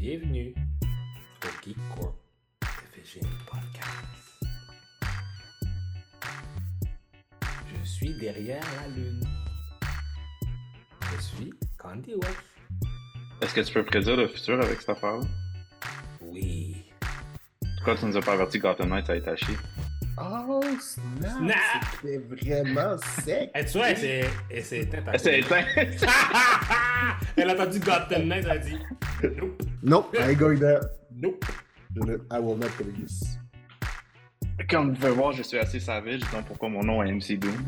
Bienvenue au Geek Corp Division Podcast. Je suis derrière la lune. Je suis Candy Wolf. Est-ce que tu peux prédire le futur avec cette affaire-là? Oui. Pourquoi tu nous as pas averti que Gotham Knights a été haché? Oh, snap! Snap! C'était vraiment sec. Et tu vois, elle s'est elle s'est éteinte. à C'est éteint! Elle a entendu Gotham Knight, elle a dit Nope, Nope, I ain't going there. nope. I will not do this. Comme vous pouvez voir, je suis assez savage, donc pourquoi mon nom est MC Doom.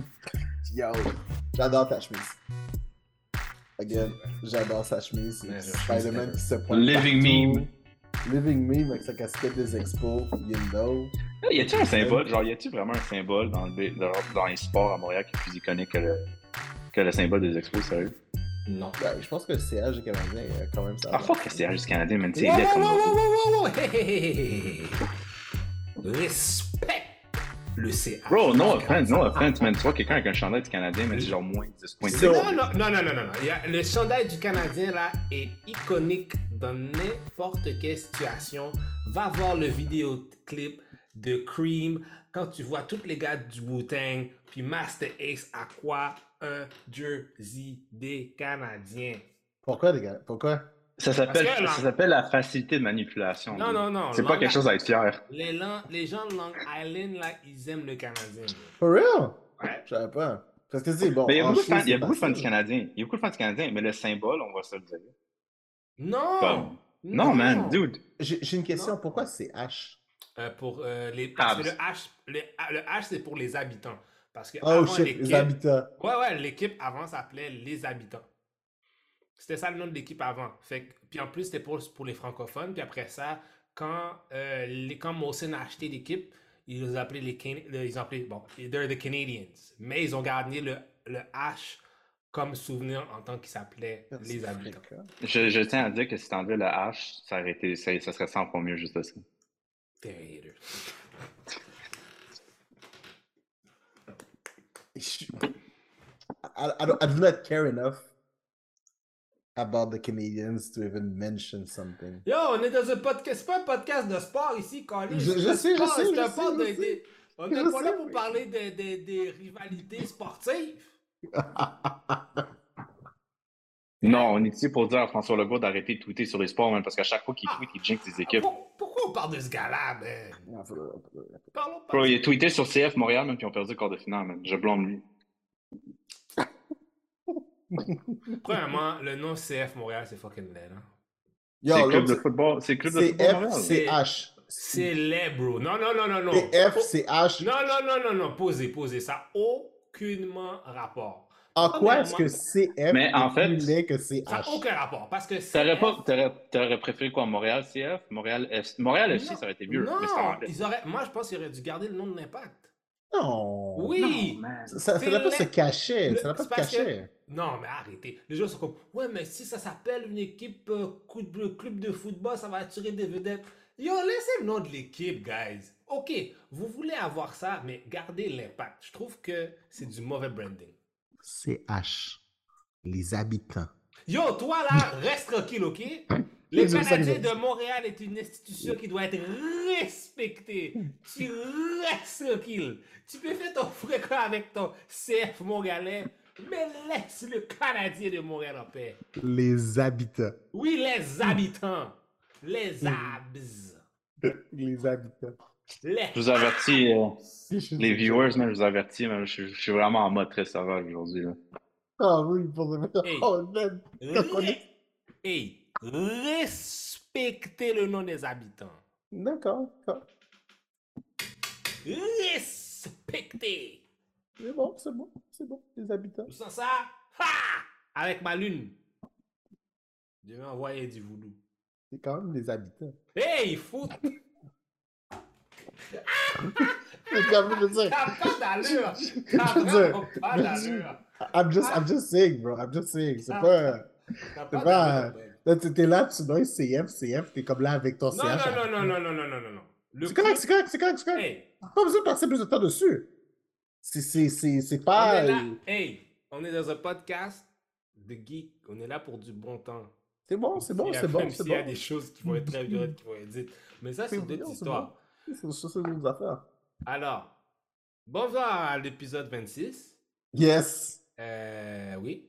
Yo, j'adore ta chemise. Again, j'adore sa chemise. Spider-Man qui se pointe Living partout. meme. Living meme avec sa casquette des expos, you know. Y a-tu un symbole? Genre, y a-tu vraiment un symbole dans, le, dans les sports à Montréal qui est plus iconique que le, que le symbole des expos, sérieux? Non. Ben, je pense que le CH du Canadien, quand même, ça Ah, fuck que c'est juste canadien, man. C'est Wow, laid wow, comme wow, logo. wow, wow, wow, hey, hey, hey, hey, hey. Respecte le CH. Bro, no offense, no offense, man. Tu vois quelqu'un avec un chandail du Canadien, mais c'est genre moins 10.5. So- Non, non, non, non, non, non. le chandail du Canadien, là, est iconique dans n'importe quelle situation. Va voir le vidéoclip de Cream quand tu vois tous les gars du Wu-Tang, puis Master Ace à quoi un jersey des Canadiens. Pourquoi, les gars? Pourquoi? Ça s'appelle ça s'appelle la facilité de manipulation. Non, non, non. C'est pas quelque chose à être fier. Les, gens de Long Island, là, ils aiment le Canadien. For real? Ouais. Je savais pas. Parce que c'est bon. Mais il y a beaucoup de fans, il y a beaucoup de fans du. Canadien. Il y a beaucoup de fans du Canadien, mais le symbole, on va se le dire. Non! Comme- Non, man, dude. J'ai j'ai une question. Non. Pourquoi c'est H? Euh, pour euh, les parce que le H le, le H c'est pour les habitants parce que Oh avant shit, l'équipe les habitants. ouais ouais l'équipe avant s'appelait les habitants c'était ça le nom de l'équipe avant. Fait que- puis en plus c'était pour, pour les francophones. Puis après ça quand euh, les quand Molson a acheté l'équipe ils ont appelé les Can- le- ils ont appelé bon they're the Canadians. Mais ils ont gardé le, le H comme souvenir en tant qu'il s'appelait les habitants Je, je tiens à dire que si t'enlevais le H, ça, aurait été, ça, ça serait 100 fois mieux juste ça. They're I, I, don't, I do not care enough about the Canadians to even mention something. Yo, on est dans un podcast. C'est pas un podcast de sport ici, Colin. Je- je sais, je sais, je sais, sport je de- sais. de- On n'est pas là sais, pour mais- parler de- de- des rivalités sportives. Non, on est ici pour dire à François Legault d'arrêter de tweeter sur les sports, man, parce qu'à chaque fois qu'il Ah. tweet, il jinx des équipes. Pour- pourquoi on parle de ce gars-là, man? Non, faut- faut- faut- Parlons pas. Bro, de- il a tweeté sur CF Montréal, même, puis ils ont perdu le quart de finale, man. Je blâme lui. Premièrement, le nom CF Montréal, c'est fucking laid. Hein? Yo, C'est club de football, c'est club de c'est football F, Montréal. c'est laid, bro. Non, non, non, non, non. C'est F, Oh, c'est H. Non, non, non, non, non. Posez, posez. Ça n'a aucunement rapport. En quoi est-ce que CF Mais en est fait, plus laid que CH? Ça n'a aucun rapport. Parce que T'aurais pas, t'aurais, t'aurais préféré quoi, Montréal CF, Montréal FC, Montréal FC, Non, ça aurait été mieux. Non, mais ils auraient... moi je pense qu'ils auraient dû garder le nom de l'impact. Non. Oui! Non. Ça n'a pas se cacher. Le- Ça n'a pas se que- cacher. Non, mais arrêtez. Les gens sont comme, ouais, mais si ça s'appelle une équipe euh, coup de- club de football, ça va attirer des vedettes. Yo, laissez le nom de l'équipe, guys. Ok, vous voulez avoir ça, mais gardez l'impact. Je trouve que c'est du mauvais branding. CH. Les habitants. Yo, toi là, reste tranquille, ok? Les Canadiens de Montréal est une institution qui doit être respectée. Tu restes tranquille. Tu peux faire ton fréquent avec ton CF montréalais, mais laisse le Canadien de Montréal en paix. Les habitants. Oui, les habitants. Les abs. Les habitants. Je vous avertis, euh, les viewers, man, je vous avertis, man, je, je suis vraiment en mode très sauvage aujourd'hui. Ah oui, pour le mettre. Hey. Oh, man. Re- Hey, respectez le nom des habitants. D'accord. d'accord. Respectez. C'est bon, c'est bon, c'est bon. Les habitants. Tu sens ça? Ha! Avec ma lune. Je vais envoyer du voodoo. C'est quand même les habitants. Hey, foot! I'm just, I'm just saying, bro. I'm just saying. C'est pas. C'est pas. Là, t'es là, tu dois CF, CF, t'es comme là avec ton CF. Non, non, non, non, non, non, non, non. C'est correct, c'est correct, c'est correct, c'est correct. Pas besoin de passer plus de temps dessus. C'est pas. Euh, hey, on est dans un podcast de geek. On est là pour du bon temps. C'est bon, c'est bon, c'est bon. Même s'il y a des choses qui vont être très violentes, qui vont être dites. Mais ça, c'est d'autres histoires. C'est c'est d'autres affaires. Alors, bonjour à l'épisode 26. Yes! Euh, oui.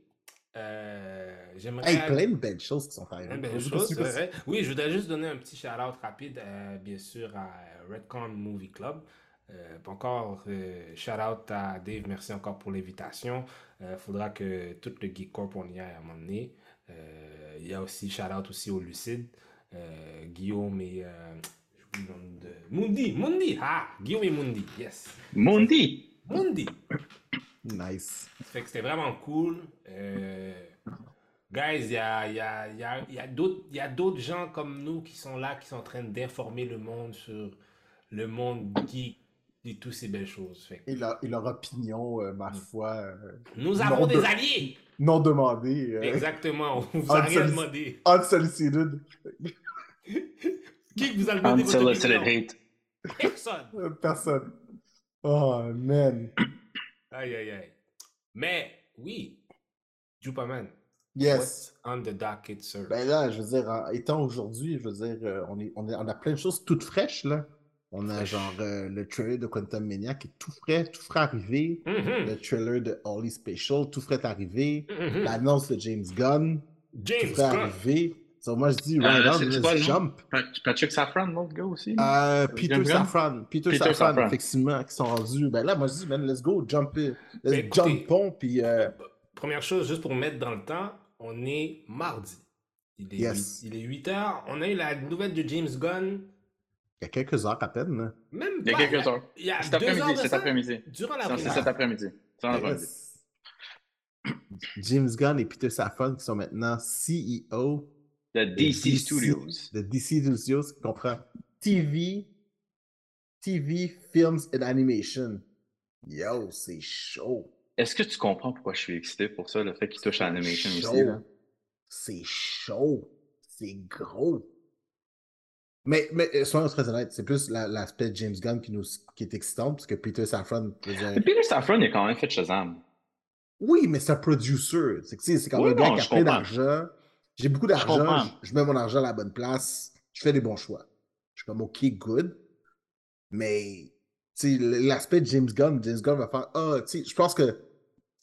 Euh, J'aimerais. Hey, plein de belles choses qui sont arrivées. Oui, je voudrais juste donner un petit shout-out rapide, euh, bien sûr, à Redcon Movie Club. Euh, encore, euh, shout-out à Dave, merci encore pour l'invitation. Il faudra que tout le Geek Corp, on y aille à un moment donné. Il y a aussi shout-out aussi au Lucide, Guillaume et... nom de... Mundi, Mundi, ah, Guillaume et Mundi, yes. Mundi! Mundi. Nice. Fait que c'était vraiment cool. Euh, guys, il y a, il y a, il y a, y a d'autres il y a d'autres gens comme nous qui sont là, qui sont en train d'informer le monde sur le monde geek et toutes ces belles choses. Fait que Et leur, et leur opinion, euh, ma Mm. foi, euh, nous avons des de- alliés! non demandée. euh, Exactement, on vous a rien demandé. unsolicited. Qui vous a demandé votre Unsolicited hate. Personne. Euh, Personne. Oh, man. Aïe, aïe, aïe. Mais, oui, Jupaman, Yes. what's on the docket, sir? Ben là, je veux dire, en étant aujourd'hui, je veux dire, euh, on, est, on, est- on a plein de choses toutes fraîches, là. On a genre euh, le trailer de Quantum Mania qui est tout frais, tout frais arrivé. Mhm, Le trailer de Holly Special, tout frais arrivé. mhm. L'annonce de James Gunn, tout James frais Gunn. arrivé. So, moi, je dis, Euh, right on, c'est let's quoi jump. Pat- Patrick Safran, l'autre gars aussi? Euh, James Peter? Safran. Peter, Peter Safran, Safran. effectivement, qui sont rendus. Ben là, moi, je dis, man, let's go, jump it. Let's Ben, écoutez- jump on, puis euh, Première chose, juste pour mettre dans le temps, on est mardi. Il est, Yes. 8, il est 8 heures. On a eu la nouvelle de James Gunn. il y a quelques heures à peine. là. Même Il y a pas, quelques heures. Il y a Cet deux heures après-midi, cet après-midi. Durant la C'est cet après-midi. Yes. James Gunn et Peter Safran qui sont maintenant CEO The DC DC. Studios. de DC Studios, comprend TV, TV, Films and Animation. Yo, c'est chaud. Est-ce que tu comprends pourquoi je suis excité pour ça, le fait qu'il touche à l'animation aussi? C'est chaud. C'est gros. Mais, mais euh, soyons très honnêtes, c'est plus la- l'aspect de James Gunn qui, nous, qui est excitant, parce que Peter Safran, dire- Peter Safran, il a quand même fait Shazam. Oui, mais c'est un producer. C'est c'est comme Oui, un gars qui a plein d'argent. J'ai beaucoup Je d'argent. Je, je mets mon argent à la bonne place. Je fais des bons choix. Je suis comme OK, good. Mais tu sais, l'aspect de James Gunn, James Gunn va faire Ah, tu sais, je pense que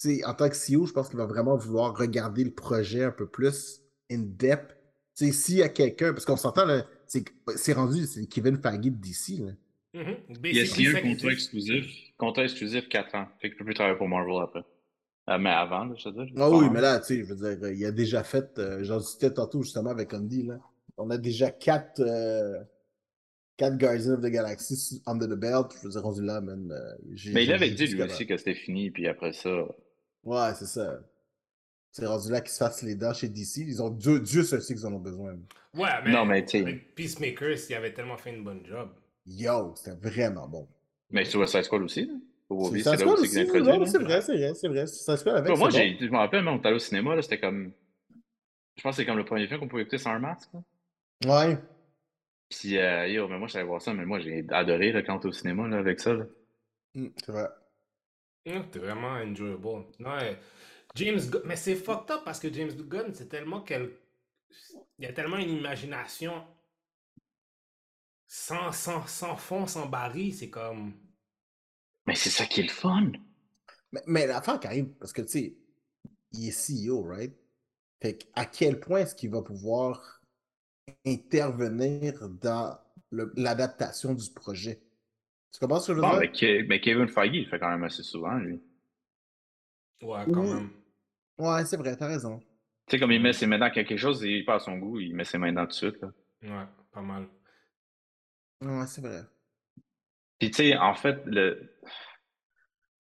tu sais, en tant que CEO, je pense qu'il va vraiment vouloir regarder le projet un peu plus in depth. Tu sais, s'il y a quelqu'un, parce qu'on s'entend, là, c'est c'est rendu, c'est Kevin Feige de DC. Là. Mhm. Il a Basically, signé un contrat exclusif. Contrat exclusif 4 ans. Fait qu'il peut plus travailler pour Marvel après. Euh, mais avant, là, je veux dire. Ah oui, mais là, tu sais, je veux dire, il a déjà fait, euh, j'en discutais tantôt justement avec Andy, là. On a déjà quatre, euh, quatre Guardians of the Galaxy under the belt. Je veux dire, rendu là, man. euh, j'ai- Mais il j'ai- avait dit lui aussi que c'était fini, puis après ça. Ouais, c'est ça. C'est rendu là qu'ils se fassent les dents chez DC. Ils ont Dieu, Dieu seul sait qu'ils en ont besoin. Ouais, mais, Non, mais tu sais. avec Peacemaker, il avait tellement fait une bonne job. Yo, c'était vraiment bon. Mais Suicide Squad aussi, là. C'est se là passe aussi c'est vrai, c'est vrai, c'est vrai. Ça se fait avec. Moi, c'est je me rappelle, même, on allé au cinéma, là, c'était comme. Je pense que c'est comme le premier film qu'on pouvait écouter sans un masque. là. Ouais. Puis, euh, yo, mais moi, je savais voir ça, mais moi, j'ai adoré là, quand on était au cinéma là, avec ça. là. Mm, c'est vrai. Hum, C'était vraiment enjoyable. Non, euh, James Gunn, mais c'est fucked up parce que James Gunn, c'est tellement quel... Il y a tellement une imagination sans, sans, sans fond, sans baril, c'est comme... Mais c'est ça qui est le fun. Mais, mais l'affaire qui arrive, parce que tu sais, il est CEO, right? Fait que à quel point est-ce qu'il va pouvoir intervenir dans l'adaptation du projet? Tu comprends ce que je veux Bon, dire? mais, Ke- mais Kevin Feige, il le fait quand même assez souvent, lui. Ouais, quand Oui. même. Ouais, c'est vrai, t'as raison. Tu sais, comme il met ses mains dans quelque chose et il passe son goût, il met ses mains dans tout de suite. Là. Ouais, pas mal. Ouais, c'est vrai. Puis, tu sais, en fait, le. Tu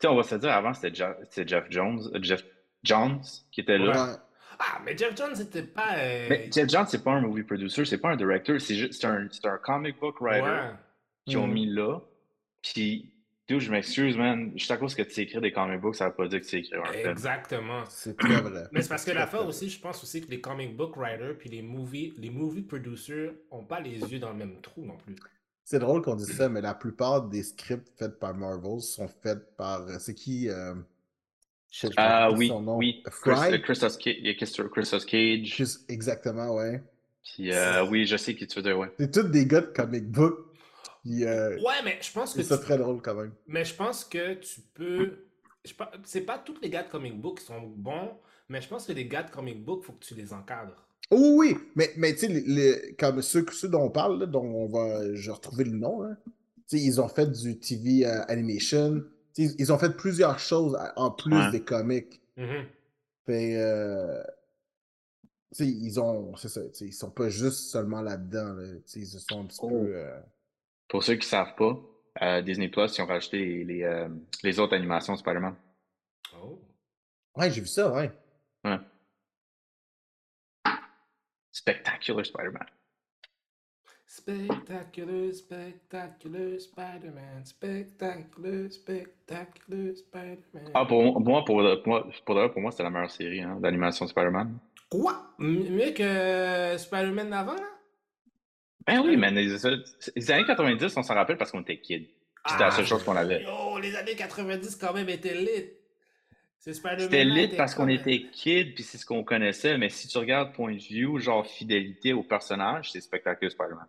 sais, on va se dire, avant, c'était Jeff Jones, euh, Jeff Jones qui était là. Ouais. Ah, mais Jeff Jones, c'était pas... euh, Mais Jeff Jones, c'est pas un movie producer, c'est pas un director, c'est juste c'est un, c'est un comic book writer ouais. qu'ils ont Mhm. mis là. Puis, dude, je m'excuse, man. Juste à cause que tu sais écrire des comic books, ça veut pas dire que tu sais écrire un film. Exactement. C'est très vrai. Mais c'est parce que l'affaire aussi, je pense aussi que les comic book writers puis les movie, les movie producers ont pas les yeux dans le même trou non plus. C'est drôle qu'on dise ça, mais la plupart des scripts faits par Marvel sont faits par. euh, C'est qui euh, Ah oui, son nom. oui. Chris, Fry? euh, Christos Cage. Juste- Exactement, ouais. Puis, euh, oui, je sais qui tu veux dire, ouais. C'est tous des gars de comic book. Puis, euh, Ouais, mais je pense que c'est tu- très drôle quand même. Mais je pense que tu peux. je pense- C'est pas tous les gars de comic book qui sont bons, mais je pense que les gars de comic book, faut que tu les encadres. Oh oui, mais, mais tu sais, comme ceux, ceux dont on parle, là, dont on va. Je vais retrouver le nom, hein. Tu sais, ils ont fait du TV euh, animation. Sais, ils ont fait plusieurs choses en plus Ouais. des comics. Mhm. Fait, euh, tu sais, ils ont. C'est ça, ils sont pas juste seulement là-dedans. Là, Tu sais, ils se sont un petit Oh. peu. euh, Pour ceux qui savent pas, euh, Disney Plus, ils ont rajouté les, les, euh, les autres animations de Spider-Man. Oh. Ouais, j'ai vu ça, ouais. Ouais. Spectacular Spider-Man. Spectacular, spectacular Spider-Man, spectacular, spectacular Spider-Man. Ah, pour moi, pour, pour, pour, pour moi, c'était la meilleure série hein, d'animation de Spider-Man. Quoi? Mieux que Spider-Man d'avant, là? Ben oui, mais les, les années 90, on s'en rappelle parce qu'on était kids. C'était la seule chose qu'on avait. Oh, les années 90 quand même étaient lit. C'est Spider-Man. C'était lit parce qu'on était kids, puis c'est ce qu'on connaissait, mais si tu regardes point de vue, genre fidélité au personnage, c'est Spectacular Spider-Man.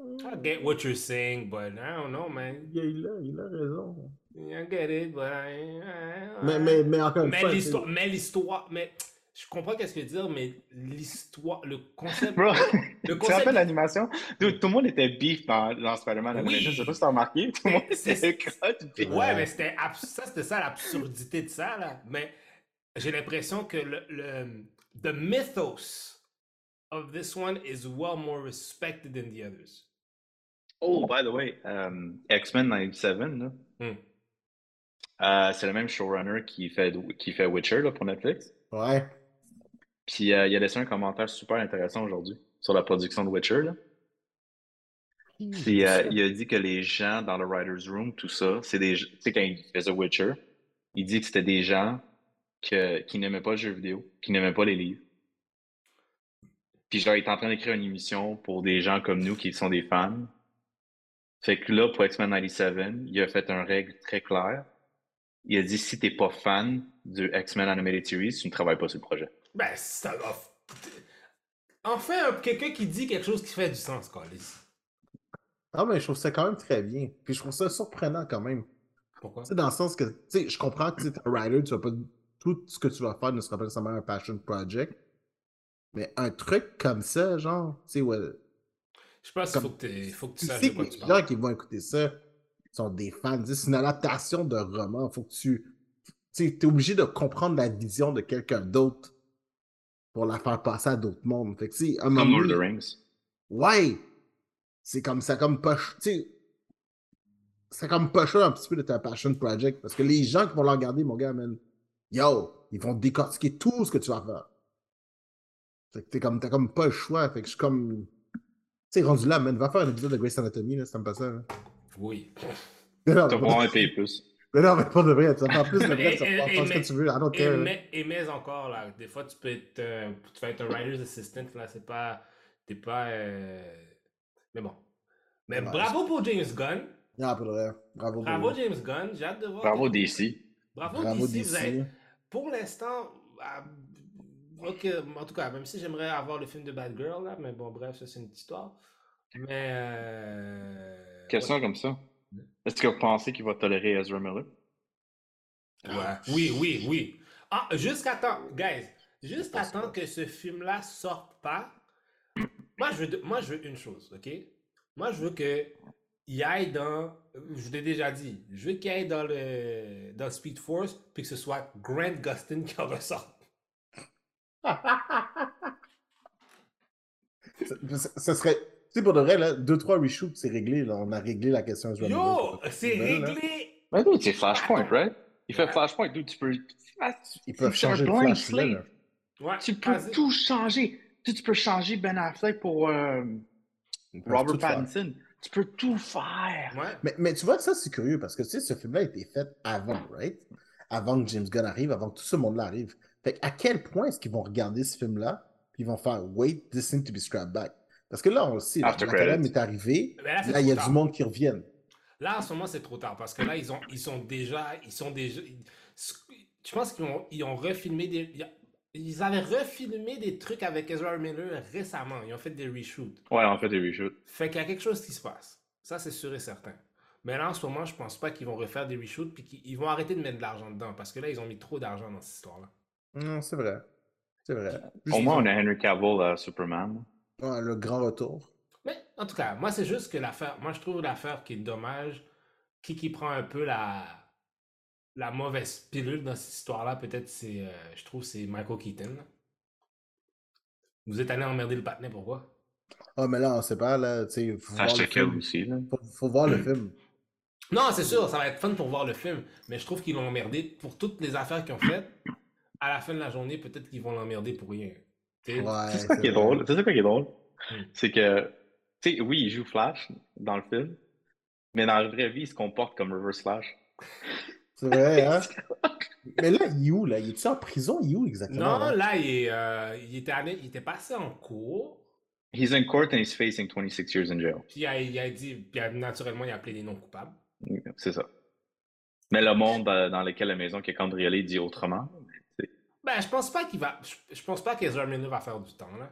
I get what you're saying, but I don't know, man. A, il a- il a raison. I get it, but I... I- Mais, mais, mais encore une Mais fois, tu sais, l'histoire, mais l'histoire, mais je comprends qu'est-ce que tu veux dire, mais l'histoire, le concept, Bro, le tu te concept, rappelles l'animation? Tout le monde était beef dans, dans Spider-Man Oui. Animation. Je sais pas si t'as remarqué. Tout le monde était crotte, puis- ouais, mais c'était abs- ça, c'était ça l'absurdité de ça là. Mais j'ai l'impression que le, le the mythos of this one is well more respected than the others. Oh, by the way, um, X-Men 97, là, Hmm. euh, c'est le même showrunner qui fait, qui fait Witcher là, pour Netflix. Ouais. Puis euh, il a laissé un commentaire super intéressant aujourd'hui sur la production de Witcher. Là. Puis euh, il a dit que les gens dans le writer's room, tout ça, c'est des. Tu sais, quand il faisait Witcher, il dit que c'était des gens que, qui n'aimaient pas le jeu vidéo, qui n'aimaient pas les livres. Puis genre, il est en train d'écrire une émission pour des gens comme nous qui sont des fans. Fait que là, pour X-Men 97, il a fait un règle très claire. Il a dit si t'es pas fan du X-Men Animated Series, tu ne travailles pas sur le projet. Ben, ça va. Enfin, un- quelqu'un qui dit quelque chose qui fait du sens, quoi. Ah, mais je trouve ça quand même très bien. Puis je trouve ça surprenant quand même. Pourquoi? Tu sais, dans le sens que, tu sais, je comprends que tu es un writer, tu vas pas. Tout ce que tu vas faire ne sera pas nécessairement un passion project. Mais un truc comme ça, genre, tu sais, ouais. Je pense qu'il faut que, faut que tu Tu saches sais de que quoi les gens qui vont écouter ça sont des fans. C'est une adaptation d'un roman. Faut que tu. Tu sais, es obligé de comprendre la vision de quelqu'un d'autre pour la faire passer à d'autres mondes. Fait que, à un Comme moment Lord of the donné- Rings. Ouais! C'est comme ça, comme ch- Tu sais, c'est comme chaud un petit peu de ta passion project parce que les gens qui vont le regarder, mon gars, man, yo, ils vont décortiquer tout ce que tu vas faire. Fait que t'es comme, t'as comme pas le choix. Fait que je suis comme. Tu sais, rendu là, man, va faire un épisode de Grey's Anatomy, là, ça me passe ça. là. Oui. T'as vraiment pas- un payer plus. Mais non, mais pas de vrai. Tu faire plus de vrai, tu faire ce que tu veux. I don't Et care. et mais encore, là, des fois, tu peux être. euh, tu vas être un writer's assistant, là, c'est pas. T'es pas. euh, Mais bon. Mais Ouais, bravo pour James Gunn. Non, pour de vrai. Bravo. Bravo pour. James Gunn. J'ai hâte de voir. Bravo DC. Bravo, Bravo DC. Vous avez- DC. Pour l'instant. Ok, en tout cas, même si j'aimerais avoir le film de Bad Girl, là, mais bon, bref, ça c'est une petite histoire. Mais. Euh... Question comme ça. Est-ce que vous pensez qu'il va tolérer Ezra Miller? Ouais. Oui, oui, oui. Ah, jusqu'à temps, guys, jusqu'à temps que ce film-là sorte pas, moi je, veux, de- moi je veux une chose, ok? Moi je veux que il aille dans, je l'ai déjà dit, je veux qu'il aille dans le, dans Speed Force, puis que ce soit Grant Gustin qui en ça- Ça serait. Tu sais, pour de vrai, là, deux, trois reshoots, c'est réglé. Là. On a réglé la question. de Yo, c'est Ben, là, réglé! Ben oui, c'est Flashpoint, right? Il fait. Flashpoint, dude, tu peux. Ah, Ils peuvent changer le blank flash. là, slate. là. Ouais, Tu peux vas-y. tout changer. Tu, tu peux changer Ben Affleck pour euh, Robert faire. Pattinson. Tu peux tout faire. Ouais. Mais, mais tu vois, ça, c'est curieux parce que tu sais, ce film-là a été fait avant, right? Avant que James Gunn arrive, avant que tout ce monde-là arrive. Fait à quel point est-ce qu'ils vont regarder ce film-là puis ils vont faire Wait, this needs to be scrapped back? Parce que là, on le sait, Adam credits. est arrivé. Mais là, il y a du monde qui reviennent. Là, en ce moment, c'est trop tard parce que là, ils, ont, ils sont déjà. Ils sont déjà. Je pense qu'ils ont, ils ont refilmé des. Ils avaient refilmé des trucs avec Ezra Miller récemment. Ils ont fait des reshoots. Ouais, en fait, des reshoots. Fait qu'il y a quelque chose qui se passe. Ça, c'est sûr et certain. Mais là, en ce moment, je pense pas qu'ils vont refaire des reshoots puis qu'ils vont arrêter de mettre de l'argent dedans parce que là, ils ont mis trop d'argent dans cette histoire-là. Non, c'est vrai. C'est vrai. Au moins, on a Henry Cavill à Superman. Ouais, le grand retour. Mais en tout cas, moi, c'est juste que l'affaire. Moi, je trouve l'affaire qui est dommage. Qui qui prend un peu la la mauvaise pilule dans cette histoire-là, peut-être, c'est, euh, je trouve, c'est Michael Keaton. Vous êtes allé emmerder le patinet, pourquoi? Ah, mais là, on sait pas, là, tu sais, faut, voir le film. aussi, là. Faut, faut voir le film. Non, c'est sûr, ça va être fun pour voir le film, mais je trouve qu'ils l'ont emmerdé pour toutes les affaires qu'ils ont faites. À la fin de la journée, peut-être qu'ils vont l'emmerder pour rien. Ouais, c'est ça qui est drôle. C'est ça qui est drôle. Hmm. C'est que, tu sais, oui, il joue Flash dans le film, mais dans la vraie vie, il se comporte comme Reverse Flash. C'est vrai, hein? Mais là, il est où, là? Il est-tu en prison? Il est où exactement? Non, là, il, est, euh, il, était allé- il était passé en cours. He's in court and he's facing 26 years in jail. Puis il a, il a dit, puis naturellement, il a appelé des noms coupables. C'est ça. Mais le monde euh, dans lequel la maison qui est cambriolée dit autrement. Ben, je pense pas qu'il va. Je, je pense pas qu'Ezra Miller va faire du temps, là.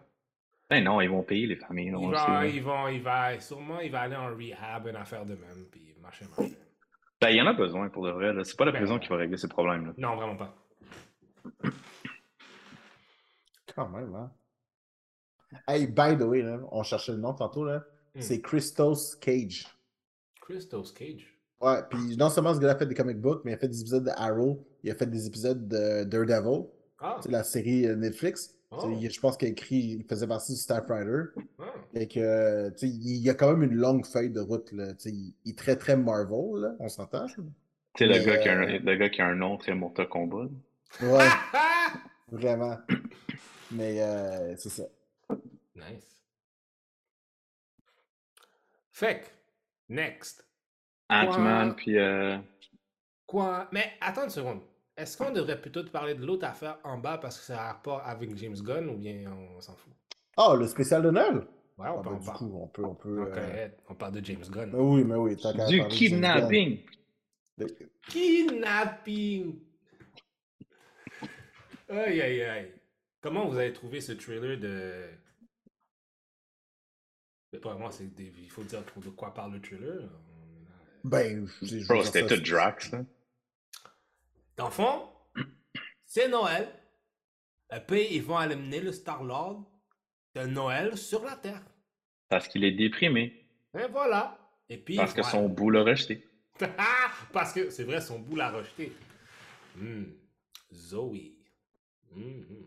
Ben non, ils vont payer les familles. le ils vont, il va, sûrement, il va aller en rehab, une affaire de même, puis machin, machin. Ben, il y en a besoin pour de vrai. là. C'est pas la Ben, prison qui va régler ces problèmes. Là. Non, vraiment pas. Quand même, hein? Hey, by the way, là, on cherchait le nom tantôt, là. Hmm. C'est Christos Cage. Christos Cage? Ouais, puis non seulement ce gars-là a fait des comic books, mais il a fait des épisodes de Arrow, il a fait des épisodes de Daredevil, Ah, c'est la série euh, Netflix. Oh. Je pense qu'il écrit, il faisait partie du Staff Rider. ah. Et que, tu sais, il y a quand même une longue feuille de route, là. Il, il est très, très Marvel, là, on s'entend. Tu sais, le, gars qui a un, euh, le gars qui a un nom très Mortal Kombat. Ouais, vraiment. Mais euh, c'est ça. nice. Fait que, next. Ant-Man, Quoi? puis. euh, Quoi? Mais attends une seconde. Est-ce qu'on devrait plutôt te parler de l'autre affaire en bas parce que ça a rapport avec James Gunn ou bien on s'en fout? Oh, le spécial de Noël? Ouais, on Ah, peut ben, en du coup, on peut, on peut. Ok, euh, on parle de James Gunn. Mais oui, mais oui, qu'à Du parler de kidnapping! Kidnapping! Aïe, aïe, aïe. Comment vous avez trouvé ce trailer de. Mais pas moi, c'est des- il faut dire de quoi parle le trailer. Ben, je, Bro, c'était tout Drax, là. Dans le fond, c'est Noël. Et puis, ils vont amener le Star-Lord de Noël sur la Terre. Parce qu'il est déprimé. Et voilà. Et puis, Parce que son bout l'a rejeté. Parce que c'est vrai, son bout l'a rejeté. Hmm. Zoe. Mhm.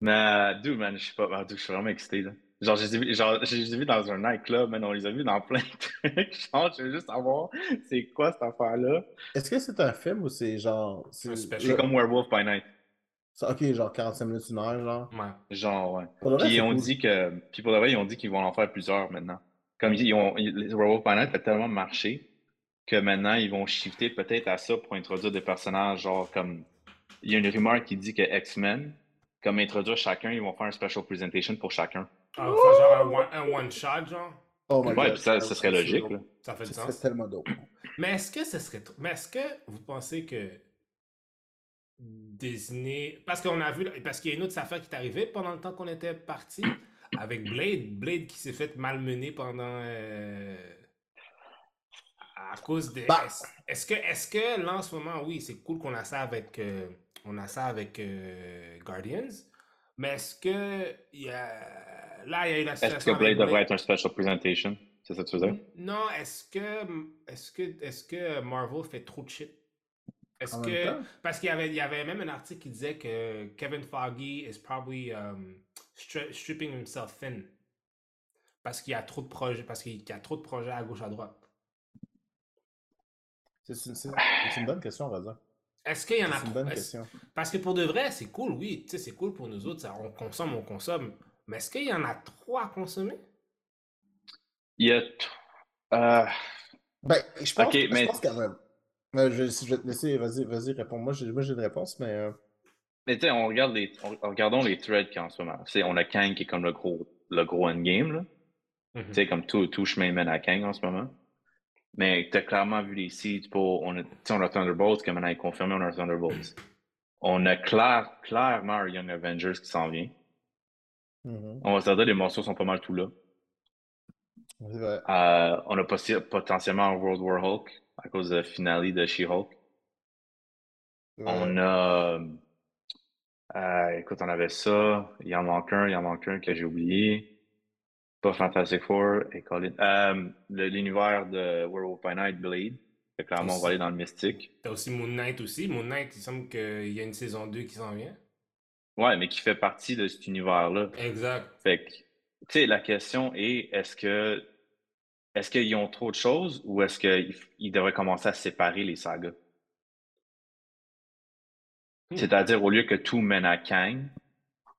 Mais, dude, man, je sais pas. ah, je suis vraiment excité, là. Genre, je les ai vus, genre, je les ai vus dans un nightclub, man. On les a vus dans plein de trucs. Genre, je veux juste savoir c'est quoi cette affaire-là? Est-ce que c'est un film ou c'est genre. C'est le- comme Werewolf by Night. Ok, genre 45 minutes, une heure, genre? Ouais. Genre, ouais. Pour le vrai, Puis on cool. dit que. Puis pour le vrai, ils ont dit qu'ils vont en faire plusieurs maintenant. Comme ils ont. Werewolf by Night a tellement marché que maintenant ils vont shifter peut-être à ça pour introduire des personnages genre comme. Il y a une rumeur qui dit que X-Men, comme introduire chacun, ils vont faire un special presentation pour chacun. Ah, enfin, genre un one, un one shot, genre. Oh my Ouais, God, puis ça, ça serait c'est logique, là. Ça fait du sens. tellement dope. Mais est-ce que ce serait trop- Mais est-ce que vous pensez que Disney. Parce qu'on a vu. Parce qu'il y a une autre affaire qui est arrivée pendant le temps qu'on était parti avec Blade. Blade qui s'est fait malmener pendant. euh, À cause des. Bah. Est-ce- Est-ce que, est-ce que là en ce moment, oui, c'est cool qu'on a ça avec. euh, On a ça avec euh, Guardians. Mais est-ce que. il y a... Là, il y a eu la Est-ce que Blade devrait être un special presentation? C'est ça que tu veux dire? non, est-ce que est-ce que est-ce que Marvel fait trop de shit? Est-ce que temps? parce qu'il y avait il y avait même un article qui disait que Kevin Feige is probably um, stri- stripping himself thin parce qu'il y a trop de projets parce qu'il y a trop de projets à gauche à droite. C'est une bonne question, on va dire. Est-ce qu'il y en a C'est une bonne question. Parce que pour de vrai, c'est cool, oui, tu sais, c'est cool pour nous autres, ça, on consomme, on consomme. Mais est-ce qu'il y en a trop à consommer? Il y a. euh, Ben, je pense, Ok, je mais- pense quand même. Mais je, je vais te laisser, vas-y, vas-y, réponds. Moi, j'ai moi, j'ai une réponse, mais. euh, Mais tu sais, on regarde les, on- regardons les threads qu'il y a en ce moment. Tu sais, on a Kang qui est comme le gros, le gros endgame, là. Mhm. Tu sais, comme tout, tout chemin mène à Kang en ce moment. Mais tu as clairement vu les seeds pour. On a, on a Thunderbolts, comme on a confirmé, on a Thunderbolts. On a clair, clairement un Young Avengers qui s'en vient. Mhm. On va se dire, les morceaux sont pas mal tout là. Vrai. Euh, on a potentiellement un World War Hulk à cause de la finale de She-Hulk. On a. euh, écoute, on avait ça. Il en manque un, il en manque un que j'ai oublié. Pas Fantastic Four et Colin. Euh, le- L'univers de Werewolf by Night, Blade. Fait clairement, on va aller dans le mystique. T'as aussi Moon Knight aussi. Moon Knight, il semble qu'il y a une saison 2 qui s'en vient. Ouais, mais qui fait partie de cet univers-là. Exact. Fait que, tu sais, la question est est-ce que. Est-ce qu'ils ont trop de choses ou est-ce qu'ils ils devraient commencer à séparer les sagas? Hmm. C'est-à-dire, au lieu que tout mène à Kang,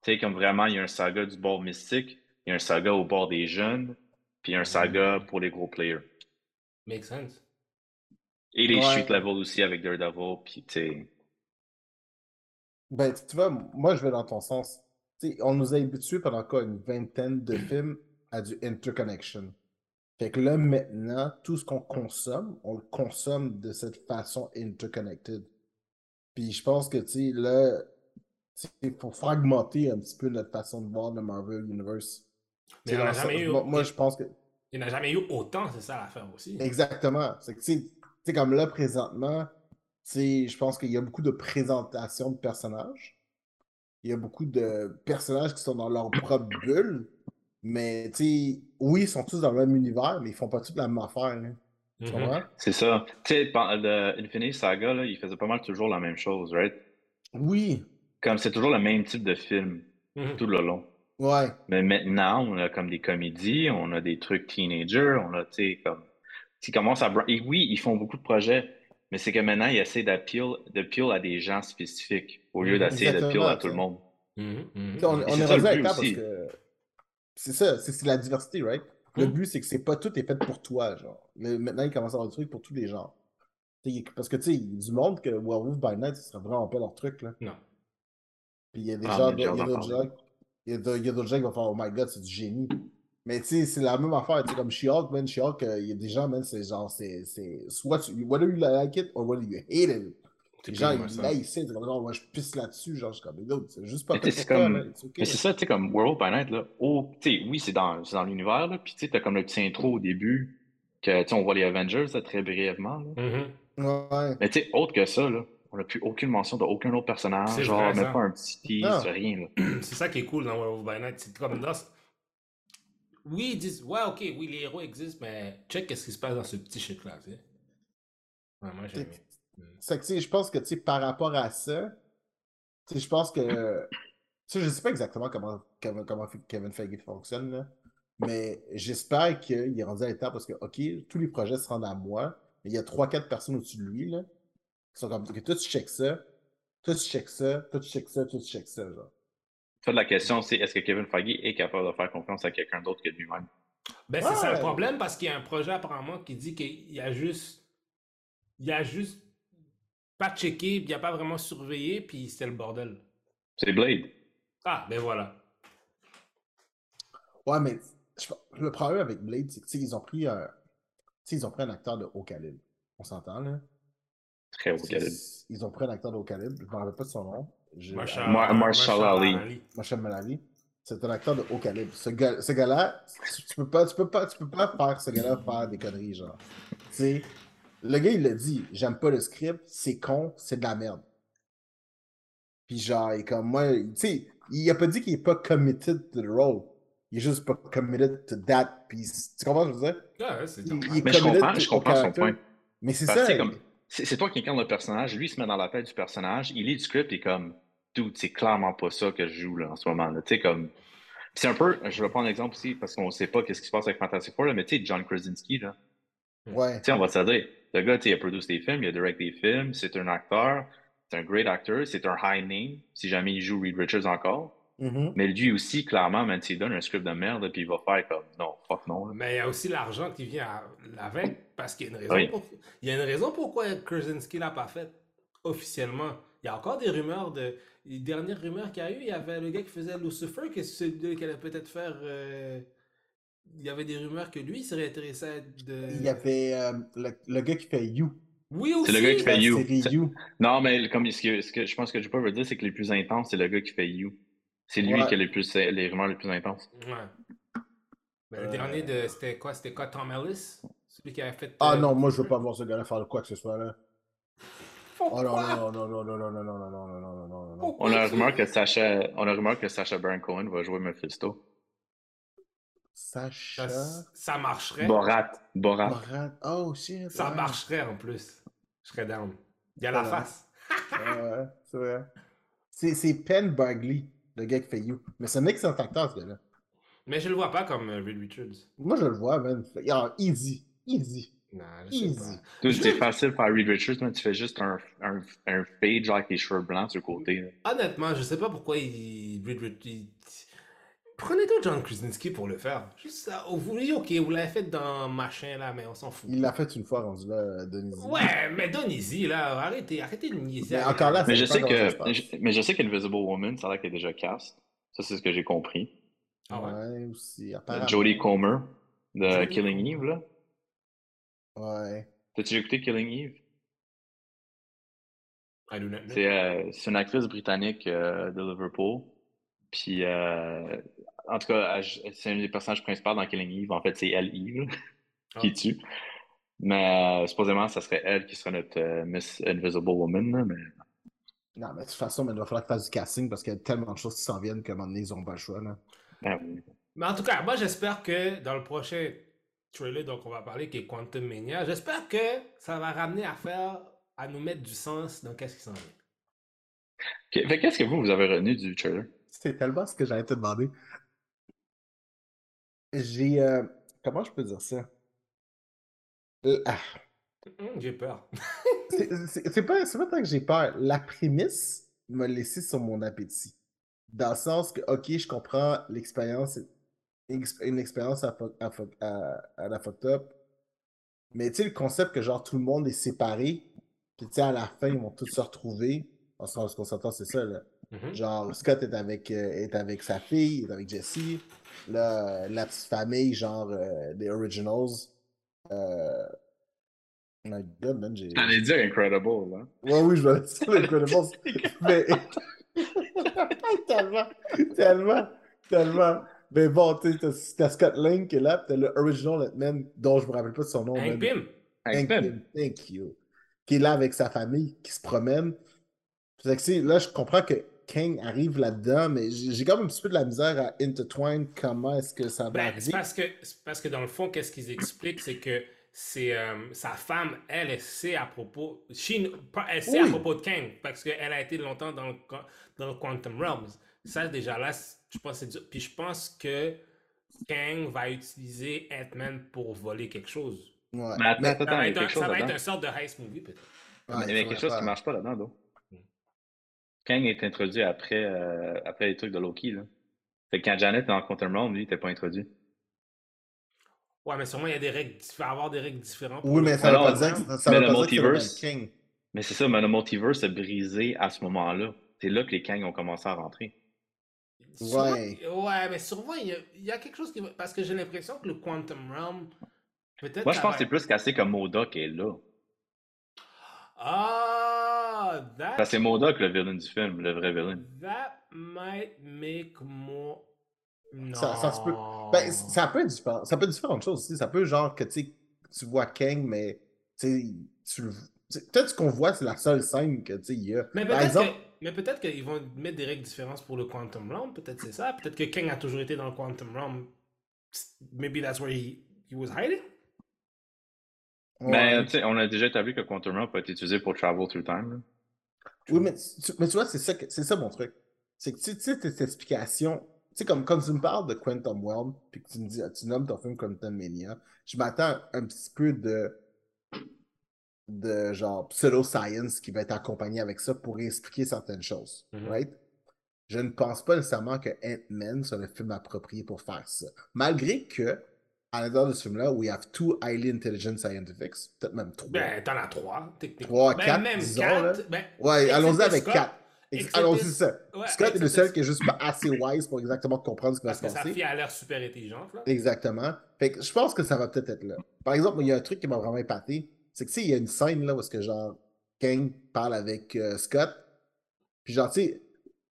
tu sais, comme vraiment, il y a un saga du bord mystique, il y a un saga au bord des jeunes, puis il y a un saga pour les gros players. Make sense. Et les Ouais. street level aussi avec Daredevil, puis tu sais. Ben, tu vois, moi, je vais dans ton sens. On nous a habitués pendant quoi, une vingtaine de films à du interconnection. Fait que là, maintenant, tout ce qu'on consomme, on le consomme de cette façon interconnected. Puis je pense que, tu sais, là, il faut fragmenter un petit peu notre façon de voir le Marvel Universe. Mais il y en a jamais eu- moi, moi, je pense que Il n'y en a jamais eu autant, c'est ça l'affaire aussi. Exactement. C'est que, tu sais- comme là, présentement, je pense qu'il y a beaucoup de présentations de personnages. Il y a beaucoup de personnages qui sont dans leur propre bulle. Mais, tu sais, oui, ils sont tous dans le même univers, mais ils font pas tous la même affaire. là. Tu Mhm. comprends? C'est ça. Tu sais, Infinity Saga, là, il faisait pas mal toujours la même chose, right? Oui. Comme c'est toujours le même type de film Mhm. tout le long. Ouais. Mais maintenant, on a comme des comédies, on a des trucs teenagers, on a, tu sais, comme. Ils commencent à. Et oui, ils font beaucoup de projets, mais c'est que maintenant, ils essaient d'appeal d'appeal à des gens spécifiques au lieu Mhm. d'essayer d'appeal à tout le monde. Mhm, mhm. Tu sais, on, on c'est est ça, rendu le à parce que. C'est ça, c'est c'est la diversité, right? Le but, c'est que c'est pas tout est fait pour toi, genre. Le- maintenant, il commence à avoir des trucs pour tous les genres. Parce que, tu sais, il y a du monde que Werewolf by Night, ce serait vraiment pas leur truc, là. Non. Puis il y a des Ah, gens, mais y a d'autres il y a d'autres gens qui vont faire Oh my god, c'est du génie. Mais tu sais, c'est la même affaire. Tu sais, comme She-Hulk, man, She-Hulk, euh, il y a des gens, man, c'est genre, c'est. c'est- Soit tu. Whether you like it or whether you hate it. Les gens, ils comme genre, moi, je pisse là-dessus, genre, je suis comme, c'est juste pas toi, comme- okay. Mais c'est ça, tu sais, comme World by Night, là. Oh, tu sais, oui, c'est dans, c'est dans l'univers, là. Puis tu sais, t'as comme le petit intro au début, que, tu sais, on voit les Avengers, là, très brièvement, là. Mhm. Ouais. Mais tu sais, autre que ça, là, on n'a plus aucune mention d'aucun autre personnage, C'est genre, même ça. pas un petit tease, Non. rien. C'est ça qui est cool dans Werewolf by Night. C'est comme dans. Oui, ils disent, ouais, ok, oui, les héros existent, mais check qu'est-ce qui se passe dans ce petit shit-là, tu sais. Ouais, moi. C'est que, je pense que, tu sais, par rapport à ça, tu sais, je pense que. Tu sais, je sais pas exactement comment, comment, comment Kevin Feige fonctionne, là, mais j'espère qu'il est rendu à l'étape parce que, OK, tous les projets se rendent à moi, mais il y a 3-4 personnes au-dessus de lui, là, qui sont comme, OK, toi, tu check ça, toi, tu check ça, toi, tu check ça, toi, tu check ça, genre. La question, c'est est-ce que Kevin Feige est capable de faire confiance à quelqu'un d'autre que lui-même? Ben, c'est ça le problème parce qu'il y a un projet apparemment qui dit qu'il y a juste. Il y a juste pas checké, il n'y a pas vraiment surveillé, puis c'était le bordel. C'est Blade. Ah, ben voilà. Ouais, mais je le problème avec Blade, c'est que, tu sais, ils ont pris un. ils ont pris un acteur de haut calibre. On s'entend, là? Très haut C'est- calibre. Ils ont pris un acteur de haut calibre, je ne me rappelle pas de son nom. Marshall, Mar- Marshall Ali. Marshall Malali. C'est un acteur de haut calibre. Ce gars- ce gars-là, tu, tu peux pas, tu peux pas, tu peux pas faire ce gars-là faire des conneries, genre. Tu sais, le gars, il l'a dit, j'aime pas le script, c'est con, c'est de la merde. Puis genre, il est comme moi, tu sais, il a pas dit qu'il est pas committed to the role. Il est juste pas committed to that. Puis tu comprends ce que je veux dire? Ouais, c'est Il, normal. il est Mais je committed comprends, je son point. Mais c'est ça. c'est comme- C'est c'est toi qui incarne le personnage, lui, il se met dans la tête du personnage, il lit le script et comme, dude, c'est clairement pas ça que je joue là, en ce moment. là. Tu sais, comme. C'est un peu, je vais prendre un exemple aussi, parce qu'on sait pas qu'est-ce qui se passe avec Fantastic Four, là, mais tu sais, John Krasinski, là. Ouais. Tu sais, on va se dire, le gars, tu sais, il a produit des films, il a direct des films, c'est un acteur, c'est un great actor, c'est un high name, si jamais il joue Reed Richards encore. Mhm. Mais lui aussi, clairement, même s'il donne un script de merde, puis il va faire comme, non, fuck non. là. Mais il y a aussi l'argent qui vient à- avec, parce qu'il y a une raison, Oui. pour... il y a une raison pourquoi Krasinski l'a pas fait officiellement. Il y a encore des rumeurs de. Les dernières rumeurs qu'il y a eu, il y avait le gars qui faisait Lucifer qui, se- qui allait peut-être faire. euh, il y avait des rumeurs que lui serait intéressé à de. Il y avait euh, le, le gars qui fait You. Oui, aussi. C'est le gars qui fait You. C'est-. Non, mais comme ce que, ce que je pense que je peux dire, c'est que les plus intenses, c'est le gars qui fait You. C'est lui Ouais. qui a les, plus, les rumeurs les plus intenses. Ouais. Ben, le Euh. dernier de. C'était quoi? C'était quoi Tom Ellis? Celui qui avait fait. Ah euh, non, moi je veux pas voir ce gars-là faire quoi que ce soit là. Oh Pourquoi non, non, non, non, non, non, non, non, non, non, non, non, non, On a rumeur que Sacha, on a rumeur que Sacha Baron Cohen va jouer Mephisto. Sacha. Ça, ça marcherait. Borat. Borat. Morat. Oh shit. Ça ouais. marcherait en plus. Je serais down. Il y a la Ouais. face. Ouais, c'est vrai. C'est c'est Penn Bagley, le gars qui fait You. Mais c'est un excellent acteur, ce gars-là. Mais je le vois pas comme euh, Reed Richards. Moi, je le vois, man. Ah, easy. Easy. Non, je sais pas. C'est facile de faire Reed Richards, mais tu fais juste un, un, un fade genre avec les cheveux blancs sur le côté. là. Honnêtement, je sais pas pourquoi il. Reed Richards. il- Prenez-toi John Krasinski pour le faire. Juste ça. Vous oui, ok, vous l'avez fait dans machin là, mais on s'en fout. Il l'a fait une fois rendu là, Denis. Ouais, mais donnez-y là, arrêtez, arrêtez de niaiser. Mais encore là, Mais je sais que, je- mais je sais qu'Invisible Woman, ça a l'air qu'elle est déjà cast. Ça, c'est ce que j'ai compris. Ah ouais. Ouais, aussi. Apparemment. Jodie Comer de Jodie Killing. Eve, là. Ouais. T'as-tu écouté Killing Eve? I do not know. C'est euh, c'est une actrice britannique euh, de Liverpool. Puis, euh, en tout cas, elle- c'est un des personnages principaux dans Killing Eve. En fait, c'est elle, Eve, qui Ah. tue. Mais supposément, ça serait elle qui serait notre Miss Invisible Woman. là, mais... Non, mais de toute façon, il va falloir faire du casting parce qu'il y a tellement de choses qui s'en viennent qu'à un moment donné, ils n'ont pas le choix. Là. Ah oui. Mais en tout cas, moi j'espère que dans le prochain trailer dont on va parler, qui est Quantum Mania, j'espère que ça va ramener à faire, à nous mettre du sens dans qu'est-ce qui s'en vient. Ok, Fait qu'est-ce que vous, vous avez retenu du trailer? C'est tellement ce que j'allais te demander. J'ai. euh, Comment je peux dire ça? Euh, ah, Hum, J'ai peur. c'est pas, c'est pas tant que j'ai peur. La prémisse m'a laissé sur mon appétit. Dans le sens que, ok, je comprends l'expérience, ex- une expérience à, fuck- à, fuck- à- à la fucked up. Mais tu sais, le concept que genre tout le monde est séparé, puis tu sais, à la fin, ils vont tous se retrouver. On qu'on s'entend, c'est ça, là. Mhm. Genre, Scott est avec, euh, est avec sa fille, est avec Jessie. Là, la petite famille, genre, euh, des Originals. Euh... My God, man, j'ai... J'allais dire Incredible, là. Ouais, oui, je vais dire ça, Incredibles. mais... tellement, tellement, tellement. Mais bon, tu sais, t'as- Scott Lang qui est là, t'as le Original Hitman, dont je me rappelle pas de son nom. Hank. Pym. Hank Pym. Thank you. Qui est là avec sa famille, qui se promène. Fait que, là, je comprends que Kang arrive là-dedans, mais j'ai quand même un petit peu de la misère à intertwine comment est-ce que ça va Ben, arriver. c'est parce que parce que dans le fond, qu'est-ce qu'ils expliquent, c'est que c'est euh, sa femme, elle, elle sait à propos, elle sait à propos de Kang, parce qu'elle a été longtemps dans le, dans le Quantum Realms. Ça, déjà là, c'est- je pense que c'est dur. Puis je pense que Kang va utiliser Ant-Man pour voler quelque chose. Ouais. Mais attends, Mais- attends, Ça va être, un, ça va être là-dedans. une sorte de heist movie, peut-être. ouais, Mais il y a quelque chose qui marche pas là-dedans, though. Mm. Kang est introduit après, euh, après les trucs de Loki, là. Fait que quand Janet est dans Quantum Realm, lui, il était pas introduit. Ouais, mais sûrement, il y a des règles, il va y avoir des règles différentes. pour Oui, mais ça veut Alors, pas dire que ça mais veut le multiverse- King. Mais c'est ça, mais le multiverse est brisé à ce moment-là. C'est là que les Kang ont commencé à rentrer. Ouais. ouais, mais sûrement, il y, a, il y a quelque chose qui va. Parce que j'ai l'impression que le Quantum Realm. Peut-être. Moi, je pense va que c'est plus cassé comme Modoc est là. Ah, that, Parce que c'est Modoc le villain du film, le vrai villain. that might make more. Non. Ça- peut. Ben, ça peut être différent. Ça peut être différentes choses aussi. Ça peut, genre, que tu sais, tu vois Kang, mais tu le- Peut-être ce qu'on voit, c'est la seule scène que tu sais, il y a. Mais Par peut-être exemple, que- mais peut-être qu'ils vont mettre des règles différentes pour le Quantum Realm. Peut-être c'est ça. Peut-être que Kang a toujours été dans le Quantum Realm. Maybe that's where he, he was hiding. Mais ouais. tu sais, on a déjà établi que Quantum Realm peut être utilisé pour travel through time. Oui, mais tu, mais tu vois, c'est ça, ça mon truc. C'est que tu sais, tu sais, cette explication, tu sais, comme quand tu me parles de Quantum Realm, puis que tu me dis, tu nommes ton film Quantum Mania, je m'attends un petit peu de, de genre pseudo-science qui va être accompagné avec ça pour expliquer certaines choses, Mhm. right? Je ne pense pas nécessairement que Ant-Man soit le film approprié pour faire ça. Malgré que, à l'intérieur de ce film-là, we have two highly intelligent scientifics, peut-être même trois. Ben, t'en as trois. Trois, ben, quatre, même disons, quatre. là. Ben, ouais, allons-y avec Scott. quatre. C'est ça. Ouais, Scott est le seul qui est juste pas assez wise pour exactement comprendre ce qui va Parce se que sa passer. fille a l'air super intelligente, là. Exactement. Fait que je pense que ça va peut-être être là. Par exemple, il y a un truc qui m'a vraiment épaté. C'est que, tu sais, il y a une scène là où est-ce que, genre, Kang parle avec euh, Scott. Puis, genre, tu sais,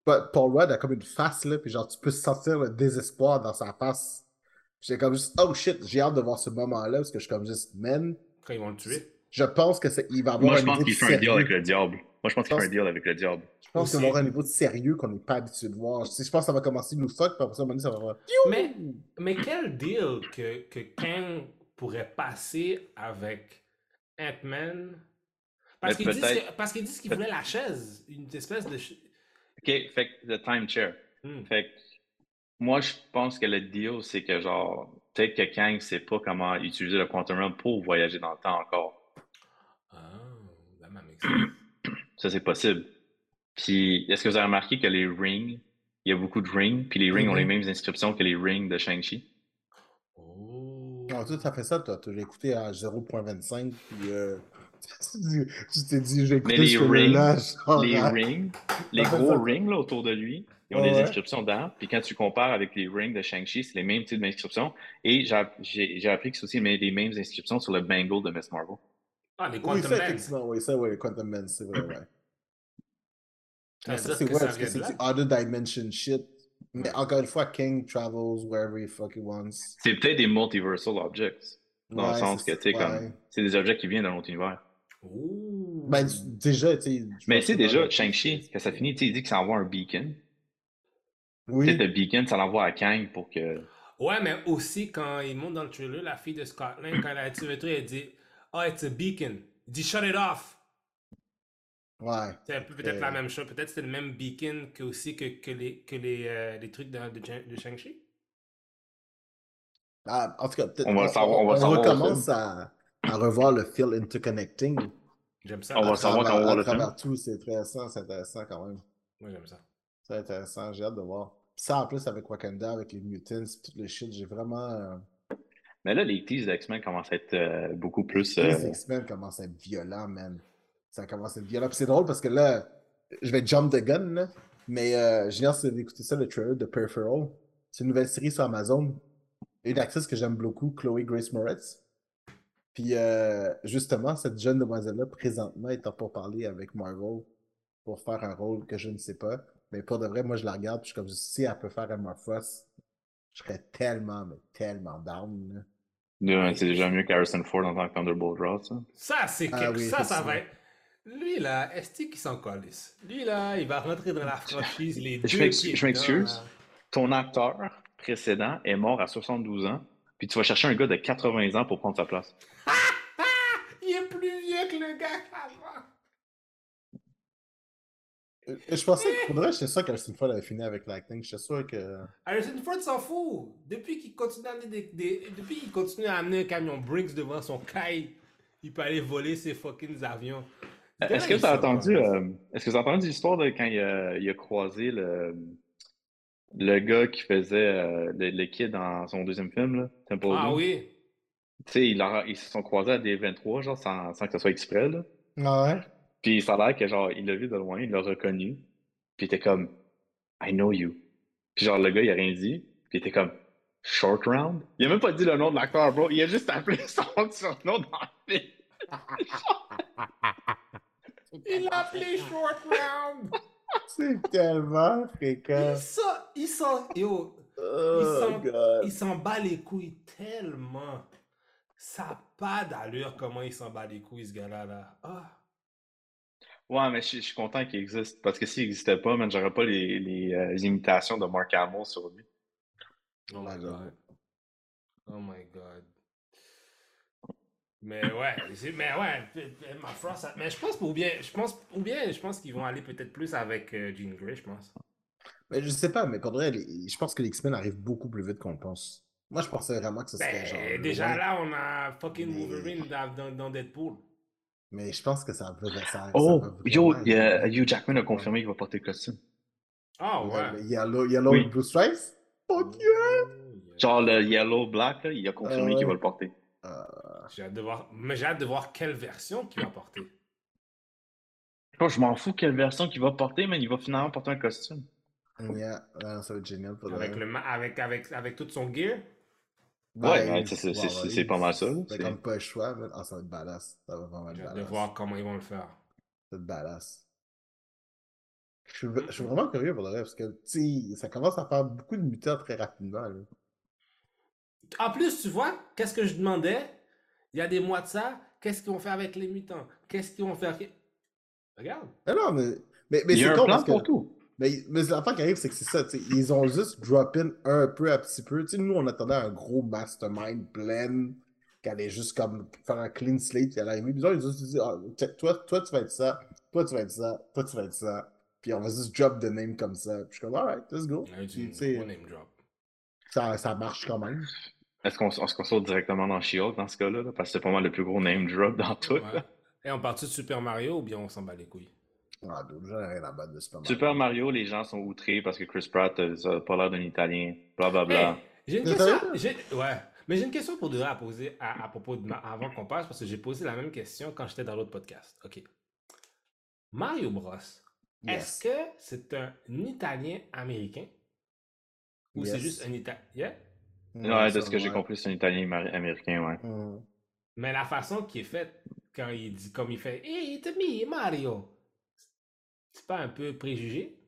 Pa- Paul Rudd a comme une face, là. Puis, genre, tu peux sentir le désespoir dans sa face. J'étais comme juste, oh shit, j'ai hâte de voir ce moment-là. Parce que je suis comme juste, man, Quand ils vont le tuer. je pense que c'est- il va avoir Moi, un je pense qu'il fait un deal avec le diable. Moi, je pense qu'il fait un deal avec le diable. Je pense qu'il va avoir un niveau de sérieux qu'on n'est pas habitué de voir. Je pense que ça va commencer nous fuck, puis après ça, à un moment donné, ça va avoir. Mais, mais quel deal que, que Kang pourrait passer avec Ant-Man? Parce qu'ils disent, qu'ils disent qu'ils voulaient la chaise. Une espèce de. OK, fait que le time chair. Hmm. Fait que moi, je pense que le deal, c'est que genre, peut-être que Kang sait pas comment utiliser le Quantum Realm pour voyager dans le temps encore. Ah, that makes sense. Ça, c'est possible. Puis, est-ce que vous avez remarqué que les rings, il y a beaucoup de rings, puis les rings ont les Mhm. mêmes inscriptions que les rings de Shang-Chi? Non, toi, t'as fait ça, toi. Tu l'as écouté à 0.25, puis euh, tu t'es dit, j'ai écouté les ce rings, là genre, Les rings, les fait gros ça. rings là, autour de lui, ils ont des ouais. inscriptions dedans. Puis quand tu compares avec les rings de Shang-Chi, c'est les mêmes types d'inscriptions. Et j'ai j'ai- j'ai appris que c'est aussi les les mêmes inscriptions sur le bangle de Miss Marvel. Ah, les Oui, Quantum ça, effectivement, oui, ça, oui, Quantum Man, c'est vrai, ouais. Ça Mais ça, c'est ouais, ça parce que c'est du other dimension shit. Mais encore une fois, King travels wherever he fucking wants. C'est peut-être des multiversal objects. Dans le sens que, c'est- tu sais, ouais. comme, c'est des objets qui viennent d'un autre univers. Ouh. Ben, déjà, tu sais. Mais tu sais, déjà, Shang-Chi, quand ça finit, tu sais, il dit que ça envoie un beacon. Oui. Peut-être le beacon, ça l'envoie à Kang pour que. Ouais, mais aussi, quand il monte dans le trailer, la fille de Scotland, quand elle a tiré le truc, elle dit Oh, it's a beacon. Il dit Shut it off. Ouais. C'est un peu peut-être Euh. la même chose. Peut-être c'était le même beacon que aussi que, que les, que les, euh, les trucs de, de, Shang- de Shang-Chi. Ah, en tout cas, peut-être. On va le savoir- on va savoir recommence à, à revoir le feel interconnecting. J'aime ça. On va savoir quand on le film. travers tout, c'est intéressant, c'est intéressant quand même. Moi, j'aime ça. C'est intéressant, j'ai hâte de voir. Ça, en plus, avec Wakanda, avec les mutants, tout le shit, j'ai vraiment. euh, Mais là, les teas d'X-Men commencent à être euh, beaucoup plus. Les euh, X-Men commencent à être violents, man. Ça commence à être violent. Puis c'est drôle parce que là, je vais jump the gun, là. Mais euh, j'ai hâte d'écouter ça, le trailer de Peripheral. C'est une nouvelle série sur Amazon. Une actrice que j'aime beaucoup, Chloé Grace Moretz. Puis euh, justement, cette jeune demoiselle-là, présentement, est en pour parler avec Marvel pour faire un rôle que je ne sais pas. Mais pour de vrai, moi, je la regarde, puis je suis comme, si elle peut faire Emma Frost, je serais tellement, mais tellement down. là. c'est déjà mieux qu'Harrison Ford en tant que Thunderbolt Ross. ça. Ça, c'est Ah quelque oui, Ça, ça va être. Lui, là, est-ce qu'il s'en calisse? Lui, là, il va rentrer dans la franchise, les deux Je je m'excuse. Ton acteur précédent est mort à 72 ans, puis tu vas chercher un gars de 80 ans pour prendre sa place. Il est plus vieux que le gars avant. Euh, Je pensais que pour vrai, j'étais sûr qu'Harrison Ford avait fini avec l'acting. J'étais sûr que. Harrison Ford s'en fout. Depuis qu'il continue à amener des, des- depuis qu'il continue à amener un camion Brinks devant son caille, il peut aller voler ses fucking avions. Est-ce que tu as entendu, euh, est-ce que tu as entendu l'histoire de quand il a, il a croisé le, le gars qui faisait euh, le, le kid dans son deuxième film, là, Temple Ah Doom? oui. Tu sais, ils se sont croisés à des 23, genre, sans, sans que ce soit exprès, là. Ah ouais? Puis ça a l'air que, genre, il l'a vu de loin, il l'a reconnu, puis il était comme, I know you. Puis genre, le gars, il a rien dit, puis il était comme, Short Round? Il a même pas dit le nom de l'acteur, bro. Il a juste appelé son surnom dans le film. Il l'a appelé Short Round. C'est tellement fréquent. Il s'en, yo, Oh, il s'en bat les couilles tellement. Ça n'a pas d'allure comment il s'en bat les couilles, ce gars-là. Là. Ah. Ouais, mais je, suis- je suis content qu'il existe. Parce que s'il n'existait pas, man, j'aurais pas les, les, euh, imitations de Mark Hamill sur lui. Oh my god. Oh my god. Mais ouais, mais ouais, ma ça- mais je pense ou bien, je pense ou bien, je pense qu'ils vont aller peut-être plus avec euh, Jean Grey, je pense. Mais je sais pas, mais pour de vrai, je pense que les X-Men arrivent beaucoup plus vite qu'on le pense. Moi, je pensais vraiment que ce serait Ben, genre. déjà loin, là, on a fucking Mais- Wolverine dans, dans, dans Deadpool. Mais je pense que ça va. Ça, ça Oh, va yo, il y a-. Hugh Jackman a confirmé qu'il va porter le costume. Ah Ouais, Yellow, Yellow Oui. and Blue Stripes? Fuck yeah! Oh, yeah. Genre le Yellow Black, là, il a confirmé Ah qu'il va le porter. Euh, J'ai hâte de voir, mais j'ai hâte de voir quelle version qu'il va porter. Je m'en fous quelle version qu'il va porter, mais il va finalement porter un costume. Yeah, ouais, ça va être génial pour Avec, le, avec, avec, avec tout son gear? Ouais, Ben, mais c'est- c'est- ouais, c'est- ouais, c'est pas mal ça, c'est- comme pas le choix, man. Ah, ça va être badass. Ça va vraiment être J'ai hâte de voir comment ils vont le faire. Ça va être badass. Je suis, je suis vraiment curieux pour le vrai, parce que, tu sais, ça commence à faire beaucoup de mutants très rapidement, là. En plus, tu vois, qu'est-ce que je demandais? Il y a des mois de ça, qu'est-ce qu'ils vont faire avec les mutants? Qu'est-ce qu'ils vont faire? Regarde. Mais non, mais, mais, mais Il y a c'est un con plan parce que. pour tout. Mais, mais l'affaire qui arrive, c'est que c'est ça, tu sais, ils ont juste drop in un peu à petit peu. Tu sais, nous, on attendait un gros mastermind plein qui allait juste comme faire un clean slate, qui allait arriver. Puis là, ils ont juste dit, ah, toi, toi, tu vas être ça, toi, tu vas être ça, toi, tu vas être ça. Puis on va juste drop the name comme ça. Puis je suis comme, alright, let's go. Puis, gros name drop. ça, ça marche quand même. Est-ce qu'on qu'on saute directement dans She-Hulk dans ce cas-là? là? Parce que c'est pas mal le plus gros name drop dans tout. Ouais. Et on part de Super Mario ou bien on s'en bat les couilles? Ah, rien à battre de Super Mario. Super Mario, les gens sont outrés parce que Chris Pratt a pas l'air d'un Italien. Blablabla. Hey, j'ai une Mais question. Ouais. Mais j'ai une question pour de vrai à poser à, à propos de ma- avant qu'on passe parce que j'ai posé la même question quand j'étais dans l'autre podcast. Ok. Mario Bros. Yes. Est-ce que c'est un Italien américain ou c'est juste un Italien? Yeah? Ouais, de ce que j'ai compris, c'est un Italien amé- américain, ouais. Mhm. Mais la façon qui est faite quand il dit comme il fait Hey, it's me, Mario. C'est pas un peu préjugé?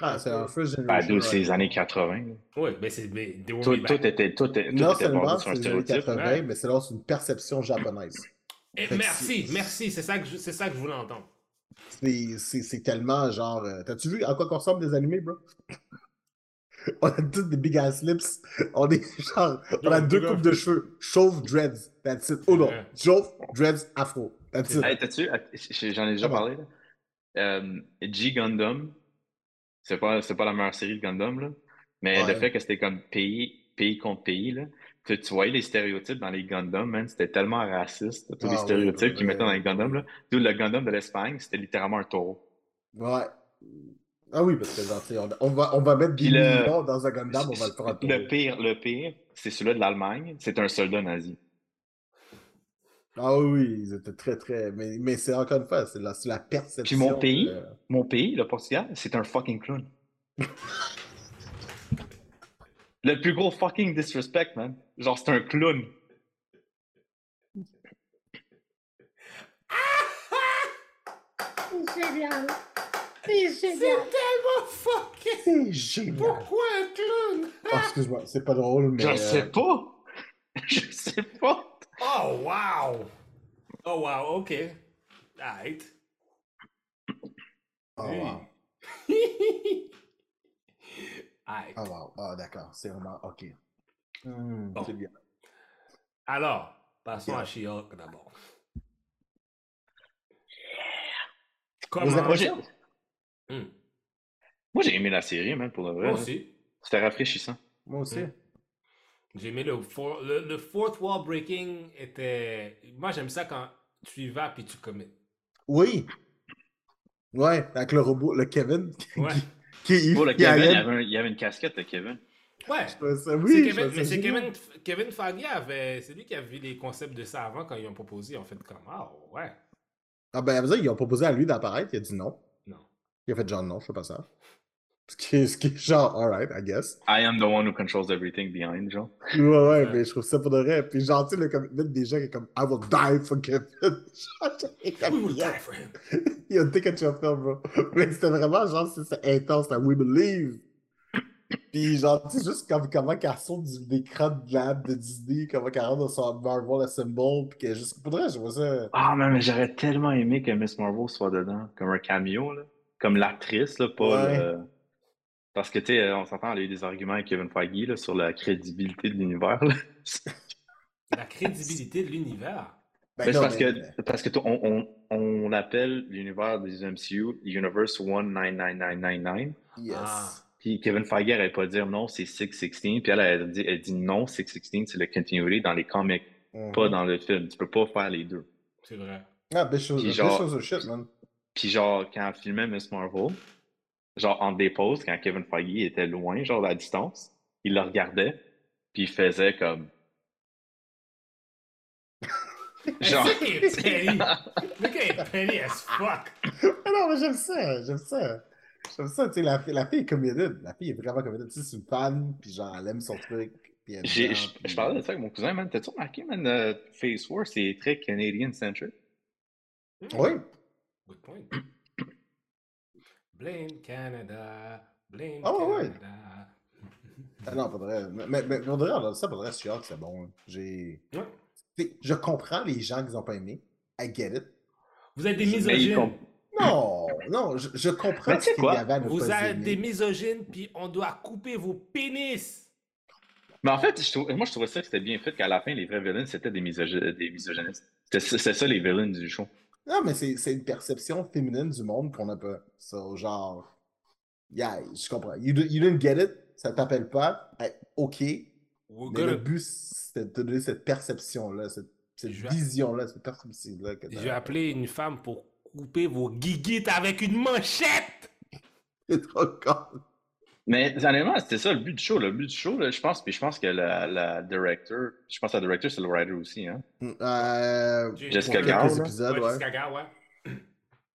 Ah, c'est un first Ben, generation. d'où c'est les années 80. là. Oui, mais c'est. Tout, tout était, tout, était- tout Non était seulement c'est les années stéréotype. 80, ouais. mais c'est là c'est une perception japonaise. Eh, Fait que merci, merci, c'est ça, que je- c'est ça que je voulais entendre. C'est- C'est c'est tellement genre. euh, T'as-tu vu à quoi qu'on ressemble des animés, bro? On a tous des big ass lips. On est genre. On a deux coupes de cheveux. Chauve, dreads. That's it. Oh non. Chauve, dreads, afro. That's it. Hey, t'as-tu, j'en ai déjà Ah parlé, là. Euh, G Gundam, c'est pas, c'est pas la meilleure série de Gundam, là. Mais Ouais. le fait que c'était comme pays, pays contre pays, là. Tu, tu voyais les stéréotypes dans les Gundam, man, c'était tellement raciste, tous Ah les oui, stéréotypes qu'ils mettaient dans les. Gundam, là. D'où le Gundam de l'Espagne, c'était littéralement un taureau. Ouais. Ah oui, parce que on, va, on va mettre le- millions dans un Gundam, on va le un Le pire, le pire, c'est celui de l'Allemagne, c'est un soldat nazi. Ah oui, ils étaient très, très. Mais, mais c'est encore une fois, c'est la, c'est la perception. Puis mon pays, mon pays, le Portugal, c'est un fucking clown. le plus gros fucking disrespect, man. Genre, c'est un clown. C'est tellement fucking. C'est génial. Pourquoi un clown? Ah, excuse-moi, c'est pas drôle, mais. Je euh, sais pas. Je sais pas. Oh, wow! Oh, wow, ok. Alright. Oh, wow. Alright. Ah, wow. Ah, d'accord. C'est vraiment. OK. Hmm, Bon. C'est bien. Alors, passons Yeah. à She-Hulk d'abord. Vos Comment? Moi, j'ai, Hmm. moi, j'ai aimé la série, man, pour le vrai. Moi aussi. C'était rafraîchissant. Moi aussi. Hmm. J'ai aimé le, four- le, le fourth wall breaking était. Moi, j'aime ça quand tu y vas puis tu commets. Oui. Ouais, avec le robot, le Kevin. Ouais. Qui, qui, Pour le qui Kevin, il y, avait un- il y avait une casquette de Kevin. Ouais. Ça- C'est Oui, Kevin, mais c'est. Kevin, Kevin Feige avait. C'est lui qui a vu les concepts de ça avant quand ils ont proposé. En fait, comme. Ah, ouais. Ah ben, ils ont proposé à lui d'apparaître, il a dit non. Il a fait genre non, je fais pas ça. Ce qui est, ce qui est genre, alright, I guess. I am the one who controls everything behind, genre. Ouais, ouais, Ouais. mais je trouve ça pour de vrai. Puis genre, tu sais, le commitment des gens qui est comme I will die for Kevin. Genre, j'étais comme, We will yeah. die for him. Il a take a chapter, bro. Mais c'était vraiment genre, c'est intense, là, we believe. Puis genre, tu sais, juste comme, comment qu'elle saute du- des crânes de lab de Disney, comment qu'elle rentre dans son Marvel Assemble, puis que juste, pour de vrai, je vois ça. Ah, mais j'aurais tellement aimé que Miss Marvel soit dedans, comme un cameo, là. Comme l'actrice, là, pas Ouais. le- Parce que, tu sais, on s'entend, elle a eu des arguments avec Kevin Feige, là, sur la crédibilité de l'univers, là. La crédibilité de l'univers? Ben Mais c'est non, parce mais- que, parce que toi, on, on, on appelle l'univers des MCU Universe 199999. Yes. Ah. Puis Kevin Feige n'allait pas dire non, c'est 616. Puis elle, elle dit, elle dit non, 616, c'est le continuity dans les comics, pas dans le film. Tu peux pas faire les deux. C'est vrai. Ah, best genre- of shit, man. Puis genre, quand elle filmait Miss Marvel, genre en dépose, quand Kevin Feige était loin, genre à distance, il le regardait, puis il faisait comme... Genre. Look at petty. As fuck. Ah non, mais j'aime ça, j'aime ça. J'aime ça, tu sais, la, fille- la fille est committed. La fille est vraiment committed. Tu sais, c'est une fan, puis genre, elle aime son truc. Puis elle J'ai- dedans, Je puis- je parlais de ça avec mon cousin, man. T'as-tu remarqué, man, euh, Phase 4, c'est très Canadian-centric? Oui. Good point. Blame Canada. Blame Ah ouais, ouais. Canada. Ah non, faudrait. Mais, mais, mais faudrait, alors, ça, faudrait se c'est bon. hein. J'ai. Ouais. Je comprends les gens qui n'ont pas aimé. I get it. Vous êtes des misogynes. comp- Non, non, je, je comprends Mais tu sais ce qu'il y quoi? avait à ne Vous pas êtes aimer. des misogynes, puis on doit couper vos pénis. Mais en fait, je trouve- moi, je trouvais ça que c'était bien fait qu'à la fin, les vrais villains, c'était des, misogy- des misogynistes. C'était ça- c'était ça, les villains du show. Non, mais c'est une perception féminine du monde qu'on n'a pas. So, genre. Yeah, je comprends. You, do- you didn't get it, ça t'appelle pas? Hey, ok. We're Mais le but, c'est de te donner cette perception-là, cette, cette vision-là, cette perspective-là. que Je vais appeler une femme pour couper vos guiguites avec une manchette. C'est trop con. Mais honnêtement, c'était ça le but du show. Le but du show, là, je pense, puis je pense que la, la director, je pense que la director, c'est le writer aussi, hein. Euh, Jessica Ouais, ouais. Jessica Gao, ouais.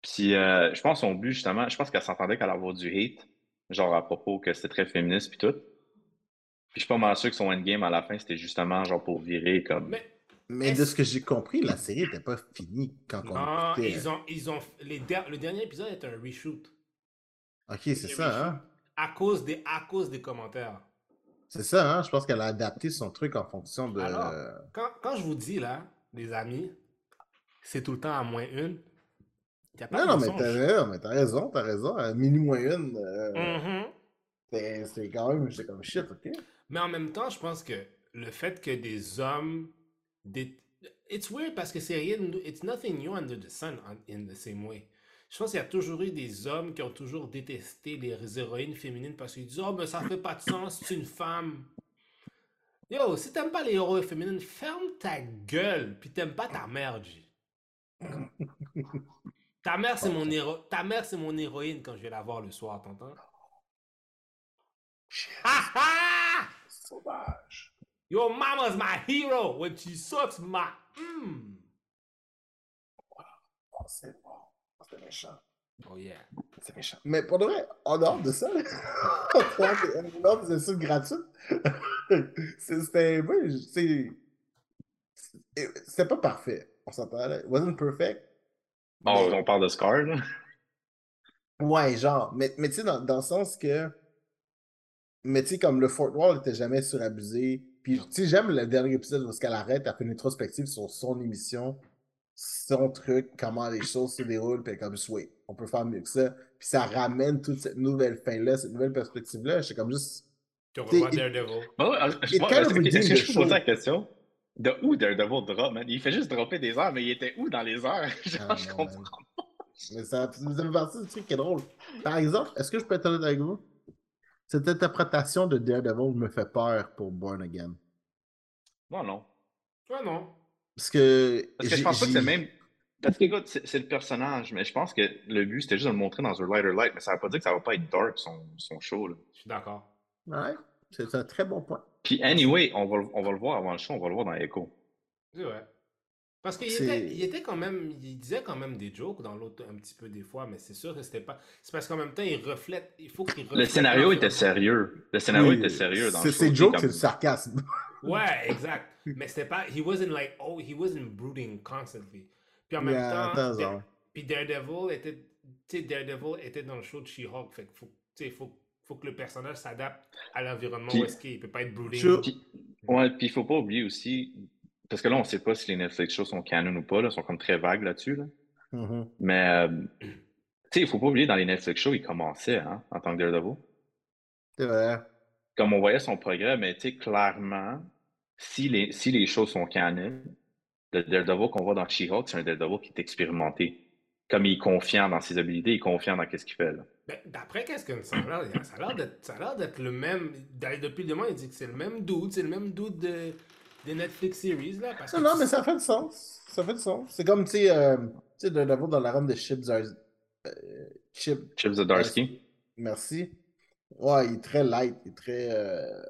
Puis euh, je pense son but, justement, je pense qu'elle s'entendait qu'elle allait avoir du hate, genre à propos que c'était très féministe puis tout. Puis je suis pas mal sûr que son endgame à la fin, c'était justement genre pour virer comme. Mais Mais de ce que j'ai compris, la série n'était pas finie quand on non, écoutait. ils ont, ils ont, les der- le dernier épisode est un reshoot. Ok, c'est ça, hein? À cause des, à cause des commentaires. C'est ça, hein? Je pense qu'elle a adapté son truc en fonction de. Alors, Quand, quand je vous dis là, les amis, c'est tout le temps à moins une. Non, non, mais t'as raison, t'as raison. À minuit moins une, euh, Mhm. c'est- c'est quand même, j'étais comme shit, ok? Mais en même temps, je pense que le fait que des hommes. Des... It's weird parce que c'est rien. It's nothing new under the sun in the same way. Je pense qu'il y a toujours eu des hommes qui ont toujours détesté les héroïnes féminines parce qu'ils disent Oh, mais ça fait pas de sens, c'est une femme. Yo, si t'aimes pas les héros féminines, ferme ta gueule, puis t'aimes pas ta mère, G. Ta mère, c'est mon héro... Ta mère, c'est mon héroïne quand je vais la voir le soir, t'entends? Ha ha! Sauvage. Your mama's my hero when she sucks my. Mm. Oh, c'est bon. C'est méchant. Oh yeah. C'est méchant. Mais pour de vrai, en dehors de ça, en dehors des- insultes gratuites, c'est- c'était. c'est- C'était pas parfait. On s'entend, là. It wasn't perfect. Mais- on parle de Scar, là. Ouais, genre, mais, mais tu sais, dans, dans le sens que. Mais tu sais, comme le Fort Wall était jamais surabusé. Puis, tu sais, j'aime le dernier épisode où elle arrête, elle fait une rétrospective sur son émission, son truc, comment les choses se déroulent, puis comme, oui, on peut faire mieux que ça. Puis ça ramène toute cette nouvelle fin-là, cette nouvelle perspective-là. J'étais comme juste. Tu revois il- Daredevil. Bah moi, est-ce que, je peux poser la question? De où Daredevil drop, man? Il fait juste dropper des heures, mais il était où dans les heures? Genre, Ah, je non, comprends. man. Mais ça, ça fait partie du truc qui est drôle. Par exemple, est-ce que je peux être honnête avec vous? Cette interprétation de Daredevil me fait peur pour Born Again. Non, non. Ouais, non. Parce que. Parce que je pense pas que c'est même. Parce que, écoute, c'est le personnage, mais je pense que le but, c'était juste de le montrer dans un lighter light, mais ça veut pas dire que ça va pas être dark, son, son show, là. Je suis d'accord. Ouais, c'est un très bon point. Puis, anyway, on va, le- on va le voir avant le show, on va le voir dans Echo. C'est vrai. Parce qu'il était, il était quand même. Il disait quand même des jokes dans l'autre un petit peu des fois, mais c'est sûr que c'était pas. C'est parce qu'en même temps, il reflète. Il faut qu'il Le scénario était sérieux. Le scénario Oui, était sérieux dans c'est- le show. C'est tu sais, joke, comme- c'est du sarcasme. Ouais, exact. Mais c'était pas. He wasn't like. Oh, he wasn't brooding constantly. Puis en même Yeah, temps. Da-. Puis Daredevil était. Tu sais, Daredevil était dans le show de She-Hulk. Fait qu'il faut, tu sais, faut, faut que le personnage s'adapte à l'environnement où est-ce qu'il il peut pas être brooding. True. Puis, ouais, puis il faut pas oublier aussi, parce que là, on sait pas si les Netflix shows sont canon ou pas, là, ils sont comme très vagues là-dessus, là. Mhm. Mais, euh, tu sais, il faut pas oublier, dans les Netflix shows, il commençait, hein, en tant que Daredevil. C'est vrai. Comme on voyait son progrès, mais tu sais, clairement, si les, si les choses sont canon, le Daredevil qu'on voit dans She-Hulk, c'est un Daredevil qui est expérimenté. Comme il est confiant dans ses habilités, il est confiant dans ce qu'il fait, là. Ben, D'après qu'est-ce que ça a l'air, ça a l'air d'être, ça a l'air d'être le même. d'ailleurs, Depuis le moment, il dit que c'est le même dude, c'est le même dude de, des Netflix series là. Parce que Non, non, mais ça fait du sens. Ça fait du sens. C'est comme, tu sais, euh, Daredevil dans la run de Chip Zar... euh, Chip, Chip Zdarsky. merci. Ouais, il est très light, il est très... euh,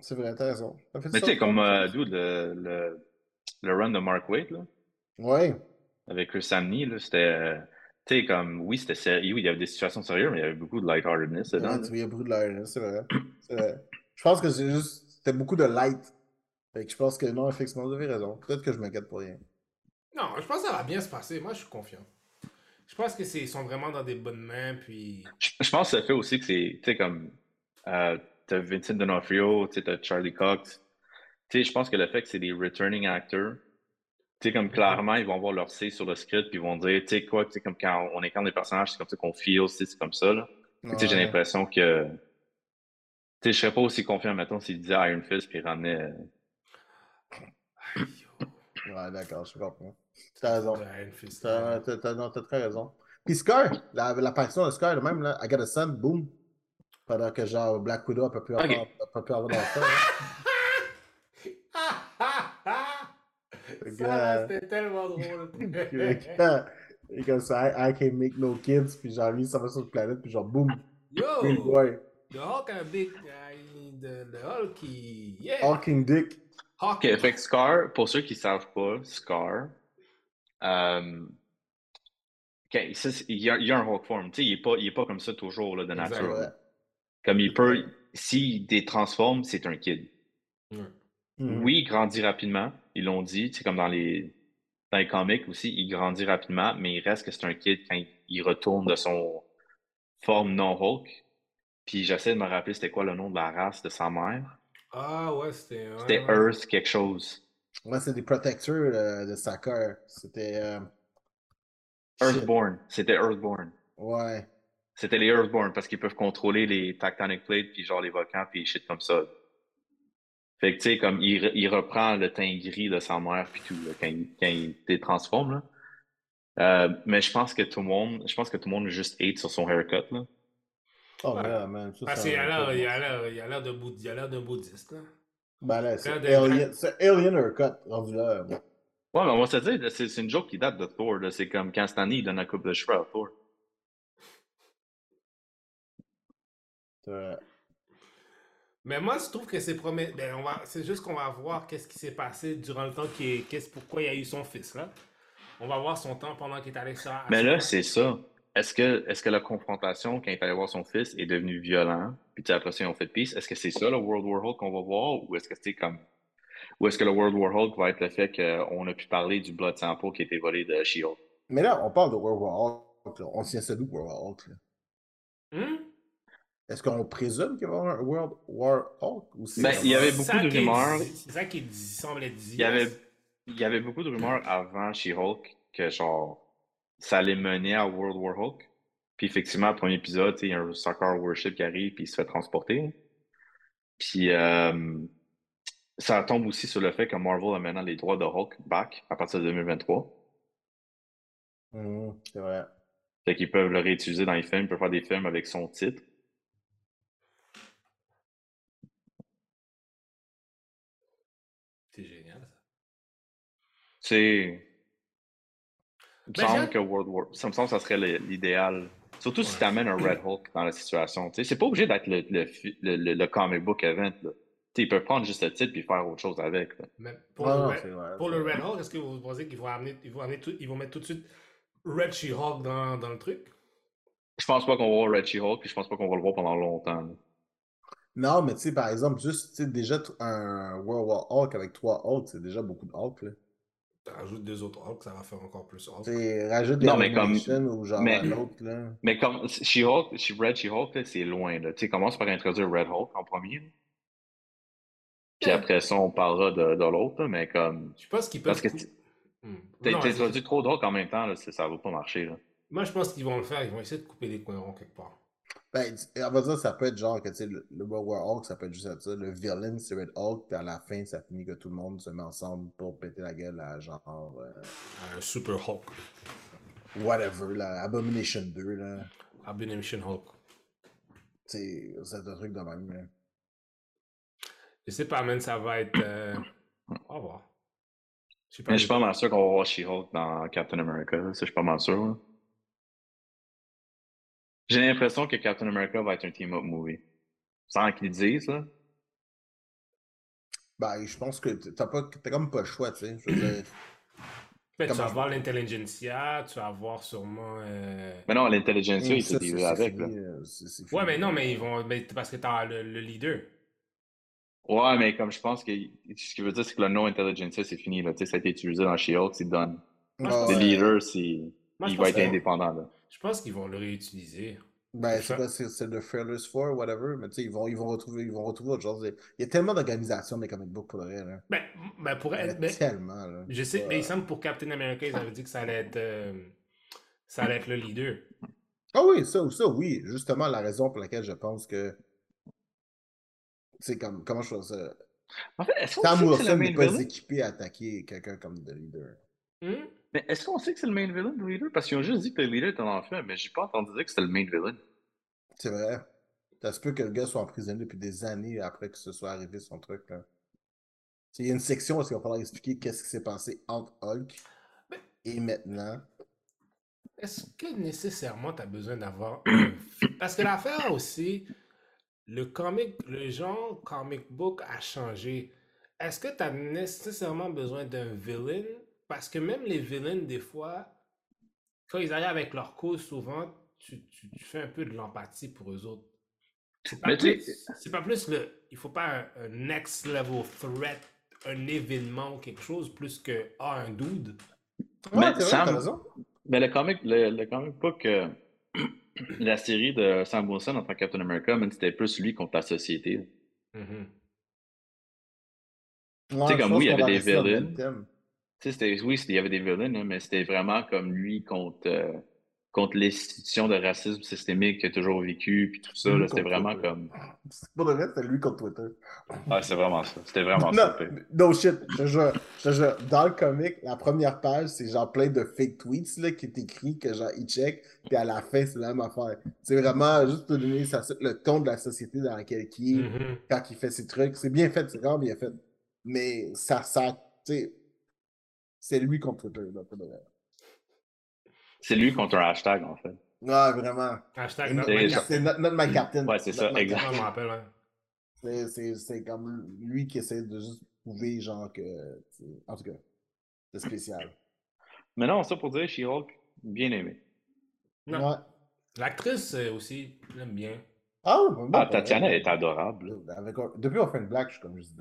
C'est vrai, t'as raison. Mais tu sais, comme, euh, dude, le, le, le run de Mark Waite, là, Ouais. Avec Chris Samney, là, c'était. euh, tu sais, comme, oui, c'était sérieux, oui, il y avait des situations sérieuses, mais il y avait beaucoup de lightheartedness dedans. Ouais, vois, il y a beaucoup de l'air, c'est vrai. C'est vrai. Je pense que c'est juste. C'était beaucoup de light. Fait que je pense que non, effectivement, vous avez raison. Peut-être que je m'inquiète pour rien. Non, je pense que ça va bien se passer. Moi, je suis confiant. Je pense que c'est ils sont vraiment dans des bonnes mains, puis... Je, je pense que ça fait aussi que c'est, tu sais, comme, euh, t'as Vincent D'Onofrio, tu sais, t'as Charlie Cox. Tu sais, je pense que le fait que c'est des returning actors, tu sais, comme clairement, ils vont voir leur C sur le script, puis ils vont dire, tu sais, quoi, tu sais, comme quand on incarne des personnages, c'est comme ça qu'on feel, c'est comme ça, là. Tu sais, j'ai l'impression que, tu sais, je serais pas aussi confiant, mettons, s'il disait Iron Fist, puis il ramenait. euh. Ouais, d'accord, je comprends. T'as raison. T'as t'as- t'as- non, t'as très raison. Puis Scar, la- l'apparition de Scar, même, là, I got a son, boom. Pendant que genre Black Widow, elle peut plus Ok. avoir, peut plus avoir d'enfant. hein. Le Ça, c'était tellement drôle. Et comme ça, I, I can make no kids, puis genre lui, ça va sur la planète, puis genre boom, big Yo! boy. The Hulk a big... uh, the, the Hulk. Yeah! Hawking Dick. Hulk. Ok, fait que Scar, pour ceux qui ne savent pas, Scar, euh, il y, a, il y a un Hulk form. Tu sais, il n'est pas, il est pas comme ça toujours là, de nature. Ouais. Comme il peut, s'il détransforme, c'est un kid. Ouais. Mhm. Oui, il grandit rapidement. Ils l'ont dit, c'est comme dans les, dans les comics aussi, il grandit rapidement, mais il reste que c'est un kid quand il, il retourne de son forme non-Hulk. Puis j'essaie de me rappeler c'était quoi le nom de la race de sa mère. Ah ouais, c'était... ouais, C'était ouais. Earth quelque chose. Ouais, c'est des protecteurs euh, de Sakar. C'était. euh. Earthborn. C'était Earthborn. Ouais. C'était les Earthborn parce qu'ils peuvent contrôler les tectonic plates puis genre les volcans puis shit comme ça. Fait que tu sais, comme il, il reprend le teint gris de sa mère puis tout, là, quand, il, quand il détransforme, là. Euh, mais je pense que tout le monde, je pense que tout le monde juste hate sur son haircut, là. Oh, Ouais. man, man. ça, Parce c'est qu'il a un l'air, peu- il a l'air, il a l'air de boud- il a l'air d'un bouddhiste, là. Ben là, c'est Alien, c'est Alien Haircut, rendu là. Ouais, mais on va se dire, c'est c'est une joke qui date de Thor, là. C'est comme quand Stanley il donne la coupe de cheveux à Thor. Vrai. Mais moi, je trouve que c'est promet. Ben, on va... C'est juste qu'on va voir qu'est-ce qui s'est passé durant le temps qui est... qu'est-ce... pourquoi il y a eu son fils, là. On va voir son temps pendant qu'il est allé ça. Mais là, c'est ça. Est-ce que, est-ce que la confrontation, quand il est allé voir son fils, est devenue violente, puis après ça, ils ont fait peace? Est-ce que c'est ça le World War Hulk qu'on va voir, ou est-ce que c'est comme. Ou est-ce que le World War Hulk va être le fait qu'on a pu parler du blood sample qui a été volé de She-Hulk? Mais là, on parle de World War Hulk. là. On tient ça d'où, World War Hulk? là? Hum? Est-ce qu'on présume qu'il va y avoir un World War Hulk? Ou c'est Ben, il y avait beaucoup ça de qui est rumeurs. dit- C'est ça qui semblait dire. Il y avait, il y avait beaucoup de rumeurs avant She-Hulk que, genre, ça allait mener à World War Hulk. Puis, effectivement, le premier épisode, il y a un soccer worship qui arrive, puis il se fait transporter. Puis, euh, ça tombe aussi sur le fait que Marvel a maintenant les droits de Hulk back à partir de 2023. Mhm, c'est vrai. Fait qu'ils peuvent le réutiliser dans les films, ils peuvent faire des films avec son titre. C'est génial, ça. C'est. Me Ben, semble que World War. Ça me semble que ça serait l'idéal. Surtout si tu amènes un Red Hulk dans la situation. C'est pas obligé d'être le, le, le, le- le comic book event. Là. Ils peuvent prendre juste le titre et faire autre chose avec. là. Mais pour, le, Red, c'est vrai, pour c'est le vrai. Red Hulk, est-ce que vous pensez qu'ils vont amener, ils vont amener tout- ils vont mettre tout de suite Red She-Hulk dans, dans le truc? Je pense pas qu'on va voir Red She-Hulk puis je pense pas qu'on va le voir pendant longtemps. là. Non, mais tu sais, par exemple, juste, tu sais, déjà un World War Hulk avec trois Hulk, c'est déjà beaucoup de Hulk, là. Rajoute deux autres Hulk, ça va faire encore plus Hulk. Rajoute des Non, mais comme- ou genre mais- un autre, là. Mais comme She-Hulk, She- Red She-Hulk, là, c'est loin. Là. Tu sais, commence par introduire Red Hulk en premier. Puis après ça, on parlera de, de l'autre. Mais comme. Je pense qu'ils peuvent. Parce que Hmm. T'as introduit trop d'Hulk en même temps, là, ça ça va pas marcher. Là. Moi, je pense qu'ils vont le faire. Ils vont essayer de couper les coins ronds quelque part. Ben, on va dire, ça peut être genre que, tu sais, le, le World War Hulk, ça peut être juste ça. Le villain, c'est Red Hulk, puis à la fin, ça finit que tout le monde se met ensemble pour péter la gueule à genre, euh, Un Super Hulk. whatever, là, Abomination 2, là. Abomination Hulk. Tu sais, c'est un truc de même, là. Je sais pas, man, ça va être. euh, On va voir. Je sais pas. Mais je suis pas mal sûr qu'on va voir She-Hulk dans Captain America. là, Ça, je suis pas mal sûr. là. J'ai l'impression que Captain America va être un team-up movie. Sans qu'ils disent, là. Ben, je pense que t'as pas, t'as comme pas le choix, tu sais. Je veux dire, Ben, tu vas je avoir l'intelligentsia, tu vas avoir sûrement. euh, Mais non, l'intelligentsia, Et il ça, s'est c'est- dealé c'est avec. Là. fini, euh, c'est- c'est Ouais, mais non, mais ils vont. mais parce que t'as le, le leader. Ouais, mais comme je pense que ce qui veut dire, c'est que le nom intelligentsia, c'est fini. Là. Tu sais, ça a été utilisé dans She-Hulk, c'est done. Le Ouais. leader, c'est... Il va être que- indépendant. Là. Je pense qu'ils vont le réutiliser. Ben, C'est c'est ça. quoi, c'est le Fearless 4, whatever, mais tu sais, ils vont, ils vont retrouver, ils vont retrouver autre chose. Il y a tellement d'organisations des comic books pour le vrai, là. Ben, ben pour être. ben, tellement, là. je sais, Ouais. mais il semble pour Captain America, ils avaient dit que ça allait être. euh, ça allait être le leader. Ah oui, ça, ça, oui. Justement, la raison pour laquelle je pense que. C'est comme. Comment je fais ça? En fait, Sam que Wilson n'est pas équipé à attaquer quelqu'un comme le leader. Hmm? Mais est-ce qu'on sait que c'est le main villain, le leader? Parce qu'ils ont juste dit que le leader était en enfer, mais j'ai pas entendu dire que c'était le main villain. C'est vrai. Ça se peut que le gars soit emprisonné depuis des années après que ce soit arrivé son truc, là. Il y a une section où il va falloir expliquer qu'est-ce qui s'est passé entre Hulk Mais- et maintenant. Est-ce que nécessairement tu as besoin d'avoir un Parce que l'affaire aussi, le comic, le genre comic book a changé. Est-ce que tu as nécessairement besoin d'un villain? Parce que même les villains, des fois, quand ils arrivent avec leur cause, souvent, tu, tu- tu fais un peu de l'empathie pour eux autres. C'est pas, Mais tu plus, c'est pas plus le. Il faut pas un, un next level threat, un événement ou quelque chose, plus que ah, un dude. Ouais, Mais vrai, le comic, le, le comic book, euh, la série de Sam Wilson en tant que Captain America, c'était plus lui contre la société. Mhm. Ouais, sais, comme oui, il y avait va des villains. Thème. Tu sais, c'était, oui, c'était- il y avait des villains, hein, mais c'était vraiment comme lui contre, euh, contre l'institution de racisme systémique qu'il a toujours vécu, puis tout ça. C'était vraiment Twitter. comme. Pour le reste, c'est lui contre Twitter. Ah, c'est vraiment ça. C'était vraiment Non, ça. no shit, je te jure, je te jure. Dans le comic, la première page, c'est genre plein de fake tweets là, qui est écrit, que genre il check, puis à la fin, c'est la même affaire. C'est vraiment juste pour donner le ton de la société dans laquelle il est, Mhm. quand il fait ses trucs. C'est bien fait, c'est vraiment bien fait. Mais ça, ça, tu sais, c'est lui contre Twitter, là, pour de vrai. C'est lui contre un hashtag, en fait. Ouais, vraiment. Hashtag Et not C'est my. C'est captain. Ouais, c'est ça, Notre my exact. Ouais, je me rappelle, ouais. C'est- C'est c'est comme lui qui essaie de juste prouver, genre, que. En tout cas, c'est spécial. Mais non, ça pour dire, She-Hulk, bien aimé. Non. Ouais. L'actrice euh, aussi, je l'aime bien. Ah, bon, Ah, Tatiana est adorable. Avec, depuis Orphan Black, je suis comme juste,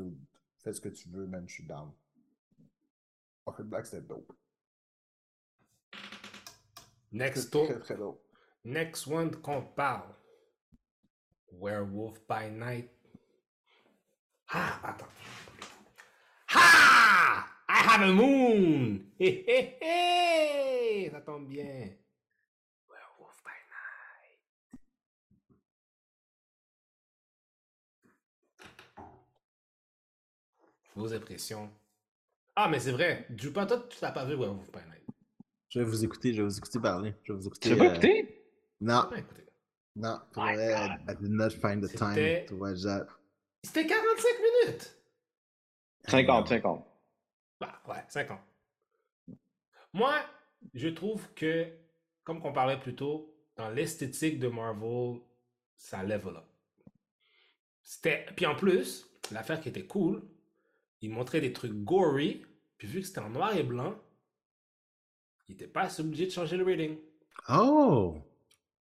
fais ce que tu veux, man, je suis down. Orphan Black, c'était dope. Next, C'était to- très, très dope. next one qu'on parle. Werewolf by Night. Ah, attends. Ha! I have a moon! Hé, hé, hé! Ça tombe bien. Werewolf by Night. Vos impressions? Ah, mais c'est vrai. Du pas toi, tu l'as pas vu Werewolf by Night. Je vais vous écouter, je vais vous écouter parler. Je vais vous écouter. Tu pas euh, écouté? Non, non, pour vrai, I, did not find the C'était- time to watch that. C'était 45 minutes! 50, 50. Bah, ouais, 5 ans. Moi, je trouve que, comme qu'on parlait plus tôt, dans l'esthétique de Marvel, ça level up. C'était... Puis en plus, l'affaire qui était cool, il montrait des trucs gory, puis vu que c'était en noir et blanc, il était pas assez obligé de changer le rating. Oh!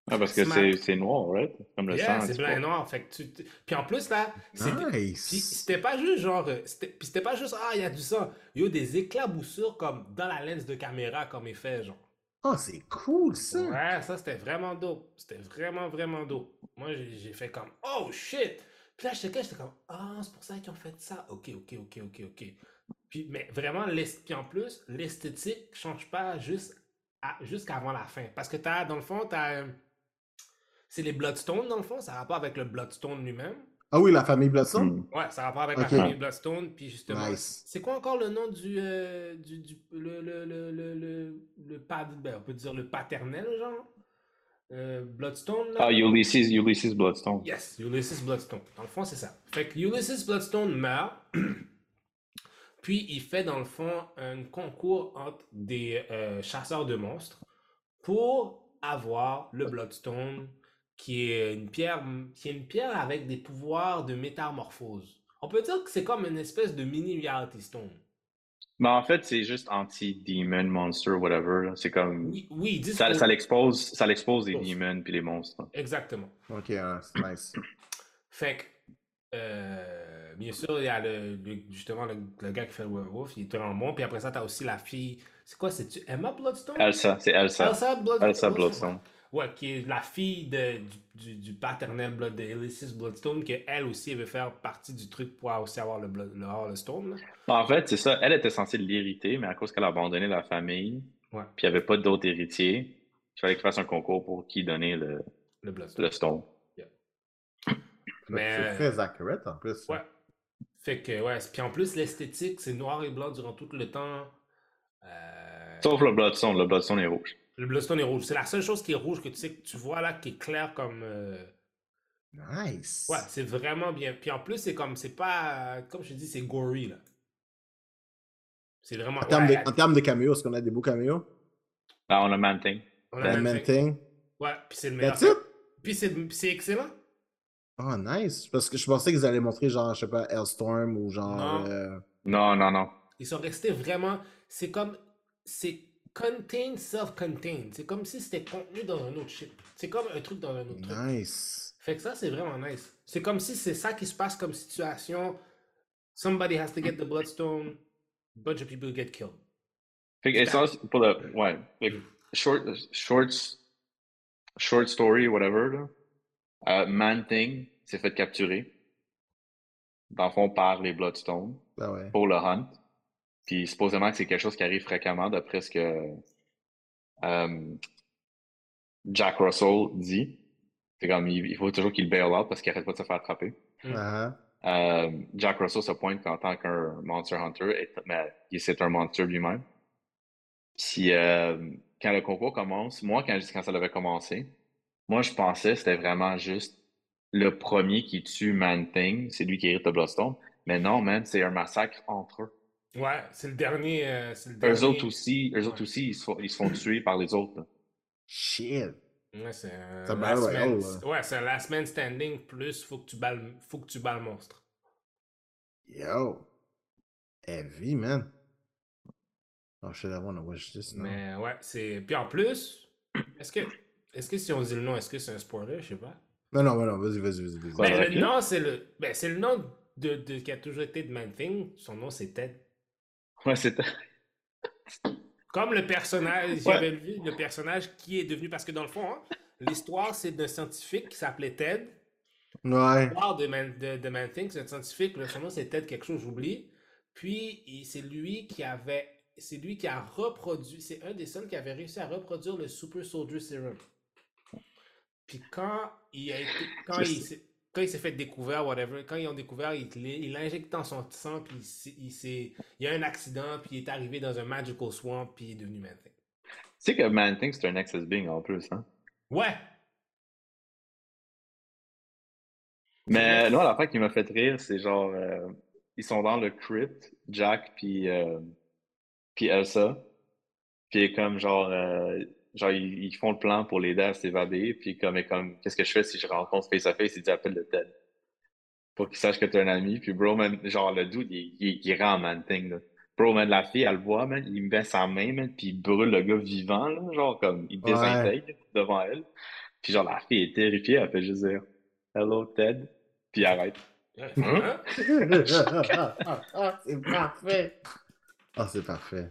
Ah, parce que c'est c'est noir, right? Comme le Yeah, sang. c'est blanc et noir. Fait que tu... tu- Puis en plus, là, c'était... Nice! pas juste genre. euh, c'était- Puis c'était pas juste, ah, il y a du sang. Il y a eu des éclaboussures comme dans la lens de caméra, comme effet, genre. Oh, c'est cool ça! Ouais, ça c'était vraiment dope. C'était vraiment, vraiment dope. Moi, j'ai fait comme, oh shit! Puis là, j'étais j'étais comme, ah, c'est pour ça qu'ils ont fait ça. Ok, ok, ok, ok, ok. Puis, mais vraiment, l'est- puis en plus, l'esthétique change pas juste à- jusqu'avant la fin. Parce que t'as, dans le fond, t'as. euh, C'est les Bloodstones, dans le fond, ça a rapport avec le Bloodstone lui-même. Ah oui, la famille Bloodstone? Hmm. Ouais, ça a rapport avec la famille Bloodstone, puis justement, Nice. c'est quoi encore le nom du, euh, du, du- le, le, le, le, le, le pad, ben, on peut dire le paternel, genre? Euh, Bloodstone, là? Ah, Ulysses, Ulysses Bloodstone. Yes, Ulysses Bloodstone. Dans le fond, c'est ça. Fait que Ulysses Bloodstone meurt, puis il fait dans le fond un concours entre des euh, chasseurs de monstres pour avoir le Bloodstone, qui est une pierre, qui est une pierre avec des pouvoirs de métamorphose. On peut dire que c'est comme une espèce de mini reality stone. Mais en fait, c'est juste anti-demon, monster, whatever. C'est comme. Oui, oui, Ça, ça l'expose, ça l'expose les demons puis les monstres. Exactement. Ok, ouais, c'est nice. Fait que, euh, bien sûr, il y a le, le- justement le, le gars qui fait le werewolf, il est vraiment bon. Puis après ça, t'as aussi la fille. C'est quoi, c'est-tu Emma Bloodstone? Elsa, c'est Elsa. Elsa Bloodstone. Elsa Bloodstone. Ouais, qui est la fille de, du, du, du paternel Blood de Ulysses Bloodstone, qu'elle aussi elle veut faire partie du truc pour aussi avoir le, blood, le, avoir le stone. là. En fait, c'est ça. Elle était censée l'hériter, mais à cause qu'elle a abandonné la famille, Ouais. puis il n'y avait pas d'autres héritiers, il fallait qu'il fasse un concours pour qui donner le, Le Bloodstone. le stone. Mais, C'est euh, très accurate en plus. Ouais. Fait que, ouais. Puis en plus, l'esthétique, c'est noir et blanc durant tout le temps. Euh, Sauf le Bloodstone. Le Bloodstone est rouge. Le Bloodstone est rouge. C'est la seule chose qui est rouge que tu sais que tu vois là, qui est clair comme. euh, Nice. Ouais, c'est vraiment bien. Puis en plus, c'est comme. C'est pas. Comme je te dis, c'est gory là. C'est vraiment. En termes, ouais, de, en termes de caméos, est-ce qu'on a des beaux caméos? Là, on a Man-Thing. on a même Man fait- Thing. Ouais, puis c'est le meilleur. That's it? Puis c'est puis c'est excellent. Oh, nice. Parce que je pensais qu'ils allaient montrer, genre, je sais pas, Hellstorm ou genre. Non. euh, Non, non, non. Ils sont restés vraiment. C'est comme. C'est contained, self-contained. C'est comme si c'était contenu dans un autre shit. C'est comme un truc dans un autre truc. Nice. Fait que ça, c'est vraiment nice. C'est comme si c'est ça qui se passe comme situation. Somebody has to get the bloodstone. Bunch of people get killed. Fait que, et ça, c'est pour le. Ouais. Fait que, short, short, short story, whatever, là. Euh, Man-Thing s'est fait capturer. Dans le fond, par les Bloodstones. Ben ouais. pour le hunt. Puis supposément que c'est quelque chose qui arrive fréquemment d'après ce que euh, Jack Russell dit. C'est comme il, il faut toujours qu'il bail out parce qu'il arrête pas de se faire attraper. Mm. Ah, Euh, Jack Russell se pointe qu'en tant qu'un Monster Hunter, et- mais il- c'est un monster lui-même. Puis euh, quand le concours commence, moi quand, quand ça avait commencé, moi je pensais que c'était vraiment juste le premier qui tue Man-Thing, c'est lui qui hérite de Bloodstone. Mais non, man, c'est un massacre entre eux. Ouais, c'est le dernier. euh, c'est le dernier. Eux autres aussi, eux autres aussi, ils se font, ils se font tuer par les autres. là. shit. Ouais, c'est un un last man- royale, Ouais, c'est un last man standing plus faut que tu bats le, faut que tu bats le monstre. Yo. Heavy, man. Oh, should I wanna watch this now? Mais ouais, c'est. Puis en plus, est-ce que. Est-ce que si on dit le nom, est-ce que c'est un spoiler? Je sais pas. Non, non, non, vas-y, vas-y, vas-y. Ouais. Ben, le nom, c'est le. Ben, c'est le nom de, de, qui a toujours été de Man Thing. Son nom, c'est Ted. Ouais. Comme le personnage, Ouais. j'avais vu le personnage qui est devenu. Parce que dans le fond, hein, l'histoire, c'est d'un scientifique qui s'appelait Ted. Ouais. L'histoire de Man, de, de Man Thing, c'est un scientifique. là, son nom, c'est Ted quelque chose, j'oublie. Puis, c'est lui qui avait. C'est lui qui a reproduit. C'est un des seuls qui avait réussi à reproduire le Super Soldier Serum. Puis quand il a été. Quand il s'est- quand il s'est fait découvert, whatever, quand ils ont découvert, il l'a- l'a injecté dans son sang, puis il, s'est- il, y a un accident, puis il est arrivé dans un magical swamp, puis il est devenu Man Thing. Tu sais que Man-Thing, c'est un Nexus Being en plus. Hein? Ouais! Mais là, l'affaire qui m'a fait rire, c'est genre. euh, ils sont dans le crypt, Jack puis, euh, puis Elsa. Puis comme genre. euh, genre, ils, ils font le plan pour l'aider à s'évader. Puis comme, et comme qu'est-ce que je fais si je rencontre face à face? Il dit appelle le Ted. Pour qu'il sache que t'es un ami. Puis bro, man, genre le dude, il, il, il rend Man-Thing. Là. Bro, man, la fille, elle le voit, man, il met sa main, man, puis il brûle le gars vivant, là, genre comme il Ouais. désintègre devant elle. Puis genre la fille est terrifiée, elle fait juste dire Hello Ted, puis elle arrête. Hein? c'est parfait. Ah, c'est parfait.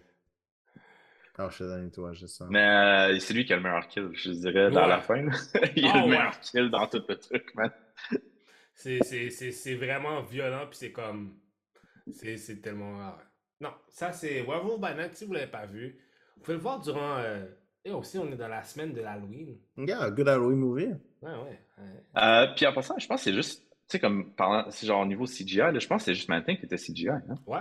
Oh, je suis dans toi, je sens. Mais euh, c'est lui qui a le meilleur kill, je dirais, dans Ouais. la fin. il a Ah le ouais. meilleur kill dans tout le truc, man. C'est- C'est c'est- c'est vraiment violent, puis c'est comme. C'est c'est tellement. ouais. Non, ça c'est Werewolf by Night, si vous l'avez pas vu. Vous pouvez le voir durant. euh, Et aussi, on est dans la semaine de l'Halloween. Yeah, good Halloween movie. Ouais, ouais. ouais. Euh, puis en passant, je pense que c'est juste, tu sais, comme parlant, c'est genre au niveau CGI, là, je pense que c'est juste Mantin qui était CGI. Hein? Ouais.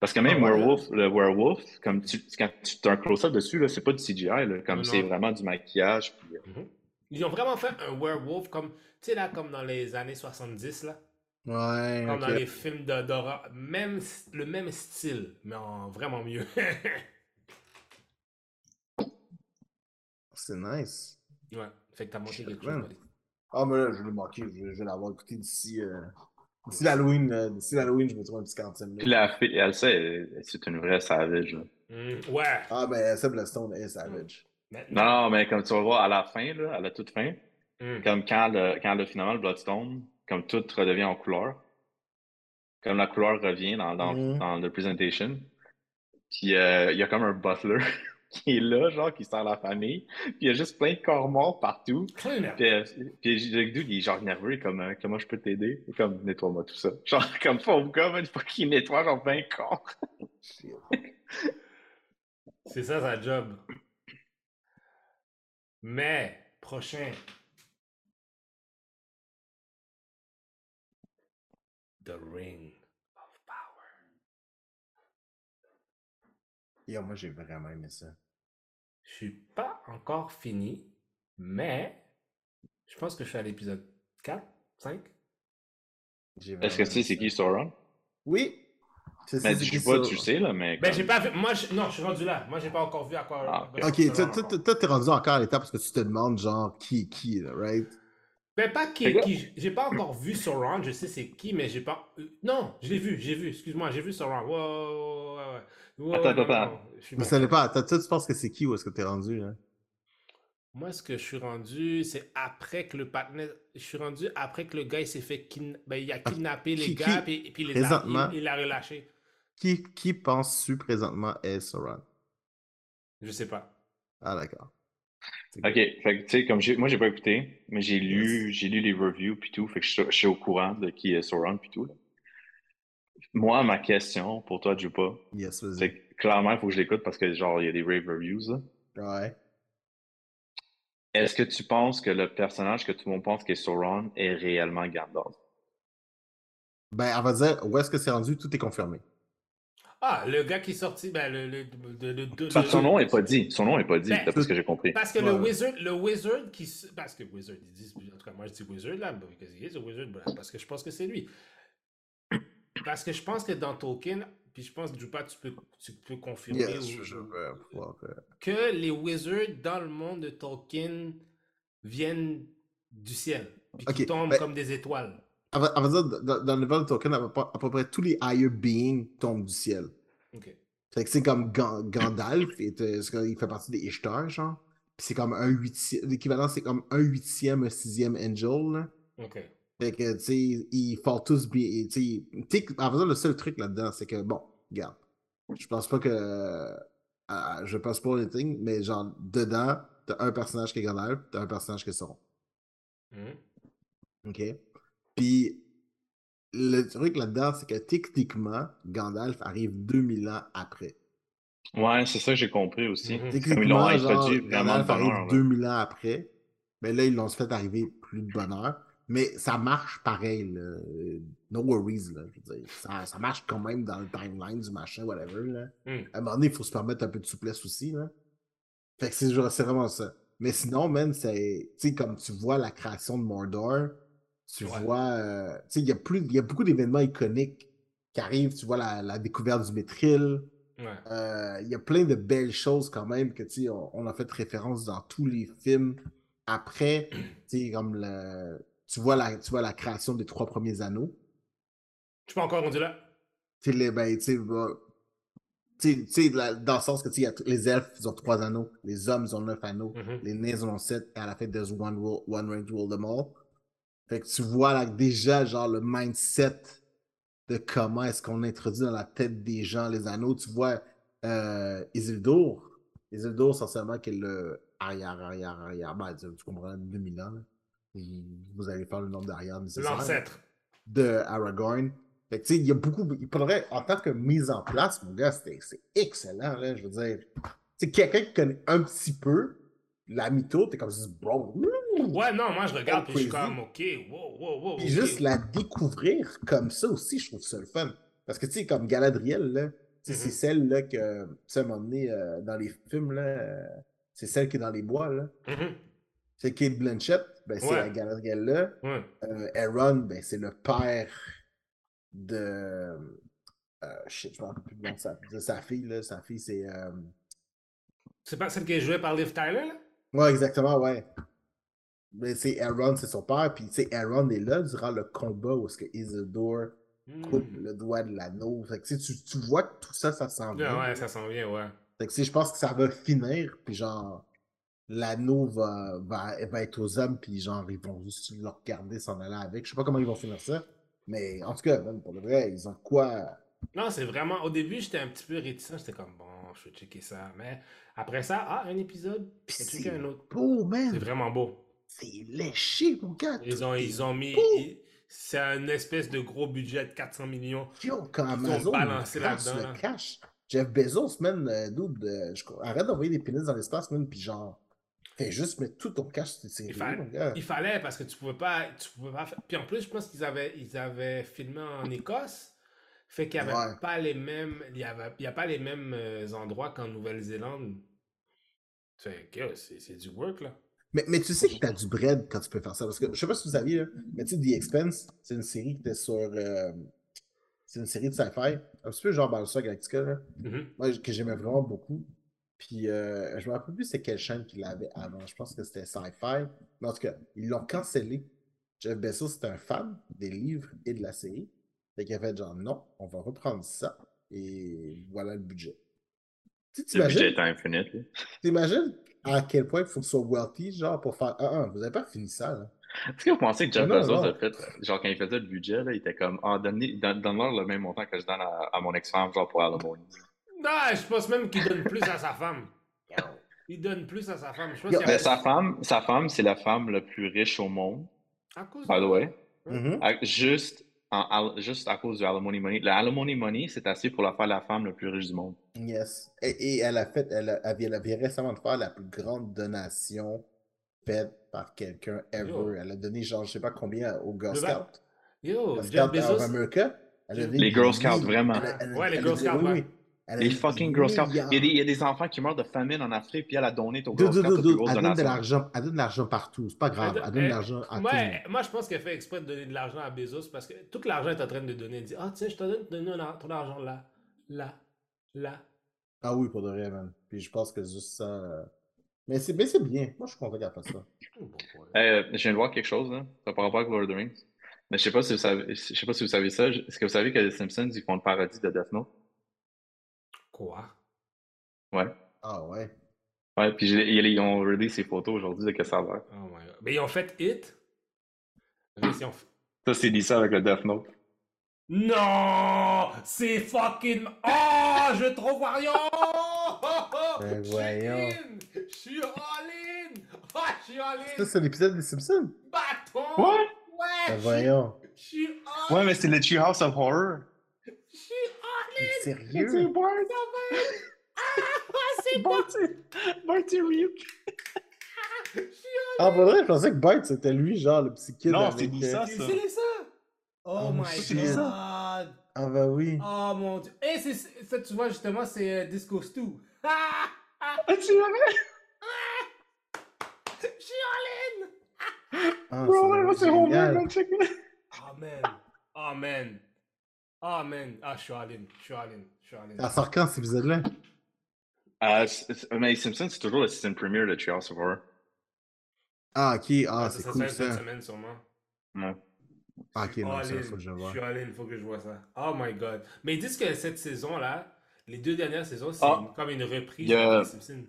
Parce que même Ah ouais, Werewolf, le Werewolf, comme tu, quand tu as un close-up dessus, c'est pas du CGI, là, comme c'est vraiment du maquillage. Puis, euh, Mhm. Ils ont vraiment fait un werewolf comme. Tu sais, là, comme dans les années 70, là. Ouais, Comme dans les films d'horreur. Même, le même style, mais en vraiment mieux. C'est nice. ouais. Fait que t'as manqué quelque chose. Ah, mais là, je l'ai manqué. Je, je vais l'avoir écouté d'ici euh, D'ici l'Halloween, euh, d'ici l'Halloween, je me trouve un petit 45 Puis minutes. la fille, elle sait, c'est une vraie savage. Hmm, ouais. Ah, ben, Seb Stone est savage. Maintenant. Non, non, mais comme tu vas voir à la fin, là, à la toute fin, Hmm. comme quand le, quand le finalement le Bloodstone, comme tout redevient en couleur, comme la couleur revient dans, dans, dans le presentation, puis euh, il y a comme un butler qui est là, genre, qui sert la famille, puis il y a juste plein de corps morts partout, puis, euh, puis le dude, il est genre nerveux, comme, euh, comment je peux t'aider? Comme, nettoie-moi tout ça. Genre, comme gars, man, il faut qu'il nettoie, genre, 20 corps. C'est ça sa job. Mais, prochain. The Ring of Power. Yo, moi, j'ai vraiment aimé ça. Je suis pas encore fini, mais je pense que je suis à l'épisode 4, 5. J'ai Est-ce que tu sais c'est qui Sauron? Oui. Mais je sais pas, tu sais, là, mais. Ben, j'ai pas vu. Moi, je... non, je suis rendu là. Moi, j'ai pas encore vu à quoi. Ah, Ok, toi, t'es rendu encore à l'étape parce que tu te demandes, genre, qui est qui, là, right? Ben, pas qui, qui j'ai pas encore vu Sauron, je sais c'est qui, mais j'ai pas. euh, Non, je l'ai vu, j'ai vu, excuse-moi, j'ai vu ouais, ouais, ouais. Ouais, Attends, attends, je pas. Toi, toi, tu penses que c'est qui ou est-ce que t'es rendu, là? Moi, ce que je suis rendu, c'est après que le partenaire. Je suis rendu après que le gars il s'est fait kidna- ben, il a kidnappé les qui- gars, qui- puis, puis il les a, présentement- il, il l'a relâché. Qui, qui penses-tu présentement est Sauron? Je sais pas. Ah, d'accord. Ok, fait que, tu sais, comme moi, j'ai pas écouté, mais j'ai lu, j'ai lu les reviews puis tout, fait que je, suis- je suis au courant de qui est Sauron puis tout, là. Moi, ma question pour toi, Jupa, Yes, c'est clairement, il faut que je l'écoute parce que, genre, il y a des rave reviews, là. Ouais. Est-ce que tu penses que le personnage que tout le monde pense qu'est Sauron est réellement Gandalf? Ben, on va dire, où est-ce que c'est rendu? Tout est confirmé. Ah, le gars qui est sorti, ben, le. le, de- de- de- Son, son nom est pas dit. Son nom est pas dit, Ben, d'après ce que j'ai compris. Parce que Ouais, le wizard, le wizard qui. Parce que wizard, ils disent. En tout cas, moi je dis wizard là, parce qu'il est wizard, ben, parce que je pense que c'est lui. Parce que je pense que dans Tolkien, puis je pense que Jupa, tu peux, tu peux confirmer Yes, ou- je, euh, que les wizards dans le monde de Tolkien viennent du ciel, puis qui tombent ben- comme des étoiles. Va dire, dans, dans le level de Tolkien, à peu, près- à peu près tous les higher beings tombent du ciel. Ok. Fait que c'est comme Gan- Gandalf, euh, il fait partie des Ishtar, genre. Puis c'est comme un huitième, l'équivalent c'est comme un huitième, un sixième angel, là. Ok. Fait que, tu sais, ils font tous bien. Tu sais, en faisant le seul truc là-dedans, c'est que, bon, regarde, je pense pas que. euh, je pense pas anything, mais genre, dedans, t'as un personnage qui est Gandalf, t'as un personnage qui est Sauron. Mhm. OK? Puis, le truc là-dedans, c'est que techniquement, Gandalf arrive 2000 ans après. Ouais, c'est ça que j'ai compris aussi. Mhm. Comme ils Techniquement, l'ont genre, introduit vraiment de Gandalf arrive là. 2000 ans après. Mais là, ils l'ont fait arriver plus de bonne heure. Mais ça marche pareil, là. No worries, là. Je veux dire. Ça, ça marche quand même dans le timeline du machin, whatever, là. Mhm. À un moment donné, il faut se permettre un peu de souplesse aussi, là. Fait que c'est vraiment ça. Mais sinon, man, c'est. Tu sais, comme tu vois la création de Mordor, tu Ouais. vois. euh, tu sais, il y, y a beaucoup d'événements iconiques qui arrivent. Tu vois la, la découverte du. Ouais. Euh, Il y a plein de belles choses quand même que on, on a fait référence dans tous les films. Après, comme le, tu vois la, tu vois la création des trois premiers anneaux. Je suis pas encore rendu là? Tu sais, ben, tu sais, dans le sens que tu sais, il y a les elfes, ils ont trois anneaux, les hommes, ils ont neuf anneaux, Mhm. les nains, ils ont sept, et à la fin, there's one, rule, one range rule them all. Fait que tu vois là, déjà, genre, le mindset de comment est-ce qu'on introduit dans la tête des gens les anneaux. Tu vois euh, Isildur. Isildur, essentiellement, qui est le arrière, arrière, arrière. Ben, tu, tu comprends, 2000 ans. là. Vous allez faire le nombre d'arrière nécessaire L'ancêtre. de Aragorn. Fait que, tu sais, il y a beaucoup. Il faudrait, en tant que mise en place, mon gars, c'est excellent, là. Je veux dire. Sais, quelqu'un qui connaît un petit peu la mytho, t'es comme bro. Ouais, non, moi je regarde, puis je suis comme, ok, wow, wow, wow. Puis juste la découvrir comme ça aussi, je trouve ça le fun. Parce que, tu sais, comme Galadriel, là, c'est Mhm. celle là, que, tu sais, à un moment donné, euh, dans les films, là, euh, c'est celle qui est dans les bois, là. Mhm. C'est Kate Blanchett, ben, c'est Ouais. la Galadriel là. Ouais. Euh, Aaron, ben, c'est le père de. Shit, je me rappelle plus de sa, de sa fille, là. Sa fille, c'est. C'est pas celle qui est jouée par Liv Tyler, là? Ouais, exactement, ouais. Mais c'est Aaron, c'est son père, puis tu sais, Aaron est là durant le combat où est-ce que Isildur coupe Hmm. le doigt de l'anneau. Fait que tu, tu, vois que tout ça, ça s'en Ouais, vient. ouais, ça s'en vient, ouais. Fait que je pense que ça va finir, puis genre, l'anneau va, va, va être aux hommes, puis genre, ils vont juste le regarder s'en aller avec. Je sais pas comment ils vont finir ça, mais en tout cas, man, pour le vrai, ils ont quoi. Non, c'est vraiment. Au début, j'étais un petit peu réticent. J'étais comme, bon, je vais checker ça. Mais après ça, ah, un épisode. Puis c'est un autre. beau, C'est man. vraiment beau. C'est léché, mon gars. Ils ont, ils ont mis. C'est un espèce de gros budget de 400 millions. Yo, quand Ils ont Amazon balancé il crache là-dedans, cash. Jeff Bezos, man, euh, dude, euh, je- arrête d'envoyer des pénis dans l'espace, man, puis genre, fais juste mettre tout ton cash sur tes Il, fa- mon gars. il fallait parce que tu pouvais pas. Tu pouvais pas Puis en plus, je pense qu'ils avaient, ils avaient filmé en Écosse. Fait qu'il n'y avait Ouais. pas les mêmes. Il y avait, il y a pas les mêmes euh, endroits qu'en Nouvelle-Zélande. Fait que c'est du work là. Mais, mais tu sais que t'as du bread quand tu peux faire ça. Parce que je sais pas si vous saviez, là, mais tu sais, The Expense, c'est une série qui était sur. euh, c'est une série de sci-fi. Un petit peu genre Battlestar Galactica, là. Mhm. Moi, que j'aimais vraiment beaucoup. Puis euh, je me rappelle plus c'est quelle chaîne qu'il avait avant. Je pense que c'était Sci-Fi. Mais en tout cas, ils l'ont cancellé. Jeff Bezos, c'était un fan des livres et de la série. Fait qu'il a fait genre non, on va reprendre ça. Et voilà le budget. Tu sais, Le budget est infinite. t'imagines à quel point il faut que tu sois wealthy, genre, pour faire Ah, ah, vous avez pas fini ça, là. Est-ce que vous pensez que Jeff Non, Bezos non. a fait, genre quand il faisait le budget, là, il était comme, ah, donne- donne-leur le même montant que je donne à, à mon ex-femme, genre pour Alimony. Non, je pense même qu'il donne plus à sa femme. Il donne plus à sa femme. Je pense Mais sa femme, sa femme, c'est la femme la plus riche au monde, À cause by the way. Mhm. À- Juste, en- juste à cause du alimony money. Le alimony money, c'est assez pour la faire la femme la plus riche du monde. Yes. Et, et elle a fait, elle, a- elle vient- récemment de faire la plus grande donation faite par quelqu'un ever. Yo. Elle a donné genre, je sais pas combien aux Girl Scouts. Yo, Girl Scouts of Bezos. America. Elle a donné Les Girl Scouts, vraiment. elle a- elle a- Ouais, les Girl Scouts, oui, Les fucking Girl Scouts. Il y, a des, il y milliards. a des enfants qui meurent de famine en Afrique, puis elle a donné aux Dude, Girl dude, Scouts la dude, plus dude, grosse Elle donne de l'argent. Elle donne de l'argent partout. C'est pas grave. Elle- Elle donne de l'argent à moi, moi, je pense qu'elle fait exprès de donner de l'argent à Bezos parce que tout l'argent est en train de donner. Elle dit Ah, tiens, je te donne, ton argent là, là, là. Ah oui, pour de vrai, man. Puis je pense que juste ça. euh, Mais c'est mais c'est bien. Moi, je suis content qu'elle fasse ça. Oh. Euh, je viens de voir quelque chose, là. Ça pas rapport avec Lord of the Rings. Mais je sais pas si vous savez, je sais pas si vous savez ça. Est-ce que vous savez que les Simpsons, ils font le parodie de Death Note? Quoi Ouais. Ah ouais. Ouais, puis ils, ont release ces photos aujourd'hui de que ça a l'air. Oh my god. Mais ils ont fait Hit. Ont Ça, c'est dit ça avec le Death Note. Non C'est fucking. Oh Je Oh, oh, Ben voyons. in Je suis all-in Oh, je suis Ça, all-in c'est l'épisode des Simpsons. Bâton Ouais. Ouais Ben voyons. Je suis all Ouais, mais c'est le Treehouse of Horror. Je suis all-in sérieux? Ça C'est bon Barty Reed. Je suis Ah, pour vrai, je pensais que Bart, c'était lui, genre, le petit kid. Non, c'est Lisa, euh, ça. C'est ça Oh Oh, my c'est god. Ah, bah oui. Oh mon dieu Et c'est ça, tu vois, justement, c'est euh, Disco Stew Ah Ah Ah, tu l'avais? Je suis all-in Ah, Bro, ouais, c'est Homer, génial. man, check it. Oh man. Oh man. Oh man. Ah, je suis. Je suis all-in. Je suis all-in. Ça sort quand, cet épisode-là? Euh, c'est- c'est- mais Simpsons, c'est toujours le season premiere de Treehouse of Horror. Ah, ok. Ah, Ah, c'est ça cool, sera cette ça. semaine, sûrement. Ouais. Ah, ok, non, ça, faut que je Je vois. suis all-in. Il faut que je vois ça. Oh my god. Mais ils disent que cette saison-là, les deux dernières saisons, c'est Ah. comme une reprise de Simpsons.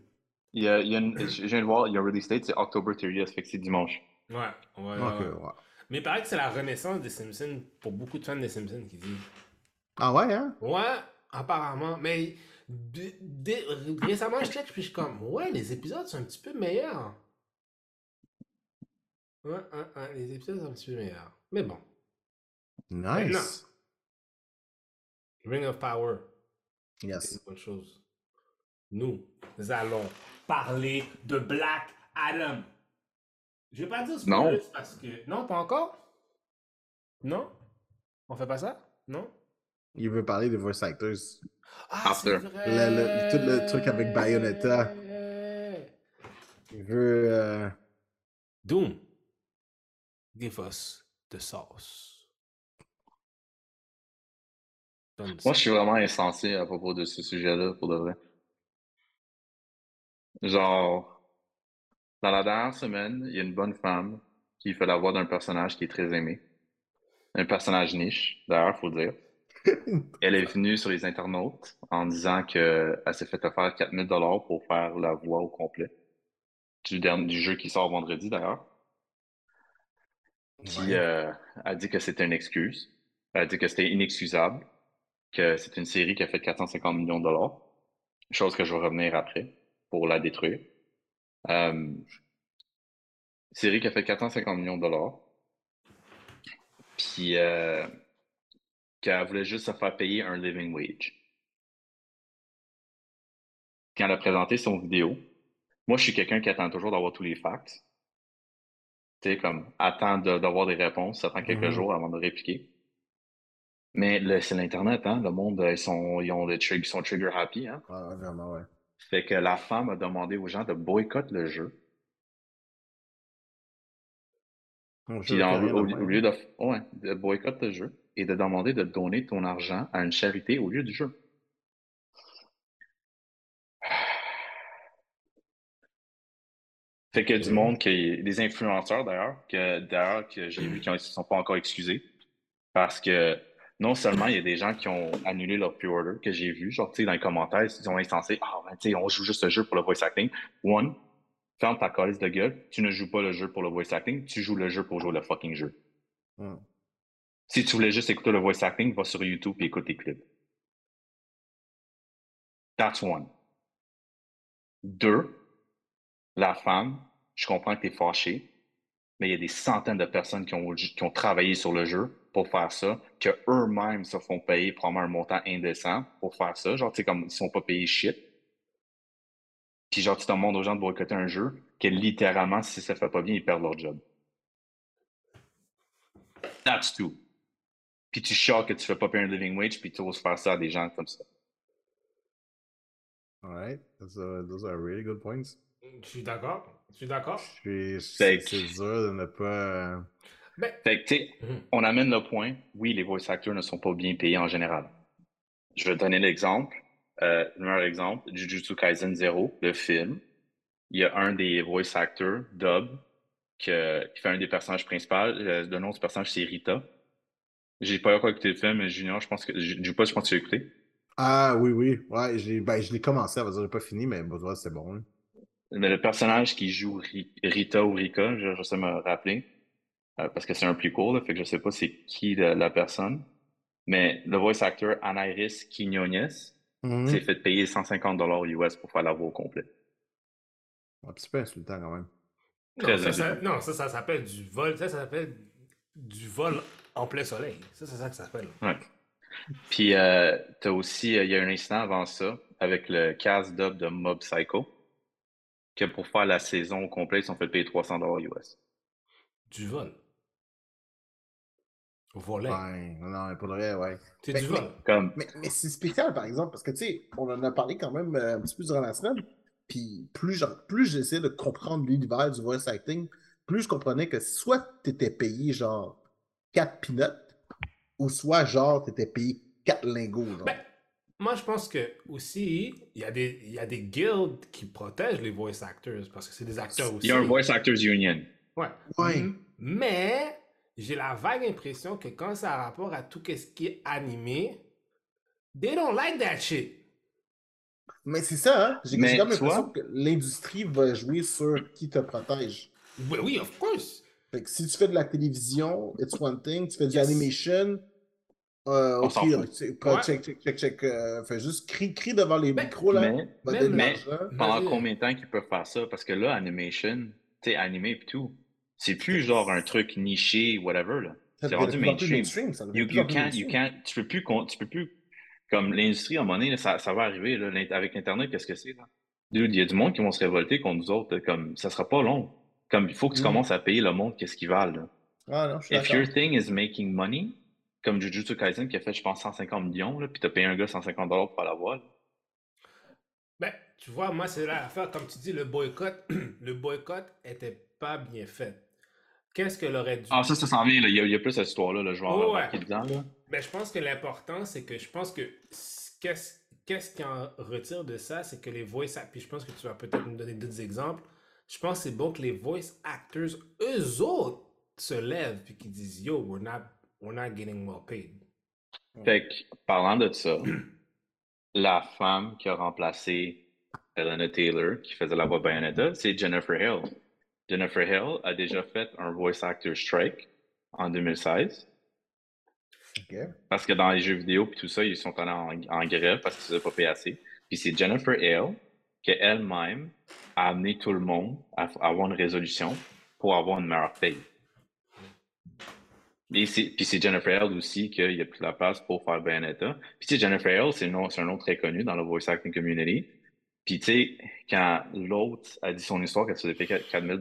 Il y a, il y a une, je viens de voir, il y a release date, c'est October 30th, fait que c'est dimanche. Ouais. ouais, ouais, Ok, ouais. ouais. Mais il paraît que c'est la renaissance des Simpsons pour beaucoup de fans des Simpsons qui disent. Ah ouais, hein? Ouais, apparemment. Mais de- de- récemment, je check, puis je suis comme, ouais, les épisodes sont un petit peu meilleurs. Ouais, ouais, ouais, les épisodes sont un petit peu meilleurs. Mais bon, Nice. Ring of Power, c'est Yes. une bonne chose. Nous allons parler de Black Adam. Je vais pas dire Non. spoilers parce que. Non, pas encore? Non? On fait pas ça? Non? Il veut parler des voice actors. Ah, After. c'est vrai! Le- le- tout le truc avec Bayonetta. Il veut. euh, Doom, give us the sauce. Donne Moi, je suis vraiment insensé à propos de ce sujet-là, pour de vrai. Genre, Dans la dernière semaine, il y a une bonne femme qui fait la voix d'un personnage qui est très aimé. Un personnage niche, d'ailleurs, faut le dire. Elle est venue sur les internautes en disant qu'elle s'est fait offrir 4000 dollars pour faire la voix au complet du, dernier, du jeu qui sort vendredi, d'ailleurs. Puis Ouais. euh, elle dit que c'était une excuse. Elle dit que c'était inexcusable, que c'est une série qui a fait 450 millions de dollars. Chose que je vais revenir après pour la détruire. Euh, série qui a fait 450 millions de dollars. Puis euh, qu'elle voulait juste se faire payer un living wage. Quand elle a présenté son vidéo, moi je suis quelqu'un qui attend toujours d'avoir tous les facts. Tu sais, comme attend de- d'avoir des réponses, attend quelques Mhm. jours avant de répliquer. Mais c'est l'Internet, hein? Le monde, euh, ils sont, ils ont des ils sont trigger happy, hein? Ouais, vraiment, ouais. Fait que la femme a demandé aux gens de boycotter le jeu. Mon Puis jeu, en- carrément, au, au lieu de, ouais, de boycotter le jeu et de demander de donner ton argent à une charité au lieu du jeu. Fait que du Ok. monde, qui, des influenceurs d'ailleurs, que d'ailleurs que j'ai vu qui ne se sont pas encore excusés. Parce que non seulement il y a des gens qui ont annulé leur pre-order que j'ai vu, genre tu sais, dans les commentaires, ils ont insensé Ah ben tu sais, on joue juste le jeu pour le voice acting. One, ferme ta calice de gueule, tu ne joues pas le jeu pour le voice acting, tu joues le jeu pour jouer le fucking jeu. Hmm. Si tu voulais juste écouter le voice acting, va sur YouTube et écoute tes clips. That's one. Deux, la femme, je comprends que tu es fâché, mais il y a des centaines de personnes qui ont, travaillé sur le jeu pour faire ça, que eux-mêmes se font payer probablement un montant indécent pour faire ça. Genre, tu sais, comme ils sont pas payés shit. Puis genre, tu demandes aux gens de boycotter un jeu que littéralement, si ça fait pas bien, ils perdent leur job. That's two. Puis tu choques que tu fais pas payer un living wage, puis tu oses faire ça à des gens comme ça. Alright, those are, those are really good points. Je suis d'accord? Je suis d'accord? Je suis- Fait C'est que- c'est dur de ne pas. euh, Ben, Fait que, tu sais, Mhm. on amène le point, oui, les voice actors ne sont pas bien payés en général. Je vais donner l'exemple. Euh, le meilleur exemple, Jujutsu Kaisen Zero, le film. Il y a un des voice actors, Dub, que- qui fait un des personnages principaux. Euh, le nom du personnage, c'est Rita. J'ai pas encore écouté le film, mais Junior, je pense que. Pas, je pense que tu l'as écouté. Ah oui, oui. Ouais, j'ai ben, je l'ai commencé, à dire, j'ai pas fini, mais bon, ouais, c'est bon. hein. Mais le personnage qui joue Ri- Rita ou Rika, je, je sais me rappeler, euh, parce que c'est un plus court, là, fait que je sais pas c'est qui la, la personne. Mais le voice actor Anairis Quinones Mhm. s'est fait payer 150 dollars US pour faire la voix au complet. Un petit peu insultant quand même. Très non, ça, ça- non, ça, ça s'appelle du vol. Ça, ça s'appelle du vol en plein soleil. Ça, c'est ça que ça s'appelle. Ouais. Puis euh, t'as aussi, euh, il y a un incident avant ça avec le cast dub de Mob Psycho, que pour faire la saison au complet, ils sont fait payer 300 dollars US. Du vol. Volet. Ouais, non, mais pour le vrai, ouais. C'est Mais- du vol. Comme, Mais, mais c'est spécial, par exemple, parce que, tu sais, on en a parlé quand même euh, un petit peu durant la semaine. Puis plus, genre, plus j'essayais de comprendre l'univers du voice acting, plus je comprenais que soit tu étais payé genre 4 peanuts, ou soit genre tu étais payé 4 lingots. Genre. Ben, moi, je pense que aussi, il y, a des- il y a des guilds qui protègent les voice actors parce que c'est des acteurs aussi. il y a un Voice Actors Union. Ouais. Ouais. M- Mais j'ai la vague impression que quand ça a rapport à tout ce qui est animé, they don't like that shit. Mais c'est ça, hein? J'ai Mais j'ai comme l'impression que l'industrie va jouer sur qui te protège. Oui, oui, of course. Fait que si tu fais de la télévision, it's one thing. Tu fais du Yes. animation, euh, On ok, s'en fout. euh, Ouais. check, check, check, check. euh, fais juste crie, crie devant les Mais- micros, là. Mais, mais- de pendant combien de temps qu'ils peuvent faire ça? Parce que là, animation, tu sais, animé et tout, c'est plus genre un truc niché, whatever, là. C'est rendu de mainstream. mainstream, ça devient You, de plus you en plus can't, you mainstream. can't, tu peux plus, tu peux plus, comme l'industrie, à un moment donné, là, ça, ça va arriver, là, avec Internet, qu'est-ce que c'est, là? Dude, il y a du monde qui vont se révolter contre nous autres, comme, ça sera pas long. Comme, il faut que tu Mm. commences à payer le monde qu'est-ce qu'ils valent, là. Ah non, je suis If your thing is making money, comme Jujutsu Kaisen qui a fait, je pense, 150 millions, là, puis t'as payé un gars 150 dollars pour la là. Ben, tu vois, moi, c'est là l'affaire, comme tu dis, le boycott, le boycott était pas bien fait. Qu'est-ce qu'elle aurait dû... Ah, ça, ça s'en vient, là. Il y a, il y a plus cette histoire-là, là. Je vais en Ouais. dedans, là. Ben, je pense que l'important, c'est que je pense que qu'est-ce qu'est-ce qui en retire de ça, c'est que les voice act- puis je pense que tu vas peut-être nous donner d'autres exemples, je pense que c'est bon que les voice actors, eux autres, se lèvent puis qu'ils disent Yo, we're not, we're not getting well paid. Fait que, parlant de ça, la femme qui a remplacé Elena Taylor, qui faisait la voix Bayonetta, c'est Jennifer Hill. Jennifer Hill a déjà fait un voice actor strike en 2016. OK. Parce que dans les jeux vidéo puis tout ça, ils sont allés en, en grève parce qu'ils ne se pas payé assez. Puis c'est Jennifer Hill qui elle-même a amené tout le monde à, avoir une résolution pour avoir une meilleure paye. Et puis c'est Jennifer Hill aussi qu'il a plus la place pour faire Bayonetta. Puis tu sais, Jennifer Hill, c'est un, nom très connu dans le voice acting community. Puis tu sais, quand l'autre a dit son histoire qu'elle se faisait payer 4000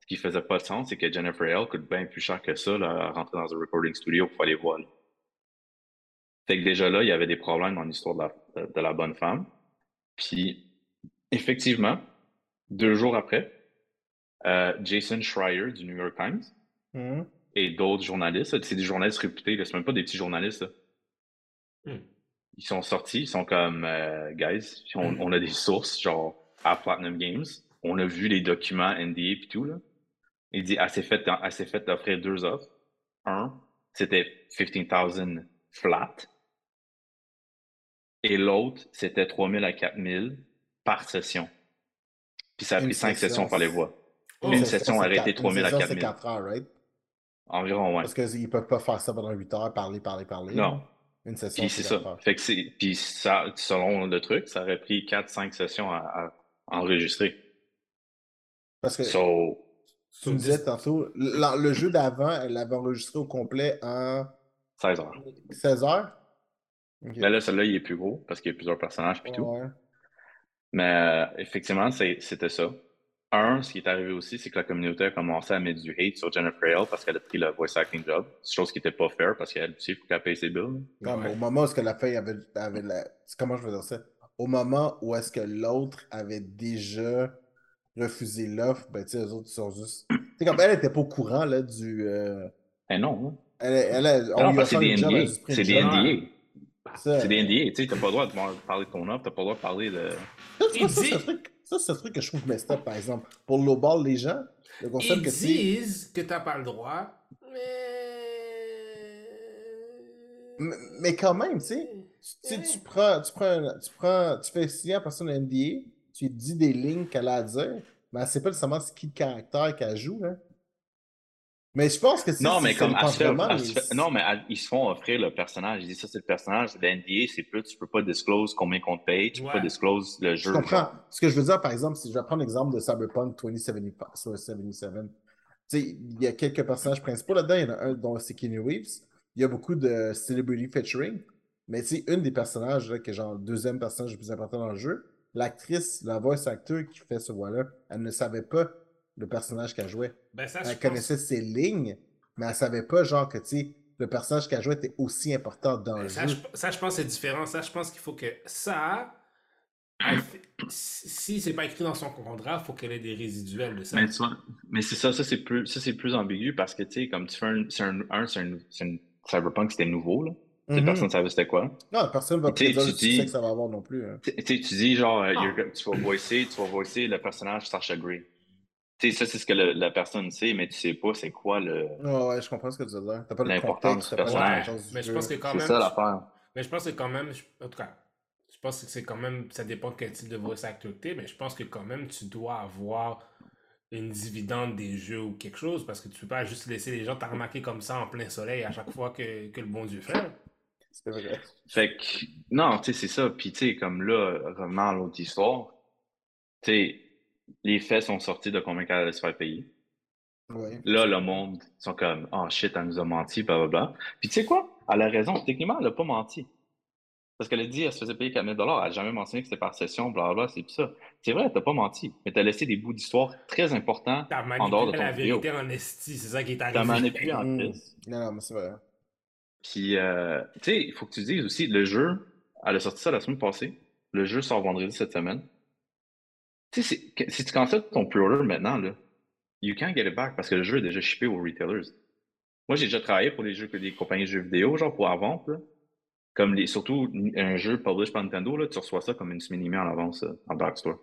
ce qui faisait pas de sens, c'est que Jennifer Hill coûte bien plus cher que ça, là, à rentrer dans un recording studio pour voix. là. Fait que déjà là, il y avait des problèmes dans l'histoire de la, de la bonne femme. Puis, effectivement, deux jours après, euh, Jason Schreier du New York Times Mhm. et d'autres journalistes, c'est des journalistes réputés, là, c'est même pas des petits journalistes. là. Hmm. Ils sont sortis, ils sont comme, euh, guys, on, on a des sources, genre à Platinum Games, on a vu les documents NDA et tout. Là. Il dit, elle s'est fait, elle s'est fait offrir deux offres. Un, c'était 15 000 flat. Et l'autre, c'était 3 000 à 4 000 par session. Puis ça a pris cinq session, sessions pour les voix. Oh, Une session, arrêtée quatre- 3 000 à une session, 4 c'est 000. 4 heures, right? Environ, ouais. Parce qu'ils peuvent pas faire ça pendant 8 heures, parler, parler, parler. Non. Une session, Puis c'est ça. 4 heures. Fait que c'est. Puis ça, selon le truc, ça aurait pris 4-5 sessions à, à enregistrer. Parce que So, tu me disais tantôt, le, le jeu d'avant, elle l'avait enregistré au complet en 16 heures. 16 heures? Mais là, celui-là, il est plus gros parce qu'il y a plusieurs personnages puis tout. Mais euh, effectivement, c'était ça. Un, ce qui est arrivé aussi, c'est que la communauté a commencé à mettre du hate sur Jennifer Hill parce qu'elle a pris le voice acting job. Chose qui n'était pas fair parce qu'elle aussi, il faut qu'elle paye ses bills. Comme Ouais. au moment où est-ce que la fille avait, avait la... Comment je veux dire ça? Au moment où est-ce que l'autre avait déjà refusé l'offre, ben tu sais, eux autres, sont juste... C'est comme elle était pas au courant, là, du... euh, Eh non. hein. Elle, elle, elle- on Non, lui a parce que fait c'est des NDA. C'est des. NDA. C'est des NDA. Tu sais, t'as pas le droit de parler de ton offre, t'as pas le droit de parler de. Ça, c'est un truc, ça, c'est un truc que je trouve messed up, par exemple. Pour lowball les gens, le concept Ils que c'est... disent que t'as pas le droit, mais. Mais, quand même, tu sais, tu, sais, tu prends, tu prends, tu prends, tu fais signer à la personne un NDA, tu lui dis des lignes qu'elle a à dire, mais elle sait pas nécessairement ce qui le caractère qu'elle joue, là. Mais je pense que c'est Non, mais ça comme se se fait- non, mais ils se font offrir le personnage. Ils disent ça, c'est le personnage. Le NDA, c'est plus, tu peux pas disclose combien qu'on te paye, tu peux Ouais. pas disclose le Je jeu. comprends. genre. Ce que je veux dire, par exemple, si je vais prendre l'exemple de Cyberpunk 2077, tu sais, il y a quelques personnages principaux là-dedans. Il y en a un dont c'est Keanu Reeves. Il y a beaucoup de celebrity featuring. Mais tu sais, une des personnages, là, qui est genre le deuxième personnage le plus important dans le jeu, l'actrice, la voice acteur qui fait ce voix-là, elle ne savait pas le personnage qu'elle jouait. Ben, ça, je Elle pense- connaissait ses lignes, mais elle savait pas, genre, que tu sais, le personnage qu'elle jouait était aussi important dans le Ça, jeu. je, ça, je pense que c'est différent. Ça, je pense qu'il faut que ça. fait- si c'est pas écrit dans son contrat, il faut qu'elle ait des résiduels de ça. Mais, c'est ça, ça c'est plus, ça, c'est plus ambigu parce que, tu sais, comme tu fais un, c'est un, un, c'est un, une Cyberpunk, c'était nouveau, là. Mhm. Personne ne savait c'était quoi. Non, personne va Tu sais, prédire tu le dis- que ça va avoir non plus. hein. Tu dis genre, euh, Ah. tu vas voicer, tu vas voicer le personnage Sacha Grey. Tu sais, ça, c'est ce que le- la personne sait, mais tu sais pas c'est quoi le. Ouais, ouais, je comprends ce que tu veux dire. T'as pas le contexte, t'as pas mais je pense que quand C'est même. ça l'affaire. Mais je pense que quand même, en tout cas, je pense que c'est quand même, ça dépend quel type de voice actor t'es, mais je pense que quand même, tu dois avoir une dividende des jeux ou quelque chose, parce que tu peux pas juste laisser les gens t'arnaquer comme ça en plein soleil à chaque fois que, que le bon Dieu fait. C'est vrai. Fait que, non, tu sais, c'est ça. Puis, tu sais, comme là, revenant à l'autre histoire, tu sais, les faits sont sortis de combien qu'elle allait se faire payer. Ouais. Là, le monde sont comme, oh shit, elle nous a menti, blablabla. Puis, tu sais quoi? Elle a raison. Techniquement, elle a pas menti. Parce qu'elle a dit, elle se faisait payer 4 000 Elle a jamais mentionné que c'était par session, blablabla, c'est tout ça. C'est vrai, t'as pas menti, mais t'as laissé des bouts d'histoire très importants T'as en dehors de ton la vidéo. vérité en esti, c'est ça qui est arrivé. T'as manipulé en Mm. crise. Non, non, mais c'est vrai. Puis, euh, tu sais, il faut que tu dises aussi, le jeu, elle a sorti ça la semaine passée. Le jeu sort vendredi cette semaine. Si tu cancelles ton pre-order maintenant, là, you can't get it back parce que le jeu est déjà shippé aux retailers. Moi, j'ai déjà travaillé pour les jeux que des compagnies de jeux vidéo, genre pour la vente, là. Comme les, surtout un jeu published par Nintendo, là, tu reçois ça comme une semaine et demie en avance euh, en backstore.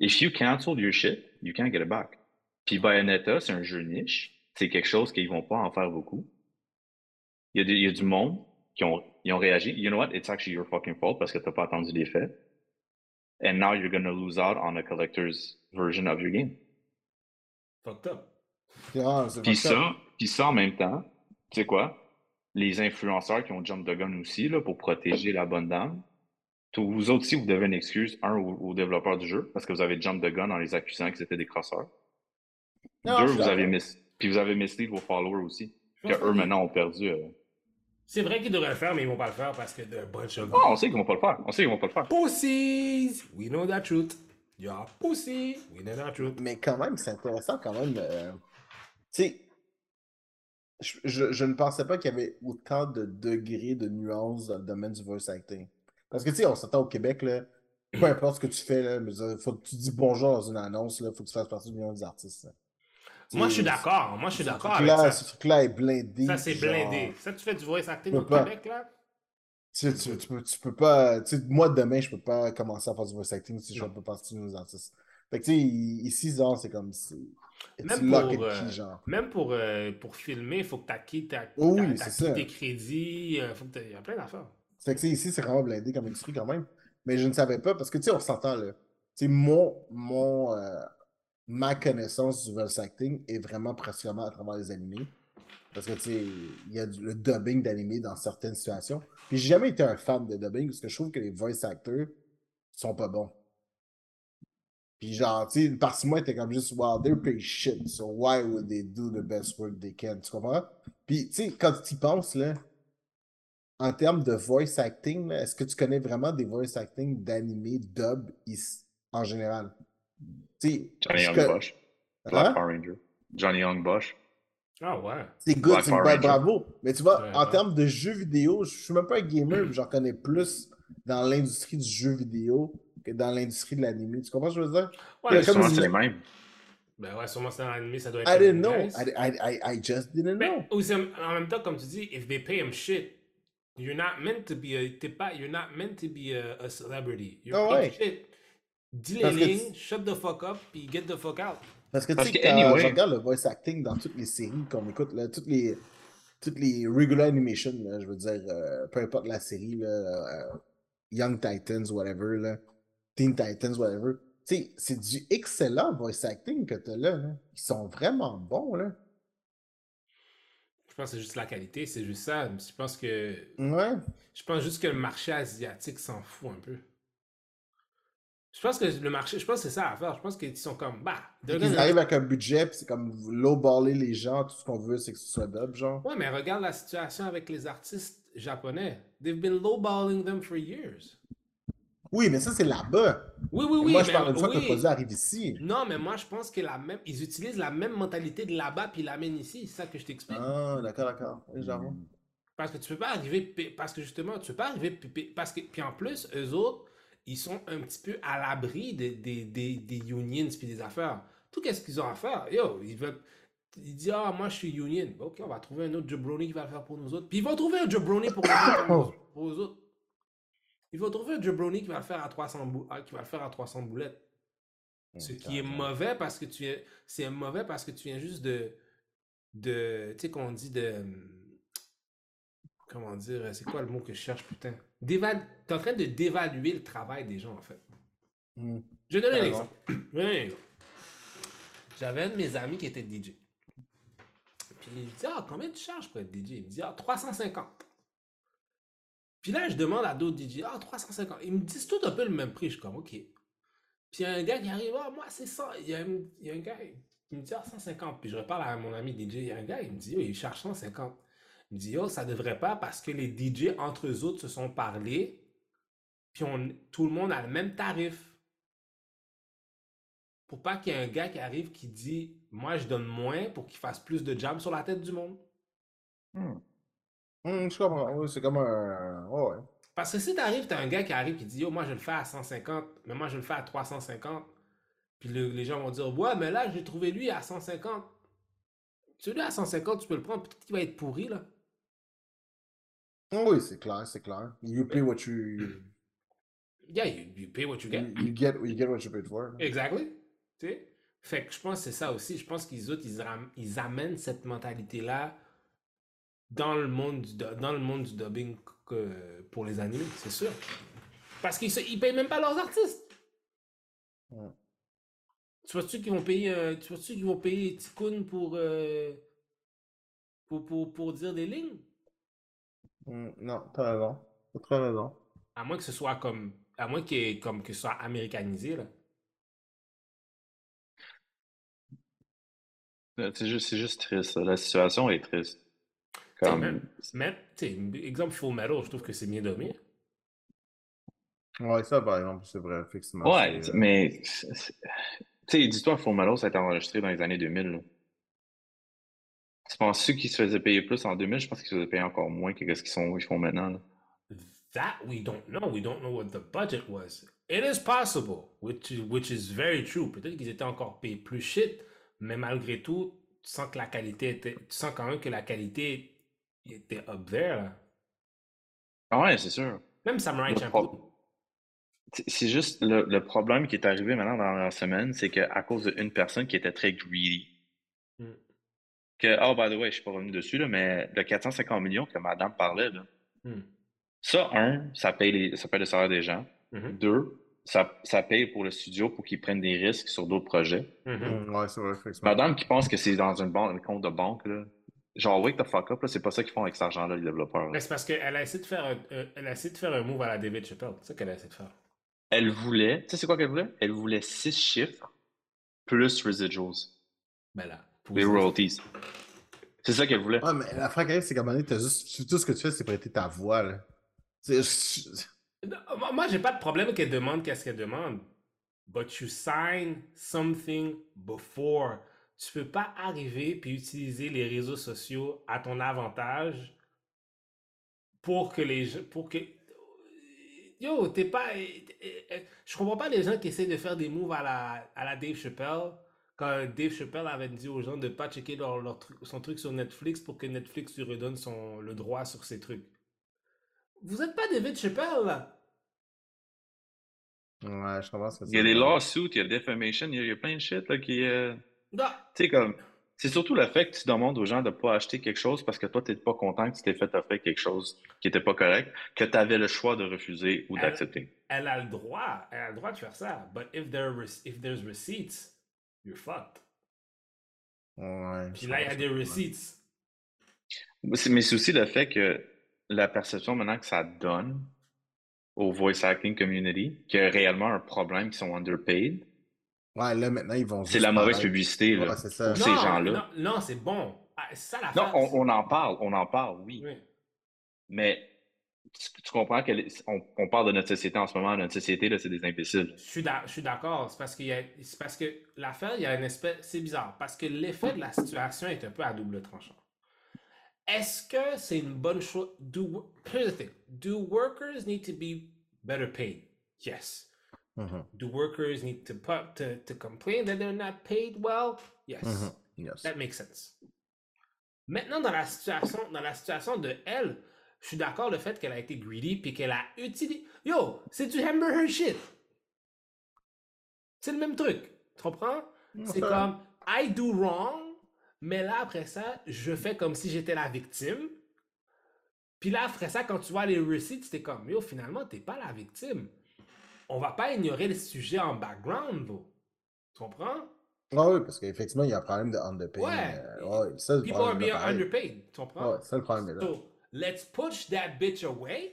If you cancel your shit, you can't get it back. Puis Bayonetta, c'est un jeu niche. C'est quelque chose qu'ils vont pas en faire beaucoup. Il y a, des- il y a du monde qui ont, ils ont réagi. You know what? It's actually your fucking fault parce que t'as pas attendu les faits. And now you're gonna lose out on a collector's version of your game. Fucked up. Ah, c'est Puis fucked up. ça, puis ça en même temps, tu sais quoi? Les influenceurs qui ont jump the gun aussi, là, pour protéger la bonne dame. Vous autres aussi, vous devez une excuse, un, aux, aux développeurs du jeu, parce que vous avez jump the gun en les accusant qu'ils étaient des crosseurs. Non, Deux, vous avez mis, puis vous avez mislead vos followers aussi. Que eux, que- maintenant, ont perdu. euh. C'est vrai qu'ils devraient le faire, mais ils vont pas le faire parce que de bunch of Ah, on sait qu'ils vont pas le faire. On sait qu'ils vont pas le faire. pussies. We know that truth. You're pussy. We know that truth. Mais quand même, c'est intéressant quand même. euh, Tu sais, je, je- je ne pensais pas qu'il y avait autant de degrés de nuances dans le domaine du voice acting. Parce que tu sais, on s'entend au Québec, là, peu importe ce que tu fais, là, mais faut que tu dis bonjour dans une annonce, il faut que tu fasses partie du million des artistes. là. Moi, je suis d'accord. Moi, je suis ce d'accord truc-là- avec Ce ça. truc-là est blindé. Ça, c'est genre, blindé. Ça, tu fais du voice acting peux au pas. Québec, là? Tu, tu, tu peux, tu peux pas. Tu sais, moi, demain, je peux pas commencer à faire du voice acting si je Non. fais pas partie de nos artistes. Fait que, tu sais, ici, genre, c'est comme. It's Même pour, and euh, key, genre. Même pour, euh, pour filmer, il faut que tu Oh oui, ça. tes crédits. euh, faut que t'aies- Il y a plein d'affaires. Fait que, tu sais, ici, c'est vraiment blindé comme industrie quand même. Mais je ne savais pas parce que, tu sais, on s'entend, là. Tu sais, mon. mon euh, ma connaissance du voice acting est vraiment principalement à travers les animés. Parce que, tu sais, il y a le dubbing d'animés dans certaines situations. Puis, j'ai jamais été un fan de dubbing parce que je trouve que les voice actors sont pas bons. Puis, genre, tu sais, une partie de moi était comme juste, wow, they're pretty shit, so why would they do the best work they can? Tu comprends? Puis, tu sais, quand tu y penses, là, en termes de voice acting, est-ce que tu connais vraiment des voice acting d'animés dub en général? Tu sais, Johnny Young Bush. Black Hein? Power Ranger. Johnny Young Bush. Ah ouais. C'est good, c'est une bonne bravo. Mais tu vois, Ouais, en ouais. termes de jeux vidéo, je suis même pas un gamer, mais j'en connais plus dans l'industrie du jeu vidéo que dans l'industrie de l'anime. Tu comprends ce que je veux dire? Ouais, je c'est les mêmes. Ben ouais, sûrement c'est dans l'anime, ça doit être. I didn't know. I, I, I, I just didn't know. Aussi, en même temps, comme tu dis, if they pay him shit, you're not meant to be a, pas, you're not meant to be a, a celebrity. You're paid ouais. shit. Dis les Parce que lignes, shut the fuck up, puis get the fuck out. Parce que tu Parce sais, que quand anyway- je regarde le voice acting dans toutes les séries qu'on écoute, là, toutes les toutes les regular animation, là, je veux dire, euh, peu importe la série, là, euh, Young Titans, whatever, là, Teen Titans, whatever, tu sais, c'est du excellent voice acting que tu as là, là. Ils sont vraiment bons, là. Je pense que c'est juste la qualité, c'est juste ça. Je pense que. Ouais. Je pense juste que le marché asiatique s'en fout un peu. Je pense que le marché, je pense que c'est ça à faire. Je pense qu'ils sont comme, bah, Ils arrivent avec un budget, puis c'est comme lowballer les gens, tout ce qu'on veut, c'est que ce soit dub, genre. Ouais, mais regarde la situation avec les artistes japonais. They've been lowballing them for years. Oui, mais ça, c'est là-bas. Oui, oui, oui. Moi, je mais- parle une fois que le produit arrive ici. Non, mais moi, je pense que la même... ils utilisent la même mentalité de là-bas puis ils l'amènent ici. C'est ça que je t'explique. Ah, d'accord, d'accord. Oui, j'avoue. Parce que tu peux pas arriver... Parce que justement, tu peux pas arriver... Parce que... Puis en plus, eux autres, ils sont un petit peu à l'abri des, des, des, des unions puis des affaires. Tout qu'est-ce qu'ils ont à faire? Yo, ils veulent... Ils disent, ah, moi, je suis union. Ok, on va trouver un autre jabroni qui va le faire pour nous autres. Puis ils vont trouver un jabroni pour, pour, nous- autres. Ils vont trouver un jabroni qui va le faire à 300, bou- ah, qui va le faire à 300 boulettes. Ce qui est mauvais parce que tu viens. C'est mauvais parce que tu viens juste de. de tu sais qu'on dit de. Comment dire C'est quoi le mot que je cherche, putain? D'éval... T'es en train de dévaluer le travail des gens, en fait. Hmm. Je vais donner un exemple. Je. J'avais un de mes amis qui était DJ. Puis il me dit Ah, combien tu charges pour être DJ Il me dit Ah, 350. Puis là, je demande à d'autres DJ Ah, 350. Ils me disent tout un peu le même prix. Je suis comme Ok. Puis il y a un gars qui arrive Ah, moi, c'est ça. Il y, a un, il y a un gars qui me dit Ah, 150. Puis je reparle à mon ami DJ. Il y a un gars, il me dit Yo, il charge 150. Il me dit Yo, ça devrait pas parce que les DJ entre eux autres se sont parlé. Puis on, tout le monde a le même tarif. Pour pas qu'il y ait un gars qui arrive qui dit Moi, je donne moins pour qu'il fasse plus de jam sur la tête du monde. Hmm. Hmm, je comprends. Oui, c'est comme un. ouais, ouais. Parce que si t'arrives, t'as un gars qui arrive qui dit Yo, moi, je le fais à 150, mais moi, je le fais à 350. Puis le- les gens vont dire Ouais, mais là, j'ai trouvé lui à 150. Celui à 150, tu peux le prendre, peut-être qu'il va être pourri, là. Oui, c'est clair, c'est clair. You pay what you. yeah, you, you pay what you get. You, you get, you get what you paid for. Exactly. Tu sais? Fait que je pense que c'est ça aussi. Je pense qu'ils autres, ils, ram- ils amènent cette mentalité-là dans le monde du, dans le monde du dubbing que- pour les animés, c'est sûr. Parce qu'ils se- ils payent même pas leurs artistes. Ouais. Tu vois-tu qu'ils vont payer, euh, tu qu'ils vont payer Tikkun pour, euh, pour, pour, pour dire des lignes? Mm, non, t'as raison. T'as très raison. À moins que ce soit comme, à moins ait comme que ce soit américanisé, là. Euh, C'est juste, c'est juste triste. La situation est triste. Comme... même, même, exemple Full Metal, je trouve que c'est bien dommé. Ouais, ça, par exemple, c'est vrai, effectivement. Ouais, c'est, euh, mais tu sais, dis-toi, Full Metal, ça a été enregistré dans les années 2000. là. Tu penses-tu qu'ils se faisaient payer plus en 2000? Je pense qu'ils se faisaient payer encore moins que ce qu'ils sont, ils font maintenant. là. That we don't know. We don't know what the budget was. It is possible, which is, which is very true. Peut-être qu'ils étaient encore payés plus shit, mais malgré tout, tu sens que la qualité était, tu sens quand même que la qualité était up there. là. Ah ouais, c'est sûr. Même Samurai Champloo. C'est c'est juste le, le problème qui est arrivé maintenant dans la semaine, c'est qu'à cause d'une personne qui était très greedy, Mm. Que, oh, by the way, je suis pas revenu dessus, là, mais le 450 millions que madame parlait, là, Mm. ça, un, ça paye, les, ça paye le salaire des gens. Mhm. Deux, ça, ça paye pour le studio pour qu'ils prennent des risques sur d'autres projets. Mhm. mm, ouais, c'est vrai. Madame qui pense que c'est dans une banque, un compte de banque, là, genre, wake the fuck up, là, c'est pas ça qu'ils font avec cet argent-là, les développeurs. là. Mais c'est parce qu'elle a essayé de faire un, un- elle a essayé de faire un move à la David Chappelle. C'est ça qu'elle a essayé de faire. Elle voulait, tu sais, c'est quoi qu'elle voulait? Elle voulait six chiffres plus residuals, Ben là. Ça. royalties. C'est ça qu'elle voulait. Ouais, mais la fracasse, c'est qu'à un moment donné, t'as juste, tout ce que tu fais, c'est prêter ta voix, là. Non, moi- Moi, j'ai pas de problème qu'elle demande qu'est-ce qu'elle demande. But you sign something before. Tu peux pas arriver puis utiliser les réseaux sociaux à ton avantage pour que les gens. Pour que. Yo, t'es pas. eh, eh, eh, Je comprends pas les gens qui essaient de faire des moves à la, à la Dave Chappelle. Quand Dave Chappelle avait dit aux gens de pas checker leur, son truc sur Netflix pour que Netflix lui redonne son, le droit sur ses trucs. Vous êtes pas David Chappelle, là? Ouais, je comprends ce que Il y a des lawsuits, il y a defamation, il y a, il y a plein de shit là, qui. euh, Non. Tu sais, comme. C'est surtout le fait que tu demandes aux gens de pas acheter quelque chose parce que toi, tu n'es pas content que tu t'es fait offrir quelque chose qui n'était pas correct, que tu avais le choix de refuser ou d'accepter. Elle a le droit, elle a le droit de faire ça. But if, there if there's receipts, you're fucked. Ouais. Puis là, il y a des receipts. Mais c'est aussi le fait que la perception maintenant que ça donne au voice acting community, qu'il y a réellement un problème qui sont underpaid, Ouais, là, maintenant, ils vont c'est la mauvaise paraître. publicité là, Ouais, ça. pour ces gens-là. Non, non, c'est bon. Ah, c'est ça la Non, on, on en parle, on en parle, oui. Oui. Mais tu, tu comprends qu'on on parle de notre société en ce moment, notre société, là, c'est des imbéciles. Je suis d'accord. C'est parce, c'est parce que l'affaire, il y a une espèce. C'est bizarre. Parce que l'effet de la situation est un peu à double tranchant. Est-ce que c'est une bonne chose? Do, here's the thing. Do workers need to be better paid? Yes. Mhm, Do workers need to, pu- to, to complain that they're not paid well? Yes. mhm, Yes. That makes sense. Maintenant, dans la situation, dans la situation de elle, je suis d'accord le fait qu'elle a été greedy puis qu'elle a utilisé. Yo, c'est du hamburger shit. C'est le même truc. Tu comprends? C'est comme I do wrong, mais là après ça, je fais comme si j'étais la victime. Puis là après ça, quand tu vois les receipts, t'es comme yo, finalement, t'es pas la victime. On va pas ignorer le sujet en background, bro. Tu comprends? Ah oui, parce qu'effectivement, il y a un problème de underpay. Ouais. euh, ouais, ça, People are being underpaid. Tu comprends? Ouais, ça, le problème là. So let's push that bitch away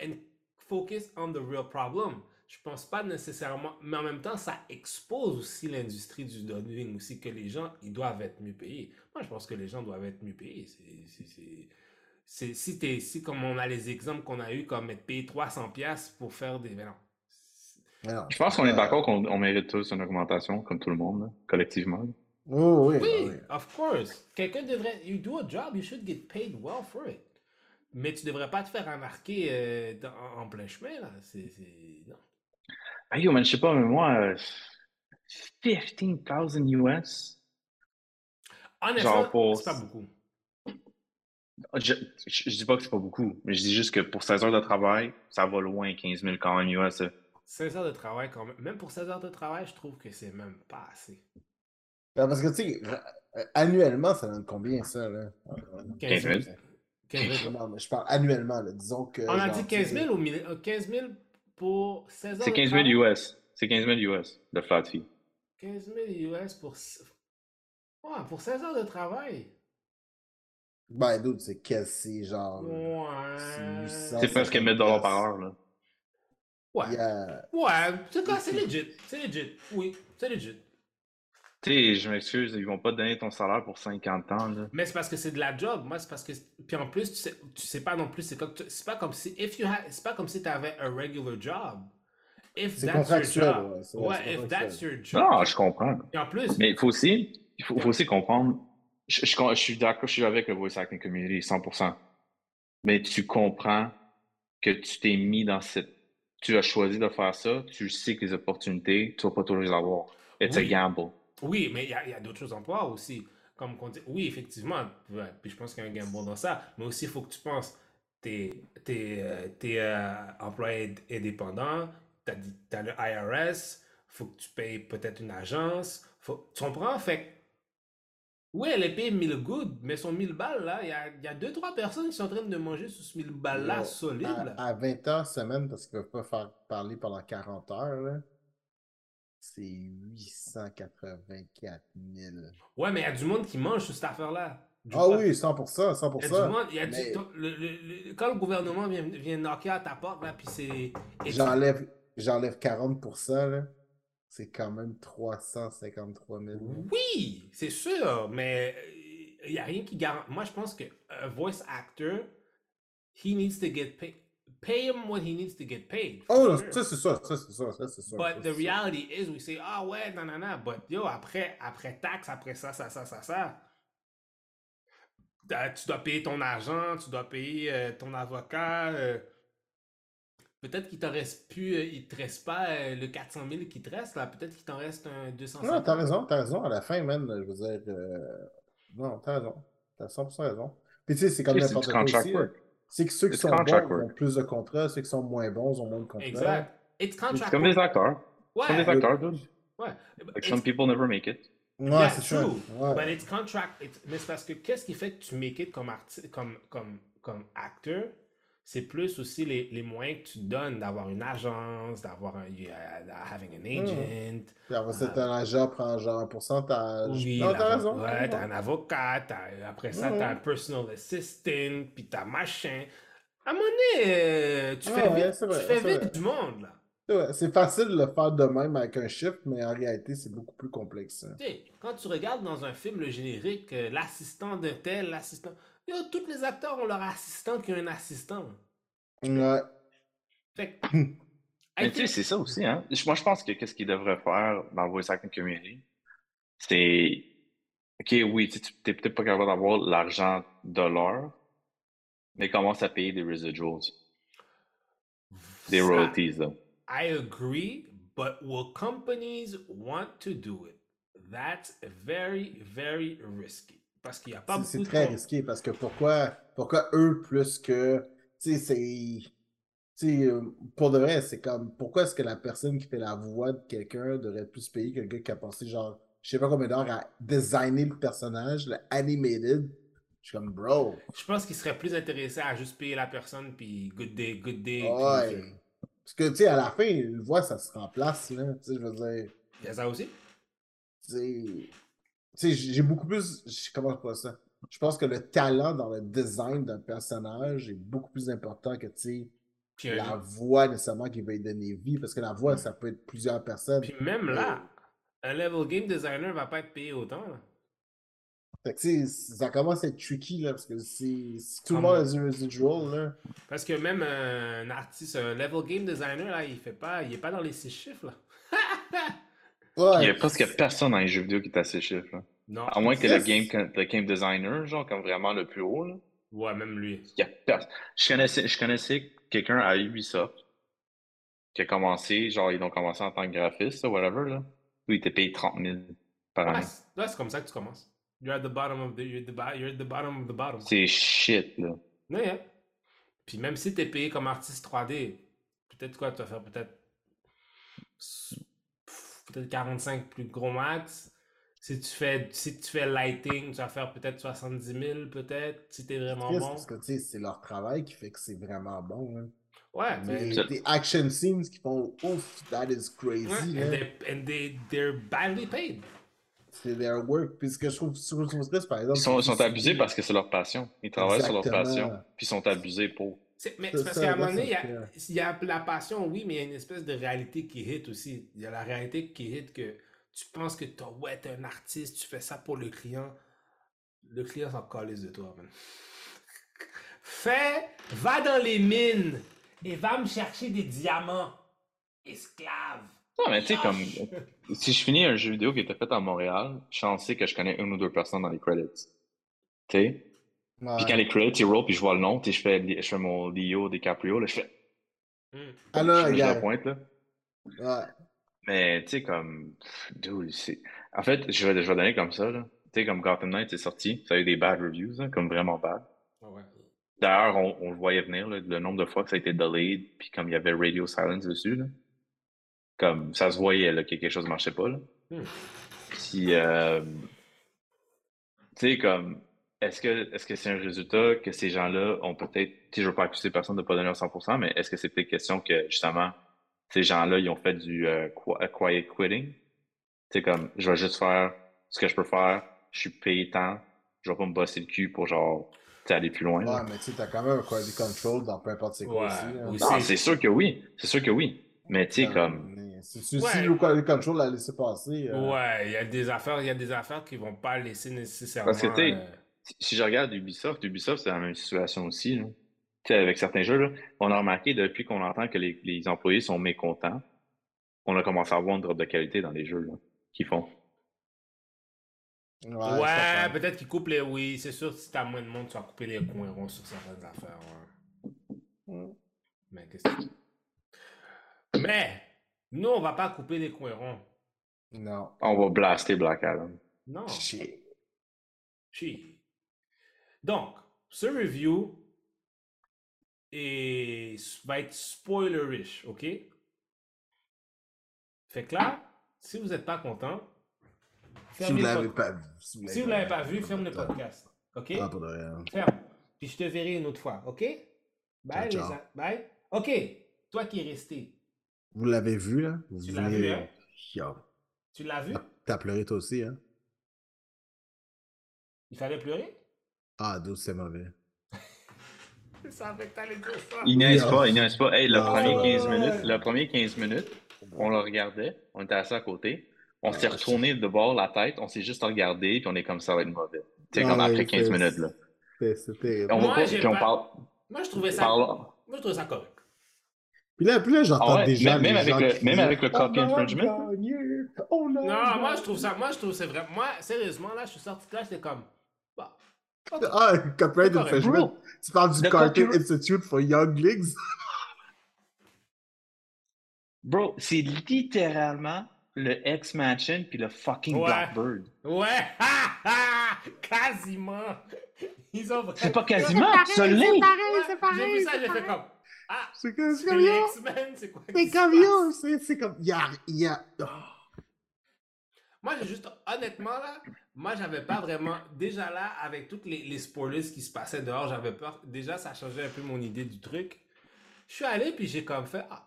and focus on the real problem. Je pense pas nécessairement, mais en même temps, ça expose aussi l'industrie du dubbing aussi que les gens, ils doivent être mieux payés. Moi, je pense que les gens doivent être mieux payés. C'est, c'est, c'est, c'est- si t'es, si comme on a les exemples qu'on a eu, comme être payé 300 pièces pour faire des, non. Je pense qu'on est euh, d'accord qu'on on mérite tous une augmentation, comme tout le monde, là, collectivement. Oh, oui, Oui, oui. of course. Quelqu'un devrait. You do a job, you should get paid well for it. Mais tu devrais pas te faire embarquer euh, dans- en, plein chemin, là. C'est. Non. Ah, yo, man, je sais pas, mais moi, euh, 15,000 US? Honnêtement, Genre pour- c'est pas beaucoup. Je, je, je dis pas que c'est pas beaucoup, mais je dis juste que pour 16 heures de travail, ça va loin, 15 000 quand même US. euh. 16 heures de travail, quand même. Même pour 16 heures de travail, je trouve que c'est même pas assez. Ben, Parce que, tu sais, euh, annuellement, ça donne combien, ça, là? 15 000. 15 000. 15 000. Non, mais je parle annuellement, là. Disons que. On a dit 15 tu sais, 000 ou 1000 euh, 15 000 pour 16 heures C'est de 15 000 travail? US. C'est 15 000 US, de flat fee. 15 000 US pour... Ouais, pour 16 heures de travail. Ben, d'autres, c'est c'est genre. Ouais. C'est presque 1000 dollars par heure, là. Ouais. Il y a- Ouais, c'est quoi, c'est legit. C'est legit. Oui, c'est legit. Tu sais, je m'excuse, ils vont pas te donner ton salaire pour 50 ans, là. Mais c'est parce que c'est de la job. Moi, c'est parce que. Puis en plus, tu sais, tu sais pas non plus. C'est comme, c'est pas comme si. If you c'est pas comme si tu avais un regular job. If C'est that's your job. ouais, c'est vrai, Ouais, c'est if contractuel. that's your job. Non, je comprends. Et en plus, Mais il faut aussi, il faut, faut aussi comprendre. Je, je, je suis d'accord, je suis avec le voice acting community, 100%. Mais tu comprends que tu t'es mis dans cette. Tu as choisi de faire ça, tu sais que les opportunités, tu vas pas toujours les avoir. It's a Oui. gamble. Oui, mais il y a, il y a d'autres choses en toi aussi. Comme qu'on dit, oui, effectivement, ouais, puis je pense qu'il y a un gamble dans ça, mais aussi il faut que tu penses, t'es es, euh, employé indépendant, t'as t'as le IRS, faut que tu payes peut-être une agence, faut, tu comprends? Fait oui, elle est payée 1000 good, mais son 1000 balles, là, il y a, y a deux, trois personnes qui sont en train de manger sur ce 1000 balles-là, solide, à, à 20 heures semaine, parce qu'ils peuvent pas faire parler pendant 40 heures, là. C'est 884 000. Ouais, mais il y a du monde qui mange sur cette affaire-là. Du Ah oui, 100%, 100%. Il y a du monde, il y a du- mais- ton- le- le- le- quand le gouvernement vient, vient knocker à ta porte, là, puis c'est. J'enlève, j'enlève 40%, là. C'est quand même 353 000. Oui, c'est sûr, mais il n'y a rien qui garantit. Moi, je pense que un voice actor, he needs to get paid. Pay him what he needs to get paid. Oh, sure. ça c'est ça, ça c'est ça, ça c'est ça. ça, But the ça. reality is, we say, ah ouais, non, non, non. But yo, après, après taxe, après ça, ça, ça, ça, ça, t'as- tu dois payer ton argent, tu dois payer euh, ton avocat. euh, Peut-être qu'il t'en reste plus, euh, il te reste pas euh, le 400 000 qui te reste, là. Peut-être qu'il t'en reste un 250 Non, t'as raison, t'as raison. À la fin, man, je veux dire. euh, Non, t'as raison. T'as 100% raison. Puis tu sais, c'est comme n'importe quoi aussi. work. C'est que ceux qui It's sont bons ont plus de contrats, ceux qui sont moins bons ont moins de contrats. Exact. It's contract. C'est comme les acteurs. Ouais. Comme les acteurs, dude. Ouais. Like It's- some people never make it. Ouais, Yeah, c'est true. Ouais. But it's contract. it's- Mais c'est parce que qu'est-ce qui fait que tu make it comme, arti- comme, comme, comme acteur? C'est plus aussi les, les moyens que tu donnes d'avoir une agence, d'avoir un. yeah, having an agent. Puis après ça, ton agent prend genre un pourcentage. Oui, non, t'as raison. Ouais, t'as un avocat, après ça, t'as ouais. un personal assistant, puis t'as machin. À un moment donné, euh, tu fais ouais, vite, vrai, tu fais vite vrai. du monde, là. C'est facile de le faire de même avec un chiffre, mais en réalité, c'est beaucoup plus complexe. hein. Quand tu regardes dans un film le générique, euh, l'assistant de tel, l'assistant. Yo, tous les acteurs ont leur assistant qui a un assistant. Ouais. Fait que. I Mais tu sais, c'est ça aussi, hein. Moi, je pense que qu'est-ce qu'ils devraient faire dans le voice acting community, c'est. Ok, oui, tu n'es peut-être pas capable d'avoir l'argent de l'heure, mais commence à payer des residuals, des Ça, royalties, là. I agree, but will companies want to do it? That's very, very risky. Parce qu'il n'y a pas C'est- beaucoup C'est très risqué parce que pourquoi, pourquoi eux plus que. Tu sais, c'est. Tu sais, euh, pour de vrai, c'est comme. Pourquoi est-ce que la personne qui fait la voix de quelqu'un devrait plus payer que le gars qui a passé genre, je sais pas combien d'heures à designer le personnage, le animated? Je suis comme, bro. Je pense qu'il serait plus intéressé à juste payer la personne, puis good day, good day. Ouais. Parce que, tu sais, à la fin, une voix, ça se remplace, là. Tu sais, je veux dire. Il y a ça aussi? tu sais, j'ai beaucoup plus. je- Comment je pourrais ça? Je pense que le talent dans le design d'un personnage est beaucoup plus important que, tu sais, Puis, la voix nécessairement qui va lui donner vie. Parce que la voix, ça peut être plusieurs personnes. puis même là, un level game designer va pas être payé autant. là. Fait que, ça commence à être tricky, là, parce que si, tout le monde a du residual, là. Parce que même un artiste, un level game designer, là, il fait pas, il est pas dans les six chiffres, là. Ouais, Il y a presque personne dans les jeux vidéo qui est à ces chiffres, là. non. À moins que le game, le game designer, genre, comme vraiment le plus haut, là. Ouais, même lui. Il y a personne. Je connaissais, je connaissais quelqu'un à Ubisoft qui a commencé, genre, ils ont commencé en tant que graphiste, ou whatever, là. Lui, il était payé 30 000 par c'est ouais, c'est comme ça que tu commences. You're at the bottom of the, you're the, bo- you're at the bottom of the bottom. C'est shit, là. Ouais, hein. Puis même si t'es payé comme artiste 3D, peut-être quoi, tu vas faire peut-être peut-être 45 plus gros max. Si tu fais si tu fais lighting, tu vas faire peut-être 70 000 peut-être si t'es vraiment bon. Parce que tu sais, c'est leur travail qui fait que c'est vraiment bon. hein. Ouais, mais Des, des action scenes qui font ouf, that is crazy. ouais, là. and, they, and they, they're badly paid. C'est their work. Puis ce que je trouve, je trouve triste, par exemple. Ils sont, abusés parce que c'est leur passion. Ils travaillent sur leur passion, puis ils sont abusés pour. C'est- mais C'est parce qu'à un moment donné, il y, a, clair. il y a la passion, oui, mais il y a une espèce de réalité qui hit aussi. Il y a la réalité qui hit que tu penses que t'as, ouais, t'es un artiste, tu fais ça pour le client. Le client s'en calisse de toi, man. Fais, va dans les mines et va me chercher des diamants. Esclave. Non, mais tu sais, comme. Si je finis un jeu vidéo qui était fait à Montréal, je sais que je connais une ou deux personnes dans les credits. Tu sais? Ouais. Puis quand les credits, ils roll, puis je vois le nom, je fais, je fais mon Leo DiCaprio, là, je fais. Hmm. Ah je, là, je la pointe, là. Ouais. Mais, tu sais, comme. Dude, c'est. En fait, je vais, je vais donner comme ça, là. Tu sais, comme Gotham Knight est sorti, ça a eu des bad reviews, hein, comme vraiment bad. Ah ouais. D'ailleurs, on, on le voyait venir, là, le nombre de fois que ça a été delayed, puis comme il y avait Radio Silence dessus, là. Comme ça se voyait là, que quelque chose ne marchait pas. Là. Hmm. Puis, euh, tu sais, comme, est-ce que est-ce que c'est un résultat que ces gens-là ont peut-être, tu sais, je veux pas accuser personne de ne pas donner à 100%, mais est-ce que c'est peut-être question que, justement, ces gens-là, ils ont fait du euh, euh, quiet quitting? Tu sais, comme, je vais juste faire ce que je peux faire, je suis payé tant, je vais pas me bosser le cul pour, genre, tu sais, aller plus loin. là. Ouais, mais tu sais, t'as quand même un quality control dans peu importe c'est quoi Ouais, Non, c'est- c'est sûr que oui. C'est sûr que oui. Mais tu sais, comme. Si, si, Ouais. si le quality control l'a laissé passer. euh, Ouais, il y a des affaires, il y a des affaires qui vont pas laisser nécessairement. Parce que, tu sais, euh, si- je regarde Ubisoft, Ubisoft, c'est la même situation aussi. Là. Tu sais, avec certains jeux, là, on a remarqué depuis qu'on entend que les, les employés sont mécontents, on a commencé à avoir une drop de qualité dans les jeux là, qu'ils font. Ouais, peut-être qu'ils coupent les. Oui, c'est sûr, si t'as moins de monde, tu vas couper les coins ronds sur certaines affaires. ouais. Mm. Mais qu'est-ce que. Mais, nous, on va pas couper les coins ronds. Non. On va blaster Black Adam. Non. Shit. Chi. Donc, ce review est, va être spoilerish, ok? Fait que là, si vous n'êtes pas content, Si vous le l'avez pas vu. Si vous l'avez pas vu, ferme le podcast. OK? Ah, pas de rien. Ferme. Puis je te verrai une autre fois. OK? Bye, Ciao, les ciao. Bye. OK. Toi qui es resté, Vous l'avez vu, là? Vous Tu l'as vu, hein? Yo. tu l'as vu? T'as pleuré toi aussi, hein? Il fallait pleurer? Ah, d'où c'est mauvais. Je savais que t'allais dire ça. Il niaise Oui, pas, ah. il niaise pas. Hey, le Ah, premier ouais. 15 minutes, le premier 15 minutes, on le regardait, on était assis à côté, on s'est Ah, retourné de bord la tête, on s'est juste regardé, puis on est comme ça va être mauvais. Tu sais, Ah, comme après 15 c'est- minutes, là. C'est c'est terrible. On Moi, va pas, j'ai puis on parle. Moi, je trouvais ça, parle- moi, je trouvais ça correct. Puis là, puis là j'entends Ah ouais, gens. même- avec gens le- qui même avec le copy a infringement? on a Non, moi, je trouve ça, moi, je trouve c'est vrai. Moi, sérieusement, là, je suis sorti de là, j'étais comme. Ah, copyright C'est infringement. Tu parles du Cartoon Institute for Younglings. Bro, c'est littéralement le X-Mansion puis le fucking Ouais. Blackbird. Ouais, ha, ha, quasiment. Ils ont vraiment... C'est pas quasiment, ça l'est. Ouais, J'ai vu ça, j'ai fait comme, ah, C'est comme c'est c'est. X-Men, c'est quoi C'est comme yo. C'est c'est comme. Oh. Moi, j'ai juste, honnêtement, là, moi, j'avais pas vraiment, déjà là, avec toutes les, les spoilers qui se passaient dehors, j'avais peur, déjà, ça changeait un peu mon idée du truc. Je suis allé, puis j'ai comme fait, ah,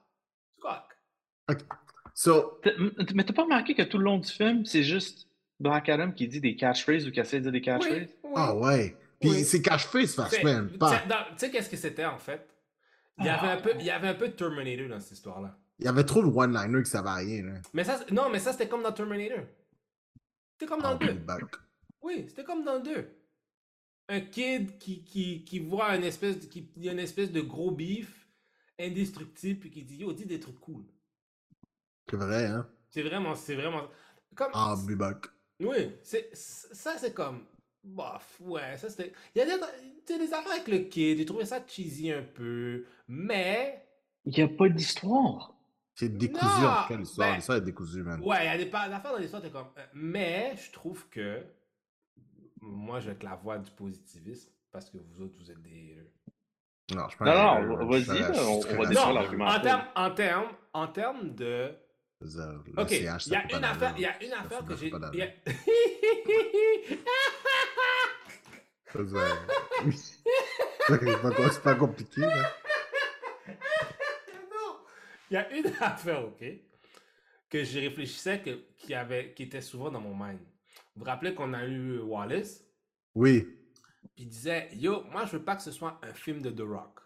c'est correct. So, T'as- Mais t'as pas remarqué que tout le long du film, c'est juste Black Adam qui dit des catchphrases ou qui essaie de dire des catchphrases? Oui, oui. ah ouais. Puis Oui. c'est cache-face, Fait, Fastman. tu Pas. sais, dans- tu sais qu'est-ce que c'était, en fait? Il y, avait un peu, il y avait un peu de Terminator dans cette histoire-là. Il y avait trop de one-liner que ça va rien, là. Mais ça, c'est- non, mais ça, c'était comme dans Terminator. C'était comme dans le 2. puis back. Oui, c'était comme dans le 2. Un kid qui, qui, qui voit une espèce, de, qui, une espèce de gros bif indestructible puis qui dit Yo, dis des trucs cool. C'est vrai, hein? C'est vraiment, c'est vraiment. Comme, Ah, be back. Oui, c'est, ça c'est comme. Bof, ouais, ça c'était. Il y a des, tu sais, des affaires avec le kid, j'ai trouvé ça cheesy un peu, mais. Il n'y a pas d'histoire. C'est décousu, Non, en tout cas, l'histoire. ben- L'histoire est décousu, man. Ouais, il y a des, affaires dans l'histoire, t'es comme. euh, Mais je trouve que. moi, je vais être la voix du positivisme parce que vous autres, vous êtes des. Non, je Non, non, vas-y, on, on va défendre l'argument. En termes en termes, en termes de. Le ok, il y a une affaire, il y a une affaire que j'ai. C'est pas compliqué. Là. Non, il y a une affaire, ok, que je réfléchissais que, qui, avait, qui était souvent dans mon mind. Vous vous rappelez qu'on a eu Wallace? Oui. Puis il disait, yo, moi je veux pas que ce soit un film de The Rock.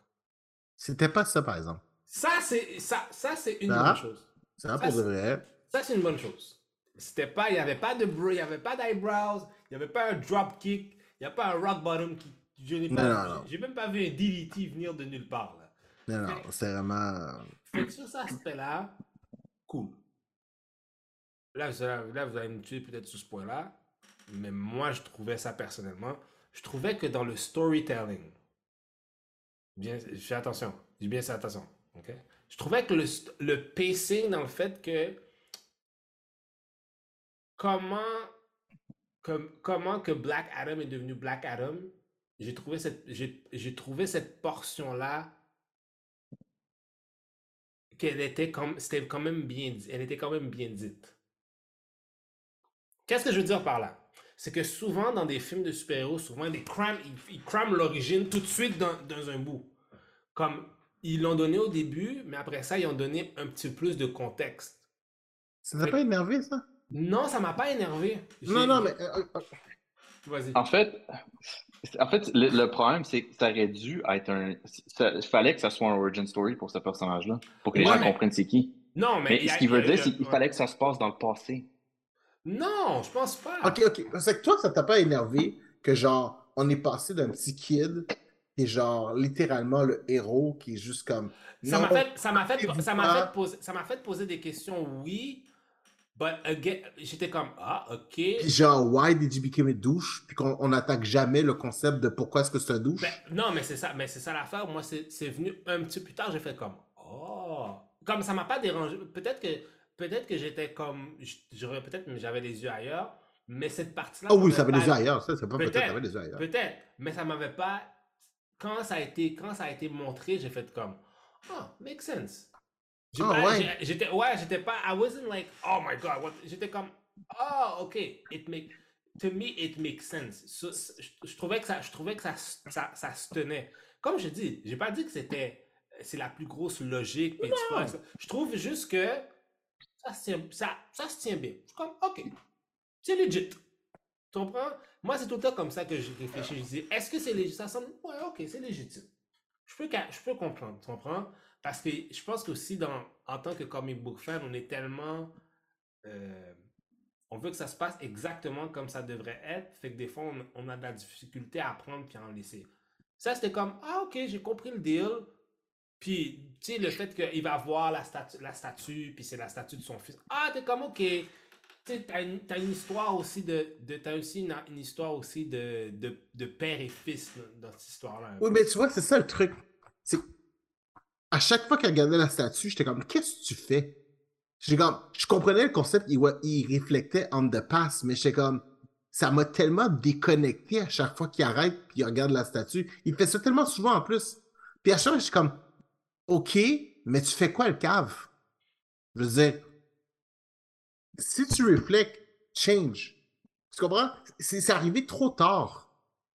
C'était pas ça, par exemple. Ça, c'est ça, ça, c'est une bonne chose. Ça, pour de vrai. Ça, c'est une bonne chose. C'était pas, il n'y avait pas de il n'y avait pas d'eyebrows, il n'y avait pas un drop kick, il n'y a pas un rock bottom qui. Je n'ai pas. J'ai même pas vu un DDT venir de nulle part. Là. Non, non, c'est vraiment. Que sur cet aspect-là, cool. Là, vous, là, vous allez me tuer peut-être sur ce point-là, mais moi, je trouvais ça personnellement. Je trouvais que dans le storytelling, bien, fais attention, dis bien ça, attention, ok? Je trouvais que le, le pacing dans le fait que comment, comme, comment que Black Adam est devenu Black Adam, j'ai trouvé cette, j'ai trouvé cette portion-là qu'elle était comme, c'était quand même bien, elle était quand même bien dite. Qu'est-ce que je veux dire par là? C'est que souvent dans des films de super-héros, souvent ils, crament l'origine tout de suite dans, dans, un bout. Comme ils l'ont donné au début, mais après ça, ils ont donné un petit peu plus de contexte. Ça t'a pas énervé, ça? Non, ça m'a pas énervé. Non, non, mais. Euh, euh. En fait, en fait le, problème, c'est que ça aurait dû être un. Il fallait que ça soit un origin story pour ce personnage-là, pour que les gens comprennent c'est qui. Non, mais. mais ce qu'il veut dire, c'est qu'il fallait que ça se passe dans le passé. Non, je pense pas. Ok, ok. C'est que toi, ça t'a pas énervé que, genre, on est passé d'un petit kid qui est, genre, littéralement le héros qui est juste comme. Ça m'a fait, ça m'a fait, ça m'a fait, poser, ça m'a fait poser des questions, oui. But again, j'étais comme, ah, ok. Puis genre, why did you become a douche? Puis qu'on n'attaque jamais le concept de pourquoi est-ce que c'est un douche? Ben, non, mais c'est ça, mais c'est ça l'affaire. Moi, c'est venu un petit peu plus tard, j'ai fait comme, oh. Comme ça m'a pas dérangé. Peut-être que peut-être que j'étais comme. J'aurais peut-être, j'avais les yeux ailleurs. Mais cette partie-là. Ah oui, ça avait les yeux ailleurs. Ça, c'est pas peut-être, peut les yeux ailleurs. Peut-être. Mais ça m'avait pas. Quand ça a été, quand ça a été montré, j'ai fait comme. Oh, makes sense. Oh, ouais. J'étais, ouais, j'étais pas. I wasn't like, oh my god. J'étais comme, oh, ok. It make, to me, it makes sense. je, trouvais que ça, je trouvais que ça, ça, ça se tenait. Comme je dis, j'ai pas dit que c'était, c'est la plus grosse logique. Je trouve juste que ça se tient, ça, ça se tient bien. Je suis comme, OK, c'est legit. Tu comprends? Moi, c'est tout le temps comme ça que je réfléchis. Je dis, est-ce que c'est légitime? Ça semble, ouais, OK, c'est légitime. Je peux, je peux comprendre, tu comprends? Parce que je pense qu'aussi, dans, en tant que comic book fan, on est tellement. Euh, on veut que ça se passe exactement comme ça devrait être. Fait que des fois, on, on a de la difficulté à apprendre puis à en laisser. Ça, c'était comme, ah, OK, j'ai compris le deal. Puis, tu sais, le fait qu'il va voir la, statue, la statue, puis c'est la statue de son fils. Ah, t'es comme, OK. Tu sais, t'as une, histoire aussi de. de t'as aussi une, une, histoire aussi de, de, de, père et fils dans cette histoire-là. Oui, mais tu vois, c'est ça le truc. C'est. À chaque fois qu'il regardait la statue, j'étais comme, qu'est-ce que tu fais? Comme, je comprenais le concept, il, il réflectait on the past, mais j'étais comme, ça m'a tellement déconnecté à chaque fois qu'il arrête puis il regarde la statue. Il fait ça tellement souvent en plus. Puis à chaque fois, je suis comme, OK, mais tu fais quoi le cave? Je veux dire, si tu réfléchis, change. Tu comprends? C'est arrivé trop tard.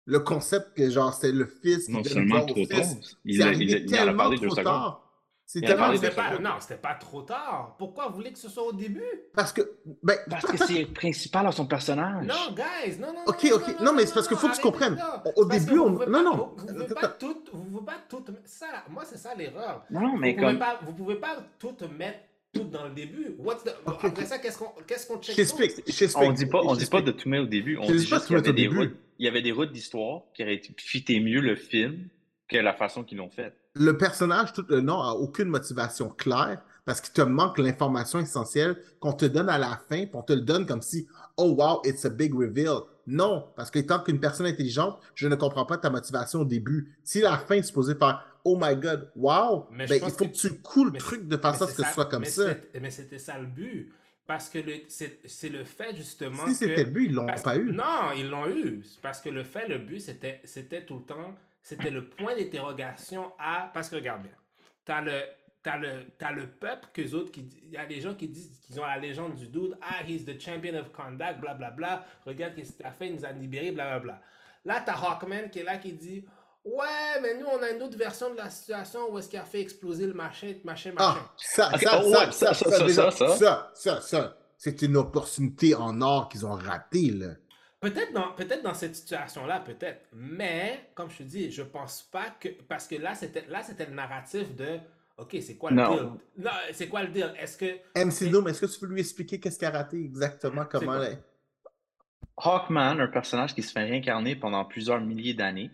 Le concept que genre c'était le fils qui non seulement trop tard, il, a, il, il, tellement trop tard. C'était pas, non, c'était pas trop tard. Pourquoi vous voulez que ce soit au début? Parce que. Ben, parce que c'est principal à son personnage. Non, guys, non, non. Ok, ok. Non, non, mais c'est parce qu'il faut que tu comprennes. Au début, on. Non, non. Vous ne pouvez pas tout. Vous pouvez pas tout. Ça, moi, c'est ça l'erreur. Non, mais vous comme. Pouvez pas, vous pouvez pas tout mettre tout dans le début. What's the... okay, Après ça, qu'est-ce qu'on qu'est-ce qu'on check? On dit pas, on dit pas de tout mettre au début. On dit juste qu'il y avait des routes. Il y avait des routes d'histoire qui auraient fité mieux le film que la façon qu'ils l'ont fait le personnage tout le long a aucune motivation claire parce qu'il te manque l'information essentielle qu'on te donne à la fin, puis on te le donne comme si oh wow, it's a big reveal. Non, parce que étant qu'une personne intelligente, je ne comprends pas ta motivation au début. Si la fin est supposée faire oh my god, wow, ben, il faut que, tu coules le truc de façon à ce que ce soit comme ça. Mais c'était ça le but. Parce que le- c'est le fait justement Si que... c'était le but, ils l'ont pas eu. Non, ils l'ont eu. Parce que le fait, le but, c'était c'était tout le temps, c'était le point d'interrogation à... Parce que regarde bien, t'as le, t'as le, le peuple que autres qui... Il y a des gens qui disent qu'ils ont la légende du dude. Ah, he's the champion of conduct, blablabla. Regarde ce qu'il a fait, il nous a libérés, blablabla. Là, t'as Hawkman qui est là qui dit... Ouais, mais nous, on a une autre version de la situation où est-ce qu'il a fait exploser le machin, machin, machin. Ah, ça, Ok, ça, oh, ça, ouais, ça, ça, ça, ça, déjà, ça, ça. ça, ça, ça, c'est une opportunité en or qu'ils ont ratée, là. Peut-être dans, peut dans cette situation-là, peut-être. Mais, comme je te dis, je pense pas que. Parce que là, c'était là, c'était le narratif de. OK, c'est quoi le deal? Non, c'est quoi le deal? Est-ce que. MC Doom, est-ce que tu peux lui expliquer qu'est-ce qu'il a raté exactement, comment Hawkman, un personnage qui se fait réincarner pendant plusieurs milliers d'années,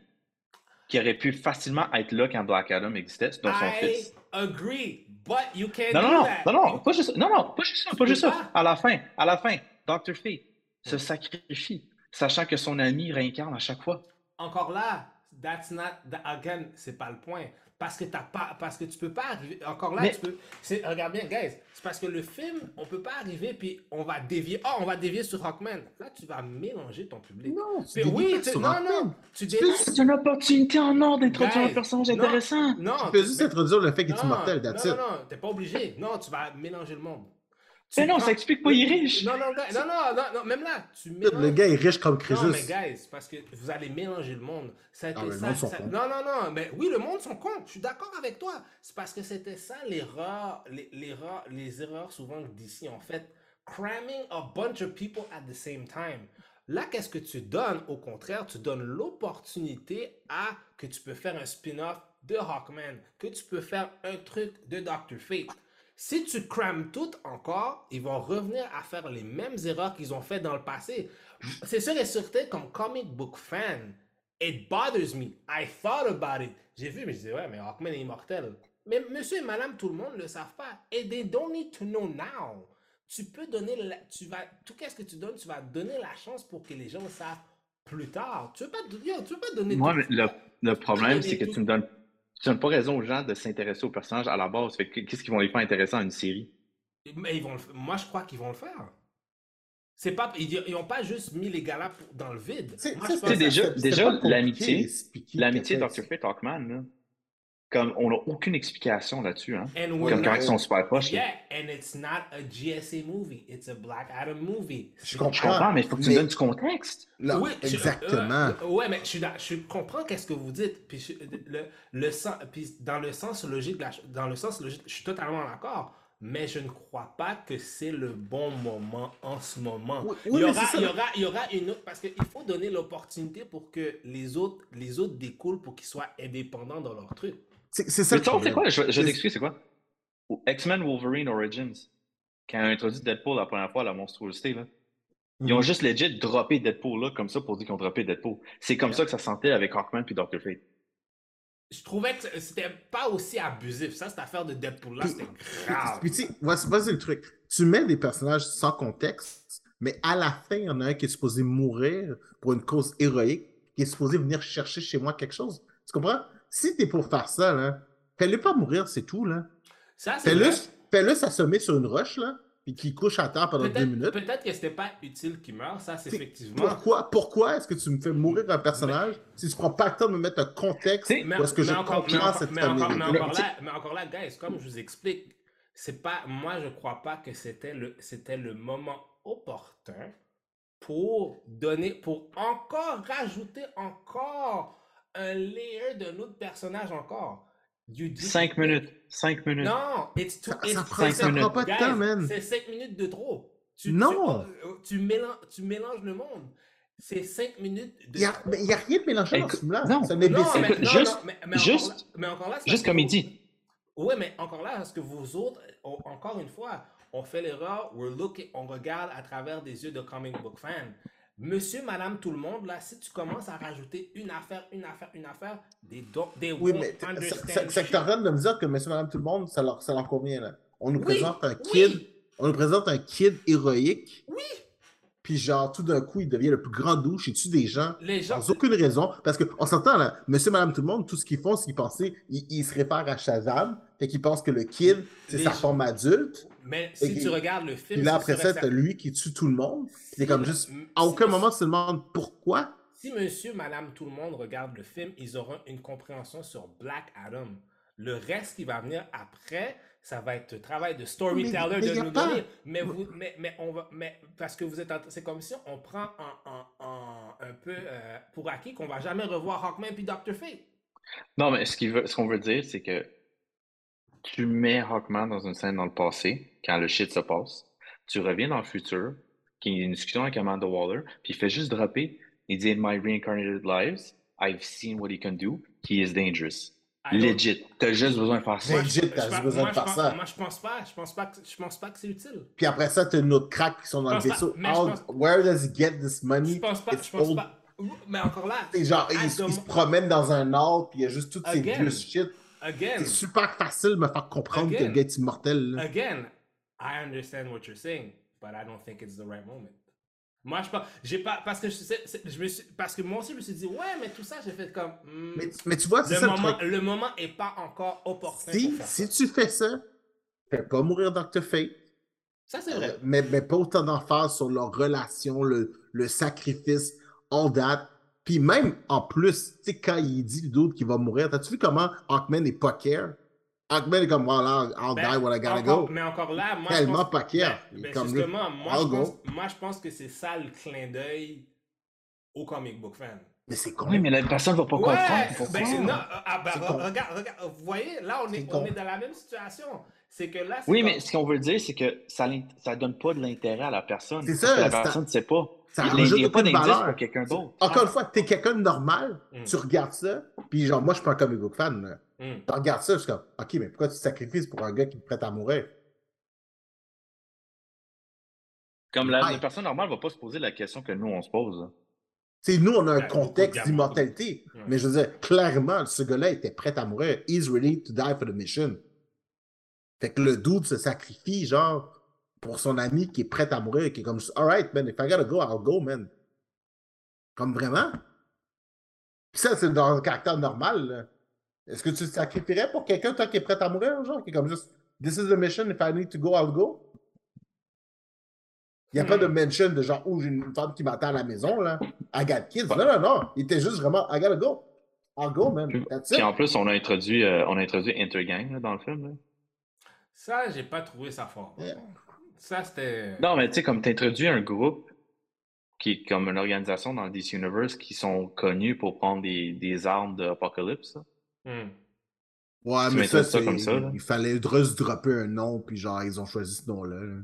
qui aurait pu facilement être là quand Black Adam existait, dont son I fils. agree, but you can't Non, do non, non, that. non, non, pas juste, non, non, pas juste ça, pas juste ça. À la fin, à la fin, Dr. Fate se sacrifie, sachant que son ami réincarne à chaque fois. Encore là, that's not. again, c'est pas le point. Parce que t'as pas. Parce que tu peux pas arriver. Encore là, Mais- tu peux. c'est- Regarde bien, guys. C'est parce que le film, on peut pas arriver puis on va dévier. Oh, on va dévier sur Hawkman. Là, tu vas mélanger ton public. Non, tu oui, tu- non, non. Tu dévies. C'est une opportunité en or d'introduire un personnage intéressant. Non, Tu peux juste mais- introduire le fait qu'il est immortel, non, non, non, t'es pas obligé. Non, tu vas mélanger le monde. Mais non, prends- ça explique pas, il est riche. Non, non, non, non, non, non, même là, tu mélanges. Le gars est riche comme Non, mais Crésus. guys, parce que vous allez mélanger le monde. Le ça, ça-. Non, non, non, mais oui, le monde sont cons. Je suis d'accord avec toi. C'est parce que c'était ça l'erreur, les, l'erreur, les erreurs souvent d'ici en fait. Cramming a bunch of people at the same time. Là, qu'est-ce que tu donnes? Au contraire, tu donnes l'opportunité à que tu peux faire un spin-off de Hawkman, que tu peux faire un truc de Dr. Fate. Si tu crames tout encore, ils vont revenir à faire les mêmes erreurs qu'ils ont fait dans le passé. C'est sûr et certain, comme comic book fan, it bothers me. I thought about it. J'ai vu, mais je disais, ouais, mais Hawkman est immortel. Mais monsieur et madame, tout le monde ne le savent pas. Et they don't need to know now. Tu peux donner, la- tu vas, tout qu'est-ce que tu donnes, tu vas donner la chance pour que les gens le savent plus tard. Tu veux pas, tu veux pas donner. Moi, le, le problème, c'est que tu me donnes, tu donnes pas raison aux gens de s'intéresser au personnage à la base. Qu'est-ce qui vont les faire intéressants à une série? Mais ils vont le Moi, je crois qu'ils vont le faire. C'est pas, ils n'ont pas juste mis les gars-là pour- dans le vide. C'est- déjà, l'amitié, l'amitié. Dr. Fate Hawkman, là, comme on n'a aucune explication là-dessus, hein. Comme quand ils sont super proches. là. Yeah, and it's not a GSA movie. It's a Black Adam movie. Je Je comprends. mais il faut que tu me Mais- donnes du contexte. Là, Oui, je- exactement. euh, ouais, mais je, je comprends qu'est-ce que vous dites. Puis je- le, le sens, puis dans le sens logique, la dans le sens logique, je suis totalement d'accord. Mais je ne crois pas que c'est le bon moment en ce moment. Oui, il, oui, y aura, c'est ça. il, y aura, il y aura une autre. Parce qu'il faut donner l'opportunité pour que les autres, les autres découlent pour qu'ils soient indépendants dans leur truc. C'est ça Mais le c'est quoi? Je, je vais C'est- quoi? X-Men Wolverine Origins, quand ont introduit Deadpool la première fois, la monstruosité, là, ils ont Mhm. juste legit droppé Deadpool là, comme ça, pour dire qu'ils ont droppé Deadpool. C'est comme ça que ça se sentait avec Hawkman puis Dr. Fate. Je trouvais que c'était pas aussi abusif. Ça, cette affaire de Deadpool-là, Puis- c'était grave. Puis tu voici le truc. Tu mets des personnages sans contexte, mais à la fin, il y en a un qui est supposé mourir pour une cause héroïque, qui est supposé venir chercher chez moi quelque chose. Tu comprends? Si t'es pour faire ça, là, fais-le pas mourir, c'est tout, là. Ça, c'est Fais-le fais-le s'assommer sur une roche, là, puis qu'il couche à terre pendant deux minutes. peut-être que c'était pas utile qu'il meure, ça, c'est effectivement. Pourquoi, pourquoi est-ce que tu me fais mourir un personnage si tu prends pas le temps de me mettre un contexte Mais, où est-ce que mais je encore, comprends encore- cette mais encore- mais encore là, mais encore là, guys, comme je vous explique, c'est pas, moi, je crois pas que c'était le, c'était le moment opportun pour donner, pour encore rajouter encore un layer d'un autre personnage encore. You Cinq minutes. Cinq minutes. Non, it's too, Ça- it's- ça prend- ça pas de guys, temps, man. C'est 5 minutes de trop. Tu, Non. Tu, euh, tu, mélanges, tu mélanges le monde. C'est 5 minutes de Il n'y a, trop. il y a rien de mélangé dans ce film-là. non. Un Non, mais, Écoute, non, juste- non, mais, mais juste- encore là, mais encore là, c'est juste comme il dit. Oui, mais encore là, parce que vous autres, on- encore une fois, on fait l'erreur, we're looking, on regarde à travers des yeux de comic book fan. Monsieur, madame, tout le monde, là, si tu commences à rajouter une affaire, une affaire, une affaire, they, don't, they Oui, mais c'est- que en train de me dire que monsieur, madame, tout le monde, ça leur, ça leur convient, là. On nous Oui, présente un oui. kid, on nous présente un kid héroïque, Oui, puis genre, tout d'un coup, il devient le plus grand douche, il tue des gens, les gens... sans aucune raison, parce qu'on s'entend, là, monsieur, madame, tout le monde, tout ce qu'ils font, c'est qu'ils pensaient, ils, ils se réfèrent à Shazam, Fait qu'il pense que le kid, c'est sa gens- forme adulte. Mais si Et- tu regardes le film. Puis là, c'est après ça, t'as lui qui tue tout le monde. T'es comme juste. À aucun moment, tu te demandes pourquoi. Si monsieur, madame, tout le monde regarde le film, ils auront une compréhension sur Black Adam. Le reste qui va venir après, ça va être le travail de storyteller mais de nous pas- donner. Mais, vous, mais, mais on va, mais parce que vous êtes, en- c'est comme si on prend en, en- en- un peu euh, pour acquis qu'on va jamais revoir Hawkman puis Dr. Fate. Non, mais ce qu'il veut- ce qu'on veut dire, c'est que tu mets Hawkman dans une scène dans le passé, quand le shit se passe. Tu reviens dans le futur, qui est une discussion avec Amanda Waller, puis il fait juste dropper. Il dit In my reincarnated lives, I've seen what he can do. He is dangerous. Legit. T'as juste besoin de faire ça. Legit, je- t'as je- juste besoin moi, de je faire pense- ça. Moi, je pense pas. Je pense pas que, je pense pas que c'est utile. Puis après ça, t'as une autre crack qui sont dans le vaisseau. je pense- Where does he get this Je money? pense pas. It's Je pense old. pas. Mais encore là, C'est genre, il, il se promène dans un ordre, puis il y a juste toutes ces vieux shit. again, C'est super facile de me faire comprendre que Again. le gars est immortel. là. Again, I understand what you're saying, but I don't think it's the right moment. Moi, je pense, j'ai pas, parce que je, me suis, parce que moi aussi, je me suis dit, ouais, mais tout ça, j'ai fait comme, hmm, Mais, mais tu vois, le ça le moment, le moment est pas encore opportun Si, tu fais ça, fais pas mourir Dr. Fate. Ça, c'est Euh, vrai. mais, mais pas autant d'emphase sur leur relation, le, le sacrifice, all that. Puis même, en plus, tu sais, quand il dit le doute qu'il va mourir, t'as-tu vu comment Hawkman est pas est comme, I'll Ben, die when I gotta encore- go. Mais encore là, moi, je Tellement pense, pas ben, ben, comme, justement, moi, je pense, moi, je pense que c'est ça le clin d'œil au comic book fan. Mais c'est con. Oui, mais la personne va pas Ouais, comprendre. Pourquoi? ben, non, ah, ben, regarde, regarde, vous voyez, là, on est, on est dans la même situation. C'est que là, c'est Oui, comme- mais ce qu'on veut dire, c'est que ça ça donne pas de l'intérêt à la personne. C'est ça, la personne ne sait pas. ça Il n'y a pas d'indice pour quelqu'un d'autre. Encore une fois, t'es quelqu'un de normal, Mm. tu regardes ça, puis genre, moi, je suis pas un comic book fan. là. Hmm. Tu regardes ça, je suis comme, OK, mais pourquoi tu te sacrifies pour un gars qui est prêt à mourir? Comme la, personne normale ne va pas se poser la question que nous, on se pose. là. Tu sais, nous, on a un de contexte d'immortalité. Mais je veux dire, clairement, ce gars-là était prêt à mourir. He's ready to die for the mission. Fait que le dude se sacrifie, genre, pour son ami qui est prêt à mourir, qui est comme, alright, man, if I gotta go, I'll go, man. Comme vraiment? Puis ça, c'est dans un caractère normal, là. Est-ce que tu te sacrifierais pour quelqu'un, toi, qui est prêt à mourir, genre, qui est comme juste, this is the mission, if I need to go, I'll go? Il n'y a pas de Hmm. mention de genre, oh, j'ai une femme qui m'attend à la maison, là. I got kids. Non, non, non. Il était juste vraiment, I gotta go. I'll go, man. That's Puis en plus, on a introduit, euh, on a introduit Intergang là, dans le film. là. Ça, j'ai pas trouvé ça fort. Yeah. Ça, c'était. Non, mais tu sais, comme tu introduis un groupe qui est comme une organisation dans le DC Universe qui sont connus pour prendre des, des armes d'Apocalypse. là. Hmm. Ouais, Tu mais ça, ça c'est... comme ça, là? il fallait juste dropper un nom, puis genre, ils ont choisi ce nom-là. là.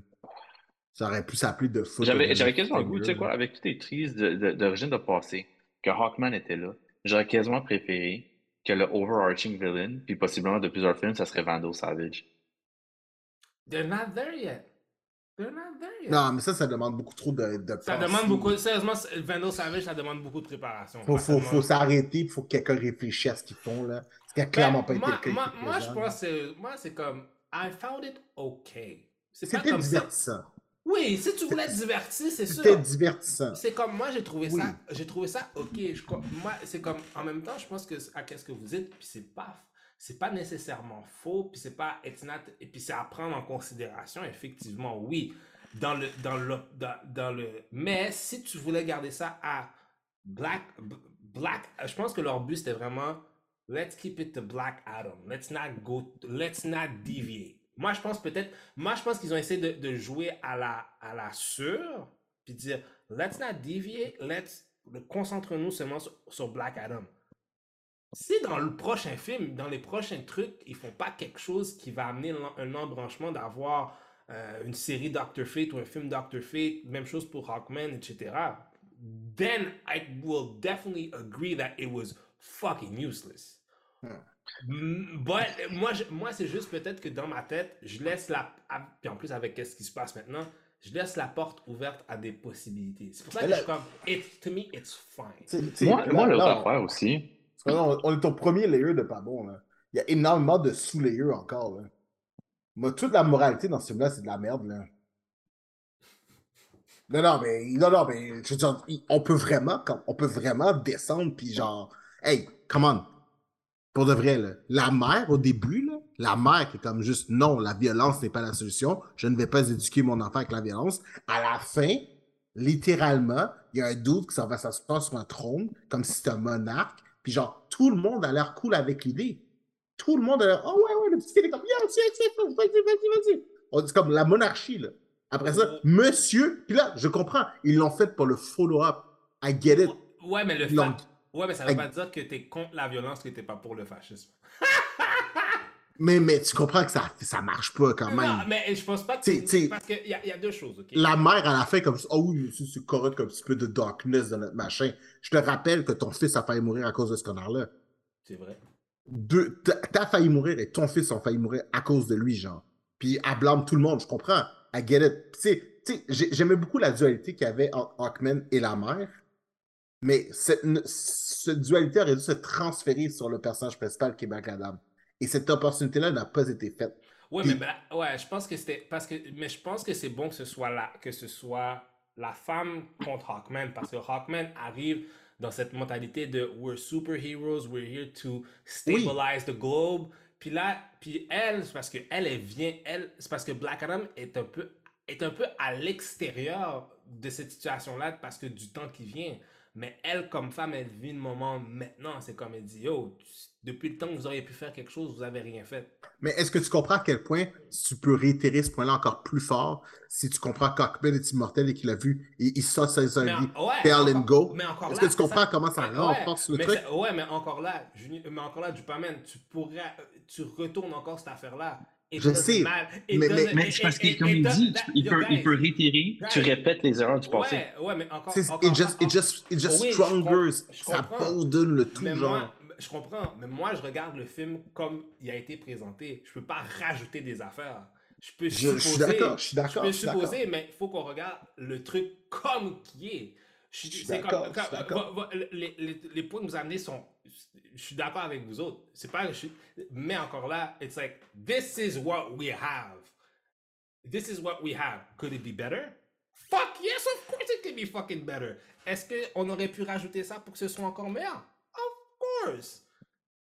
Ça aurait pu s'appeler de foot. J'avais quasiment le goût, tu sais quoi, avec toutes les trises de- de- d'origine de, passé, que Hawkman était là, j'aurais quasiment préféré que le overarching villain, puis possiblement de plusieurs films, ça serait Vandal Savage. They're not there yet. They're not there yet. Non, mais ça, ça demande beaucoup trop de, de Ça pensée. demande beaucoup. Sérieusement, Vandal Savage, ça demande beaucoup de préparation. Faut, faut, faut s'arrêter, il faut que quelqu'un réfléchisse à ce qu'ils font, là. Ce qui a clairement pas Ben, été moi, le cas. moi, je pense que c'est- moi, c'est comme. I found it okay. C'était ça. divertissant. Oui, si tu voulais être diverti, c'est sûr. C'était divertissant. C'est comme moi j'ai trouvé Oui. ça, j'ai trouvé ça ok. Je, moi c'est comme en même temps je pense que à qu'est-ce que vous dites puis c'est pas c'est pas nécessairement faux puis c'est pas not- et puis c'est à prendre en considération effectivement oui dans le dans le dans, dans le mais si tu voulais garder ça à black black je pense que leur but c'était vraiment let's keep it to Black Adam let's not go let's not deviate moi je pense peut-être moi je pense qu'ils ont essayé de, jouer à la à la sûre puis dire let's not deviate, let's concentrons-nous seulement sur Black Adam. Si dans le prochain film, dans les prochains trucs, ils font pas quelque chose qui va amener un embranchement d'avoir euh, une série Doctor Fate ou un film Doctor Fate, même chose pour Hawkman, etc. Then I will definitely agree that it was fucking useless. Mm, But moi, je- moi c'est juste peut-être que dans ma tête, je laisse la. Puis en plus, avec ce qui se passe maintenant, je laisse la porte ouverte à des possibilités. C'est pour ça que là- je suis comme. To me, it's fine. Moi, là- moi l'autre affaire aussi, on, on est au premier layer de pas bon. Là. Il y a énormément de sous-layers encore. Là. Moi, toute la moralité dans ce film-là, c'est de la merde. Là. Non, non, mais, non, non, mais on peut vraiment, on peut vraiment descendre, puis genre, hey, come on. Pour de vrai, là, la mère, au début, là, la mère qui est comme juste non, la violence n'est pas la solution, je ne vais pas éduquer mon enfant avec la violence. À la fin, littéralement, il y a un doute qui s'en va s'asseoir sur un trône, comme si c'était un monarque, puis genre, tout le monde a l'air cool avec l'idée. Tout le monde a l'air, oh ouais, ouais, le petit est comme, yeah, vas-y, vas-y, vas-y. C'est comme la monarchie, là. Après ça, monsieur, puis là, je comprends, ils l'ont fait pour le follow-up. I get it. Ouais, mais le fait. Ouais, mais ça veut pas dire que t'es contre la violence, que t'es pas pour le fascisme. mais, mais tu comprends que ça, ça marche pas quand même. Non, mais je pense pas que. Parce qu'il y, a, y a deux choses, OK? La mère, à la fin, comme oh oui, c'est correct comme un petit peu de darkness dans notre machin. Je te rappelle que ton fils a failli mourir à cause de ce connard-là. C'est vrai. T'as failli mourir et ton fils a failli mourir à cause de lui, genre. Puis elle blâme tout le monde, je comprends. I get it. Tu sais, j'aimais beaucoup la dualité qu'il y avait entre Hawkman et la mère. Mais cette, dualité aurait dû se transférer sur le personnage principal qui est Black Adam. Et cette opportunité-là n'a pas été faite. Oui, mais ouais, je pense que c'était parce que mais je pense que c'est bon que ce soit là que ce soit la femme contre Hawkman parce que Hawkman arrive dans cette mentalité de we're superheroes, we're here to stabilize the globe. Puis là, puis elle, c'est parce que elle, elle vient, elle, c'est parce que Black Adam est un peu est un peu à l'extérieur de cette situation-là parce que du temps qui vient. Mais elle, comme femme, elle vit le moment maintenant. C'est comme elle dit, yo, depuis le temps que vous auriez pu faire quelque chose, vous n'avez rien fait. Mais est-ce que tu comprends à quel point tu peux réitérer ce point-là encore plus fort si tu comprends qu'Ockman est immortel et qu'il a vu, et il sort ses avis, ouais, and go? Est-ce que tu comprends comment ça renforce le truc? Ouais, mais encore là, mais encore là, Dupaman, tu pourrais, tu retournes encore cette affaire-là je sais. mais, mais, mais c'est parce que, comme il dit, il, peut, il peut réitérer, tu répètes les erreurs du passé. Ouais, ouais, mais encore. encore, it just, it just, it just stronger. Ça pardonne le tout, genre. Je comprends, mais moi, je regarde le film comme il a été présenté. Je peux pas rajouter des affaires. Je peux je, supposer. Je suis d'accord, je suis d'accord. Je peux supposer, mais il faut qu'on regarde le truc comme qui est. Je suis d'accord. Les, les, les, points que vous amenez sont je suis d'accord avec vous autres. C'est pas, mais encore là, it's like, this is what we have. This is what we have. Could it be better? Fuck yes, of course it could be fucking better. Est-ce qu'on aurait pu rajouter ça pour que ce soit encore meilleur? Of course.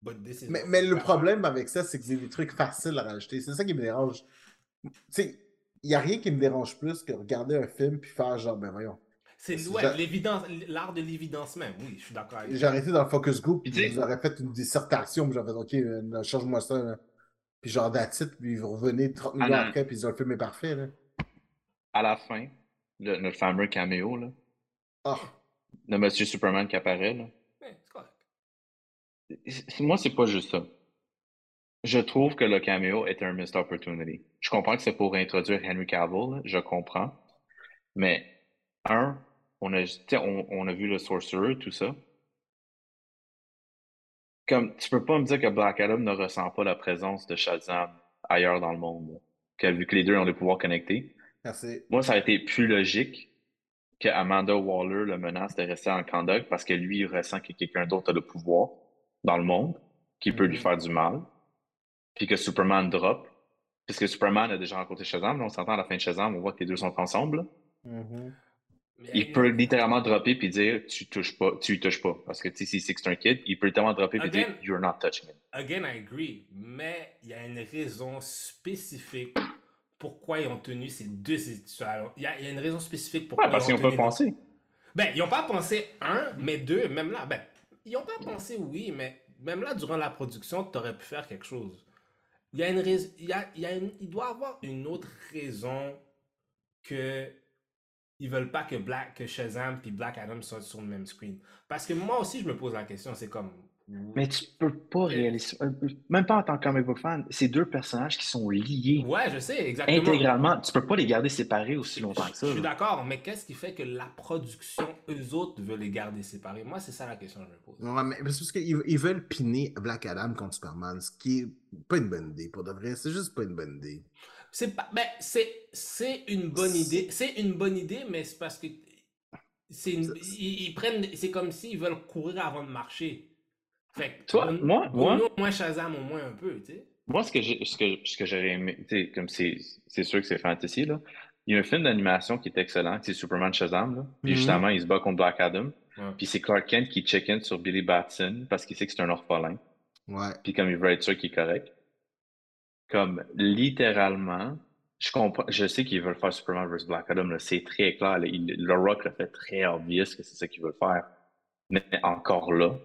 But this is mais, mais le problème avec ça, c'est que c'est des trucs faciles à rajouter. C'est ça qui me dérange. Tu sais, il n'y a rien qui me dérange plus que regarder un film puis faire genre, ben voyons, c'est l'évidence, l'art de l'évidence même, oui, je suis d'accord avec J'ai arrêté dans le focus group, puis j'aurais fait une dissertation, j'avais dit, OK, euh, change-moi ça. Puis genre d'attitude, puis vous revenez 30 minutes après, puis le film est parfait. Là. À la fin, le, notre fameux caméo, là. Ah. Le Monsieur Superman qui apparaît, là. Moi, c'est pas juste ça. Je trouve que le caméo est un missed opportunity. Je comprends que c'est pour introduire Henry Cavill, je comprends. Mais, un, on a, on, on a vu le Sorcerer, tout ça. Comme, tu peux pas me dire que Black Adam ne ressent pas la présence de Shazam ailleurs dans le monde, que, vu que les deux ont des pouvoirs connectés. Merci. Moi, ça a été plus logique que Amanda Waller le menace de rester en conduct parce que lui, il ressent que quelqu'un d'autre a le pouvoir dans le monde, qui peut lui mm-hmm. faire du mal, puis que Superman drop, puisque Superman a déjà rencontré Shazam, on s'entend à la fin de Shazam, on voit que les deux sont ensemble. Mm-hmm. Il peut littéralement dropper puis dire tu touches pas, tu y touches pas. Parce que si c'est un kid, il peut littéralement dropper et dire you're not touching it. Again, I agree. Mais il y a une raison spécifique pourquoi ils ont tenu ces deux situations. Il y a, il y a une raison spécifique pourquoi. Ouais, parce qu'ils n'ont pas pensé. Ben, ils n'ont pas pensé un, mais deux, même là. Ben, ils n'ont pas pensé oui, mais même là, durant la production, tu aurais pu faire quelque chose. Il y a une raison. Il, y a une, il doit avoir une autre raison que ils veulent pas que Black, que Shazam puis Black Adam soient sur le même screen. Parce que moi aussi, je me pose la question, c'est comme. Mais tu peux pas réaliser, euh, même pas en tant que comic book fan, ces deux personnages qui sont liés. Ouais, je sais, exactement. Intégralement, tu peux pas les garder séparés aussi longtemps que ça. Je suis d'accord, mais qu'est-ce qui fait que la production, eux autres, veulent les garder séparés? Moi, c'est ça la question que je me pose. Ouais, mais c'est parce qu'ils ils veulent piner Black Adam contre Superman, ce qui est pas une bonne idée, pour de vrai. C'est juste pas une bonne idée. C'est pas, ben, c'est, c'est une bonne idée. C'est une bonne idée, mais c'est parce que c'est ils, prennent, c'est comme s'ils veulent courir avant de marcher. Fait Toi, moi, moi, moi, Shazam au moins un peu, tu sais. Moi, ce que j'ai, ce que, ce que j'aurais aimé, tu sais, comme c'est, c'est sûr que c'est fantasy, là. Il y a un film d'animation qui est excellent, c'est Superman Shazam, là. Puis mm-hmm. justement, il se bat contre Black Adam. Puis c'est Clark Kent qui check in sur Billy Batson parce qu'il sait que c'est un orphelin. Ouais. puis comme il veut être sûr qu'il est correct. Comme littéralement, je comprends, je sais qu'ils veulent faire Superman vs Black Adam, là, c'est très clair. là, il- le Rock l'a fait très obvious que c'est ça qu'ils veulent faire. Mais encore là,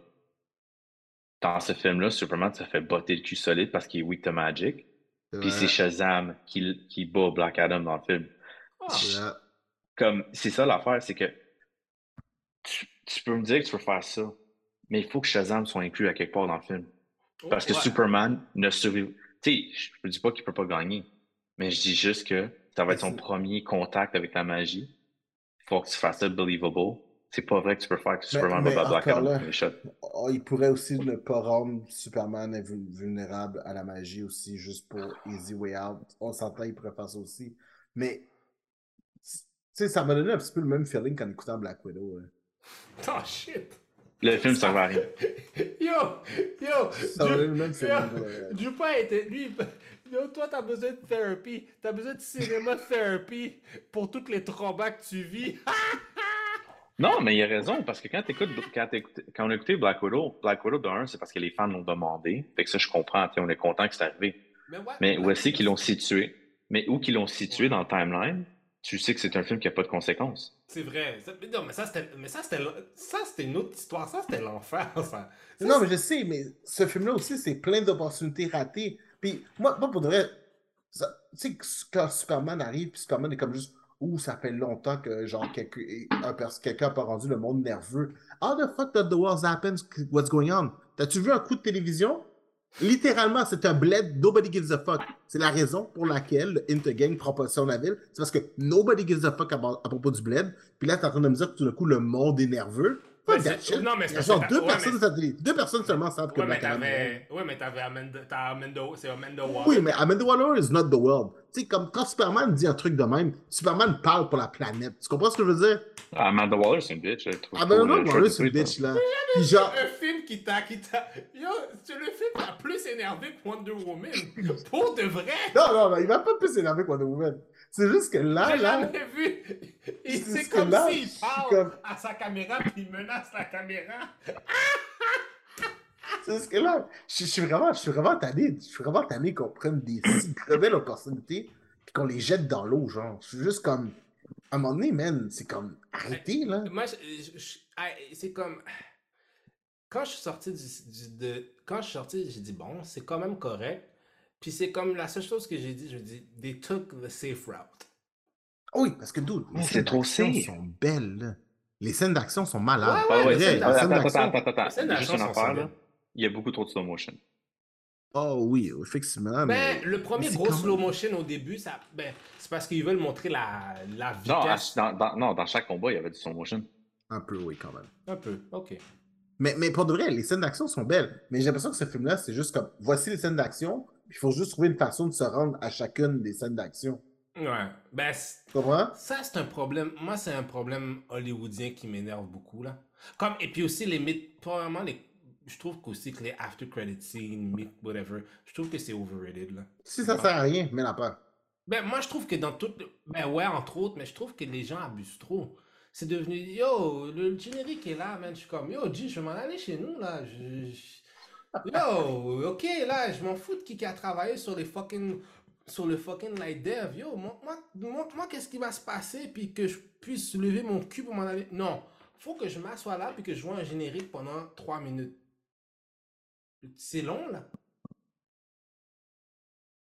dans ce film-là, Superman se fait botter le cul solide parce qu'il est weak to magic. Puis c'est Shazam qui, qui bat Black Adam dans le film. Ah. Comme, c'est ça l'affaire, c'est que tu, tu peux me dire que tu veux faire ça, mais il faut que Shazam soit inclus à quelque part dans le film. Parce que ouais. Superman ne survit. Tu sais, je ne dis pas qu'il peut pas gagner, mais je dis juste que ça va être son C'est- premier contact avec la magie. Il faut que tu fasses ça believable. C'est pas vrai que tu peux faire que Superman mais va battre Black Adam. Oh, il pourrait aussi ne pas rendre Superman vulnérable à la magie aussi, juste pour Easy Way Out. On s'entend, il pourrait faire ça aussi. Mais, tu sais, ça m'a donné un petit peu le même feeling qu'en écoutant Black Widow. hein. Oh shit. Le film, ça va rien. Yo, yo, Ça m'a donné le même feeling. yo, ouais. Était, lui, yo, toi t'as besoin de thérapie, t'as besoin de cinéma thérapie pour toutes les traumas que tu vis. Non, mais il a raison, parce que quand, t'écoutes, quand, on a écouté Black Widow, Black Widow, d'un, c'est parce que les fans l'ont demandé. Fait que ça, je comprends. On est content que c'est arrivé. Mais, ouais, Mais où est-ce qu'ils l'ont situé? Mais où qu'ils l'ont situé dans le timeline, tu sais que c'est un film qui n'a pas de conséquences. C'est vrai. Non, mais ça c'était, mais ça c'était, ça c'était une autre histoire. Ça c'était l'enfer. Ça. Ça, Non, mais je sais, mais ce film-là aussi, c'est plein d'opportunités ratées. Puis, moi, moi pour de vrai, ça- tu sais, quand Superman arrive, puis Superman est comme juste, ouh, ça fait longtemps que, genre, quelqu'un quelqu'un n'a pas rendu le monde nerveux. How the fuck does the world happen? What's going on? T'as-tu vu un coup de télévision? Littéralement, c'est un bled, nobody gives a fuck. C'est la raison pour laquelle le Intergang prend possession de la ville. C'est parce que nobody gives a fuck à, à propos du bled. Puis là, t'es en train de me dire que tout d'un coup, le monde est nerveux. That c'est- shit. non, mais Il y a c'est genre deux personnes, deux personnes seulement savent que Black Adam ouais, mais t'avais Amanda, c'est Amanda Waller. oui, mais Amanda Waller is not the world. Tu sais, comme quand Superman dit un truc de même, Superman parle pour la planète. Tu comprends ce que je veux dire? Amanda Waller, c'est une bitch. Amanda cool, le Waller, c'est une bitch, là. Puis genre, Un film qui t'a, qui t'a, yo, c'est le film qui t'a plus énervé que Wonder Woman. Pour de vrai. non, non, non, il va pas plus s'énerver que Wonder Woman. C'est juste que là, J'ai là, jamais vu. Et C'est c'est ce que comme là, s'il je suis parle comme- à sa caméra puis il menace la caméra. c'est juste que là, je, je suis vraiment, je suis vraiment tanné, je suis vraiment tanné qu'on prenne des si belles opportunités puis qu'on les jette dans l'eau, genre. Je suis juste comme, à un moment donné, man, c'est comme, arrêtez, là. Moi, je- je- je- ah, c'est comme. Quand je suis sorti du, du- de. Quand je suis sorti, j'ai dit bon, c'est quand même correct. Puis c'est comme la seule chose que j'ai dit, je dis, they took the safe route. Oui, parce que, dude, les Mais c'est scènes trop d'action safe. sont belles. Les scènes d'action sont malades. Ouais, ouais, ouais, les Vrai, scènes les attends, attends, attends, attends, Les scènes attends. Juste d'action une sont affaire, là. solides. Il y a beaucoup trop de slow motion. Oh oui, effectivement. mais... Ben, le premier gros slow motion au début, ça, ben, c'est parce qu'ils veulent montrer la, la Non, à- vitesse. dans, dans- non, dans chaque combat, il y avait du slow motion. Un peu, oui, quand même. Un peu, ok. Mais, mais pour de vrai, les scènes d'action sont belles. Mais j'ai l'impression que ce film-là, c'est juste comme voici les scènes d'action, il faut juste trouver une façon de se rendre à chacune des scènes d'action. Ouais. Ben, Tu comprends? ça, c'est un problème. Moi, c'est un problème hollywoodien qui m'énerve beaucoup, là. Comme, et puis aussi, les mythes, probablement, les, je trouve qu'aussi que les after credit scenes, mythes, whatever, je trouve que c'est overrated, là. Si ça sert à rien, mais la peur. Ben, moi, je trouve que dans tout. Ben, ouais, entre autres, mais je trouve que les gens abusent trop. C'est devenu. Yo, le générique est là, man. Je suis comme, yo, G, je vais m'en aller chez nous, là. Je- je- Yo, ok, là, je m'en fous de qui qui a travaillé sur les fucking. Sur le fucking light dev. Yo, montre-moi montre moi qu'est-ce qui va se passer, puis que je puisse lever mon cul pour m'en aller? Non. Faut que je m'assoie là, puis que je vois un générique pendant 3 minutes. C'est long, là.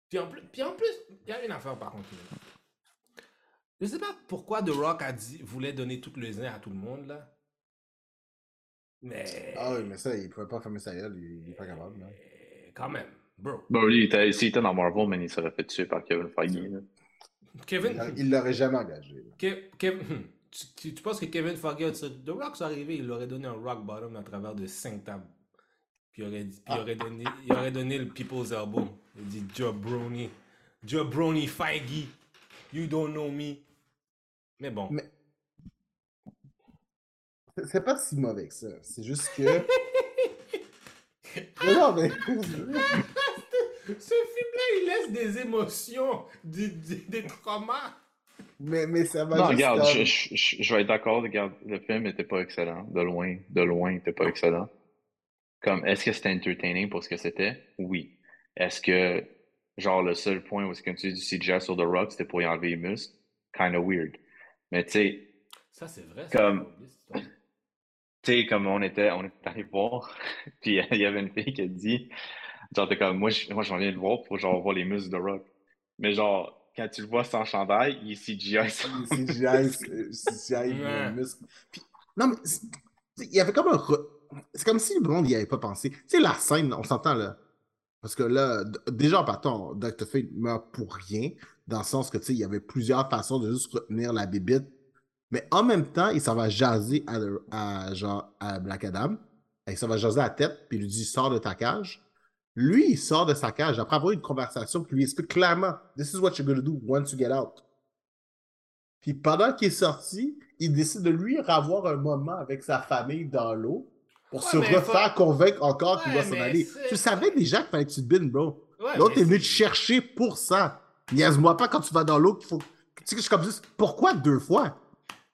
Puis en plus, puis en plus, il y a une affaire par contre. Je sais pas pourquoi The Rock a dit, voulait donner tout le zin à tout le monde là. Mais. Ah oui, mais ça, il pouvait pas fermer sa gueule, il, il est pas capable. là. Quand même, bro. Bon, lui, il était, s'il était dans Marvel, mais il serait fait tuer par Kevin Feige. là. Kevin. Il- l'aurait jamais engagé. Ke- Kev- tu, tu- tu penses que Kevin Feige, ça- The Rock soit arrivé, il aurait donné un rock bottom à travers de 5 tables. Puis il aurait, il aurait, donné, il aurait donné le People's Elbow. Il dit Jabroni. Jabroni Feige. You don't know me. Mais bon. Mais- C'est- C'est pas si mauvais que ça. C'est juste que. Mais non, mais. Ce film-là, il laisse des émotions, des, des, des traumas. mais, mais ça va Non, juste regarde, comme- je, je- je- vais être d'accord. Regarde, le film était pas excellent. De loin, de loin, il était pas excellent. Comme, est-ce que c'était entertaining pour ce que c'était? Oui. Est-ce que, genre, le seul point où est-ce qu'on utilise du CGI sur The Rock, c'était pour y enlever les muscles? Kind of weird. Mais tu sais, Ça, c'est vrai. Comme- ça, j'ai oublié cette histoire. Tu sais, comme on était, on était allé voir, puis il y avait une fille qui a dit, genre, t'es comme, moi, je- moi, j'en viens de voir pour, genre, voir les muscles de Rock. Mais genre, quand tu le vois sans chandail, il est CGI. sans- Les CGI, c'est- CGI, le Ouais. muscle. Puis, non, mais il y avait comme un. re- C'est comme si le monde n'y avait pas pensé. Tu sais, la scène, on s'entend là. Parce que là, déjà en partant, Dr. Fate meurt pour rien, dans le sens que, tu sais, il y avait plusieurs façons de juste retenir la bébite. Mais en même temps, il s'en va jaser à, à, genre, à Black Adam. Il s'en va jaser à la tête, puis il lui dit Sors de ta cage. Lui, il sort de sa cage après avoir eu une conversation qui lui explique clairement This is what you're gonna do once you get out. Puis pendant qu'il est sorti, il décide de lui avoir un moment avec sa famille dans l'eau pour Ouais, se refaire convaincre encore qu'il va s'en aller. Tu savais déjà qu'il fallait que tu te bindes, bro. Ouais, L'autre est venu te chercher pour ça. Niaise-moi pas quand tu vas dans l'eau qu'il faut. Tu sais que je suis comme juste. Pourquoi deux fois?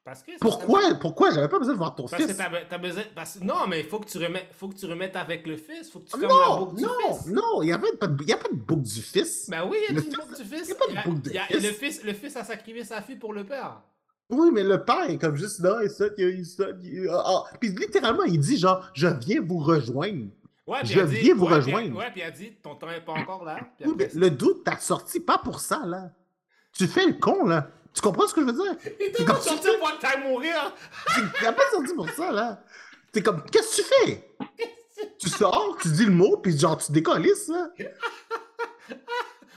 Parce que c'est- Pourquoi? Pourquoi? J'avais pas besoin de voir ton Parce que fils. t'as, be- t'as besoin. parce- non, mais il faut que tu remettes, faut que tu remettes avec le fils. Faut que tu la Non, boucle du non, fils. non, il n'y a, pas de- il y a pas de boucle du fils. Ben oui, il y a une boucle du fils. y a pas de Il y a- boucle de y a- fils. Le fils, le fils a sacrifié sa fille pour le père. Oui, mais le père est comme juste là, et ça, il, ça, il- ah, ah. Puis littéralement, il dit genre, je viens vous rejoindre. Ouais, Je dit- viens vous ouais, puis- rejoindre. Ouais, puis il a dit, ton temps est pas encore là. Puis Oui, après, mais le doute t'a sorti pas pour ça, là. Tu fais le con, là. Tu comprends ce que je veux dire? Il t'a comme pas sorti pour que t'ailles mourir. T'as pas sorti pour ça, là. T'es comme, qu'est-ce que tu fais? tu sors, tu dis le mot, puis genre, tu décollisses, là.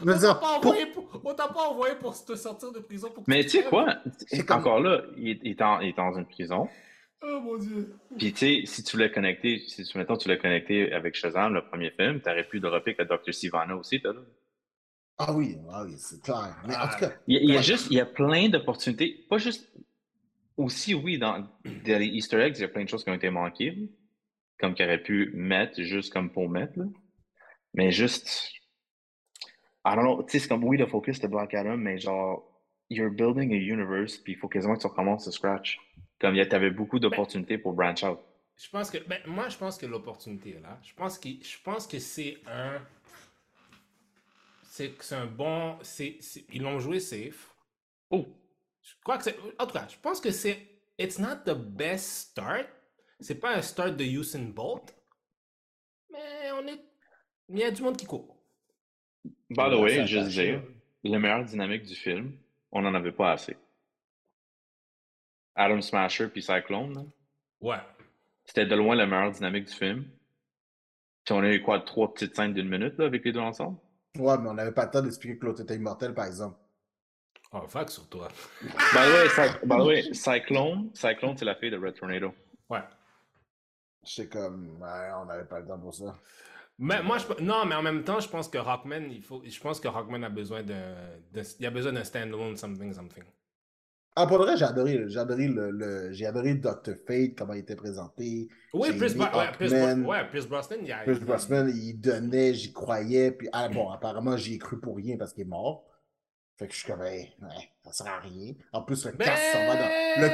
On t'a pas pour- envoyé pour, on t'a pas envoyé pour te sortir de prison pour que Mais tu sais quoi? Comme- Encore là, il est, il est en- il est dans une prison. Oh mon dieu. Puis tu sais, si tu l'as connecté, si tu mettons, tu l'as connecté avec Shazam, le premier film, t'aurais pu dropper que Dr. Sivana aussi, t'as là. Ah oui, ah oui, c'est clair. Mais en Ah. tout cas, Il y a, il y a Ouais. juste, il y a plein d'opportunités. Pas juste. Aussi, oui, dans, dans les Easter eggs, il y a plein de choses qui ont été manquées, comme qu'il aurait pu mettre juste comme pour mettre. là. Mais juste. I don't know. Tu sais, c'est comme oui, le focus de Black Adam, mais genre, you're building a universe, puis il faut quasiment que tu recommences de scratch. Comme il y a- t'avais beaucoup d'opportunités pour branch out. Je pense que, ben, moi, je pense que l'opportunité est là. Je pense que, je pense que c'est un, c'est, c'est un bon, ils l'ont joué safe. Oh! Je crois que c'est, en tout cas, je pense que c'est, it's not the best start. C'est pas un start de Usain Bolt, mais on est, il y a du monde qui court. By the way, juste dire, la meilleure dynamique du film, on n'en avait pas assez. Adam Smasher puis Cyclone, là, Ouais. c'était de loin la meilleure dynamique du film. Puis on a eu quoi, trois petites scènes d'une minute là, avec les deux ensemble? Ouais, mais on n'avait pas le temps d'expliquer que l'autre était immortel, par exemple. Oh, fuck sur toi. By the way, Cy- by the way, Cyclone, Cyclone, c'est la fille de Red Tornado. Ouais. J'étais comme, ouais, on n'avait pas le temps pour ça. Mais moi, je, non, mais en même temps, je pense que Rockman, il faut, je pense que Rockman a besoin d'un, d'un- il a besoin d'un standalone something something. Ah, pour vrai, j'ai adoré, j'ai adoré le, le- j'ai adoré Dr. Fate, comment il était présenté. Oui, Bro- ouais, Bro- Pierce Brosnan, il a. Chris Brosnan, il donnait, j'y croyais, puis ah, bon, apparemment, j'y ai cru pour rien parce qu'il est mort. Fait que je suis comme, ouais, ça sert à rien. En plus, le Ben- casque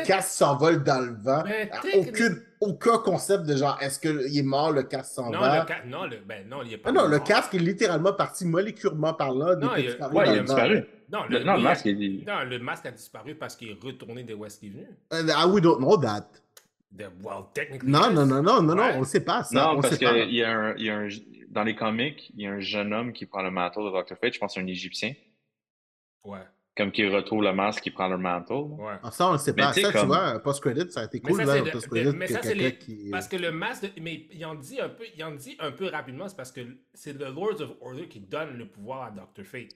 dans, s'envole dans le vent. Ben, Ah, Aucune, aucun concept de genre, est-ce qu'il est mort, le casque s'en Non, va? le ca- non, le, ben, non, il est pas. Ah non, le casque est littéralement parti moléculairement parlant. Non, depuis il- Ouais, il a disparu. Non, Le, le, non, le oui, masque, est... Non, le masque a disparu parce qu'il est retourné de où est-ce qu'il est venu. Uh, ah, we don't know that. Well, technically. Non, non, non, non, non, non, on ne sait pas ça. Non, on parce qu'il y, a un- il y a un... Dans les comics, il y a un jeune homme qui prend le manteau de Dr. Fate, je pense que c'est un Égyptien, Ouais, comme qui retrouve le masque, qui prend le manteau. ouais. Ah, ça, on ne sait Mais pas. Ça, tu vois, post-credit, ça a été Mais cool, ça, là, post-credit, mais que ça, c'est les- qui... Parce que le masque, de- mais il en dit un peu, il en dit un peu rapidement, c'est parce que c'est le Lords of Order qui donne le pouvoir à Dr. Fate.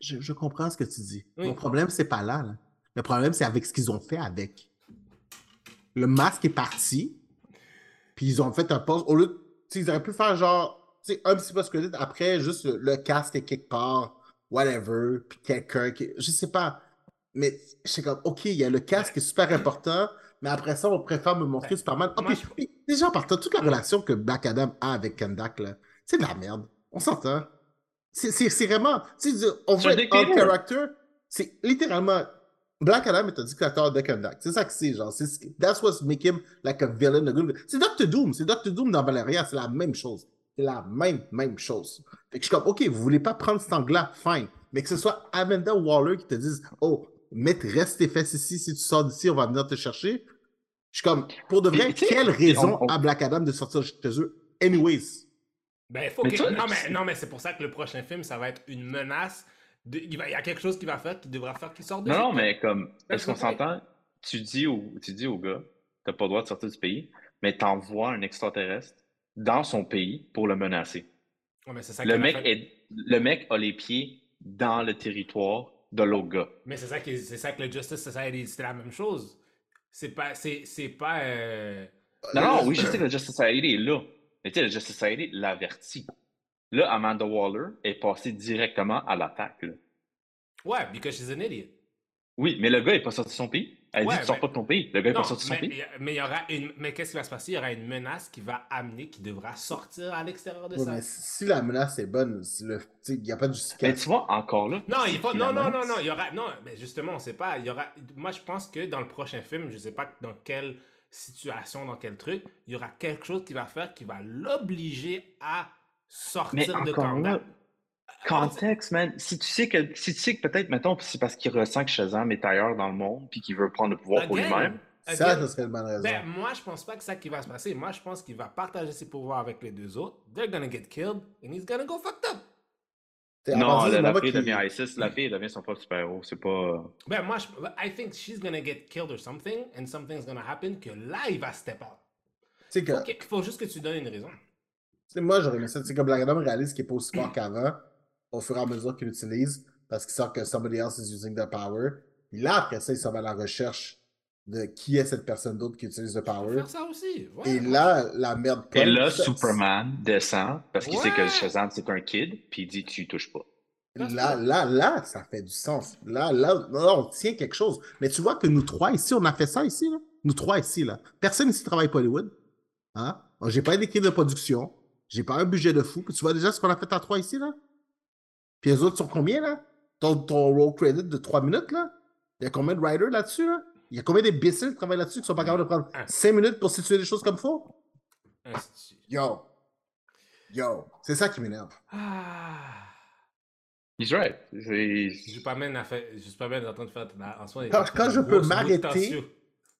Je, je comprends ce que tu dis. Oui. Mon problème, c'est pas là, là. Le problème, c'est avec ce qu'ils ont fait avec. Le masque est parti, puis ils ont fait un post. Au lieu de. Ils auraient pu faire genre. tu sais, un petit post-credit après, juste le, casque est quelque part, whatever, puis quelqu'un qui. Je sais pas. Mais je sais comme, OK, il y a le casque qui est super important, mais après ça, on préfère me montrer Superman. Ah, moi, puis- puis déjà, en partant, toute la relation que Black Adam a avec Kandak, là, c'est de la merde. On s'entend. C'est- vraiment. tu sais, On en ridiculous. character. C'est littéralement. Black Adam est un dictateur de Kandak. C'est ça que c'est, genre. C'est, that's what make him like a villain. a good- C'est Doctor Doom. C'est Doctor Doom dans Valeria. C'est la même chose. C'est la même, même chose. Fait que je suis comme, OK, vous voulez pas prendre cet angle-là, fine. Mais que ce soit Amanda Waller qui te dise, oh, reste tes fesses ici. Si tu sors d'ici, on va venir te chercher. Je suis comme, pour de vrai, quelle raison on- on- a Black Adam de sortir chez eux? Anyways? Ben, faut Mais que... toi, non, mais, non, mais c'est pour ça que le prochain film, ça va être une menace. De... Il, va... il y a quelque chose qui va faire, qui devra faire qu'il sorte de Non, non, mais comme, That's est-ce qu'on s'entend? Tu dis, au, tu dis au gars, t'as pas le droit de sortir du pays, mais t'envoies un extraterrestre dans son pays pour le menacer. Ouais, mais c'est ça Le mec, fait. est, le mec a les pieds dans le territoire de l'autre gars. Mais c'est ça, qui... c'est ça que le Justice Society, c'était la même chose. C'est pas... C'est, c'est pas... euh, Non, non, oui, je sais que le Justice Society est là. Mais tu sais, le Justice Society l'avertit. Là, Amanda Waller est passée directement à l'attaque. Ouais, because she's an idiot. Oui, mais le gars est pas sorti de son pays. Elle Ouais, dit, tu sors mais- pas de ton pays. Le gars est Non, pas sorti de son mais, pays. mais il y aura une... Mais qu'est-ce qui va se passer? Il y aura une menace qui va amener, qui devra sortir à l'extérieur de Ouais, ça. mais si la menace est bonne, si le- tu sais, il n'y a pas de Mais justification. tu vois, encore là. Non, il non, non, non, non, il y aura... Non, mais justement, on sait pas. Il y aura... Moi, je pense que dans le prochain film, je sais pas dans quelle situation, dans quel truc, il y aura quelque chose qui va faire qui va l'obliger à Mais sortir de combat. Contexte, man. Si tu sais que, si tu sais que peut-être, mettons, c'est parce qu'il ressent que Shazam est ailleurs dans le monde puis qu'il veut prendre le pouvoir pour lui-même. Ça, again, ça serait une bonne raison. Ben, moi, je pense pas que c'est ça qui va se passer. Moi, je pense qu'il va partager ses pouvoirs avec les deux autres. They're gonna get killed and he's gonna go fucked up. T'sais, Non, la, la fille devient ISIS, la fille devient son propre super-héros. C'est pas. Ben, moi, je, I think she's gonna get killed or something and something's gonna happen que là, il va step out. Tu sais que, Faut, que- faut juste que tu donnes une raison. tu sais, moi, j'aurais aimé ça. Tu sais, comme Black Adam réalise qu'il est pas aussi fort qu'avant, au fur et à mesure qu'il l'utilise, parce qu'il sent que somebody else is using the power. Puis là, après ça, il s'en va à la recherche de qui est cette personne d'autre qui utilise le power. Faire ça aussi. ouais. Et là, la merde. Et là, Superman descend parce qu'il sait que. Shazam, c'est un kid, puis il dit Tu touches pas. Là, là, là, ça fait du sens. Là, là, là, on tient quelque chose. Mais tu vois que nous trois ici, on a fait ça ici, là. Nous trois ici, là. Personne ici travaille pour Hollywood. Hein? J'ai pas d'équipe de production. J'ai pas un budget de fou. Puis tu vois déjà ce qu'on a fait à trois ici, là? Puis les autres sont combien, là? Ton, ton roll credit de trois minutes, là? Il y a combien de writers là-dessus, là? Il y a combien d'imbéciles qui travaillent là-dessus qui sont pas capables de prendre Un. cinq minutes pour situer les choses comme faut? Yo. Yo. C'est ça qui m'énerve. Ah. He's right. A fait. Superman est en train de faire. En soi, Quand- quand je peux m'arrêter.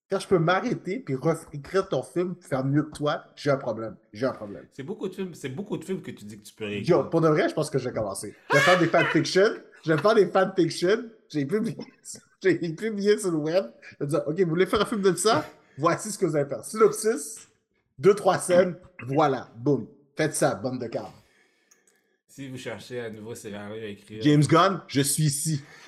Quand je peux m'arrêter puis écrire ton film, faire mieux que toi, j'ai un problème. J'ai un problème. C'est beaucoup de films. C'est beaucoup de films que tu dis que tu peux réécrire. Yo, pour de vrai, je pense que je vais commencer. Je vais faire des fanfictions. Je vais faire des fanfictions. J'ai publié, j'ai publié sur le web. Dire, OK, vous voulez faire un film de ça? Voici ce que vous allez faire. Synopsis, deux, trois scènes, voilà, boum. Faites ça, bande de câbles. Si vous cherchez un nouveau scénario à écrire. James Gunn, je suis ici.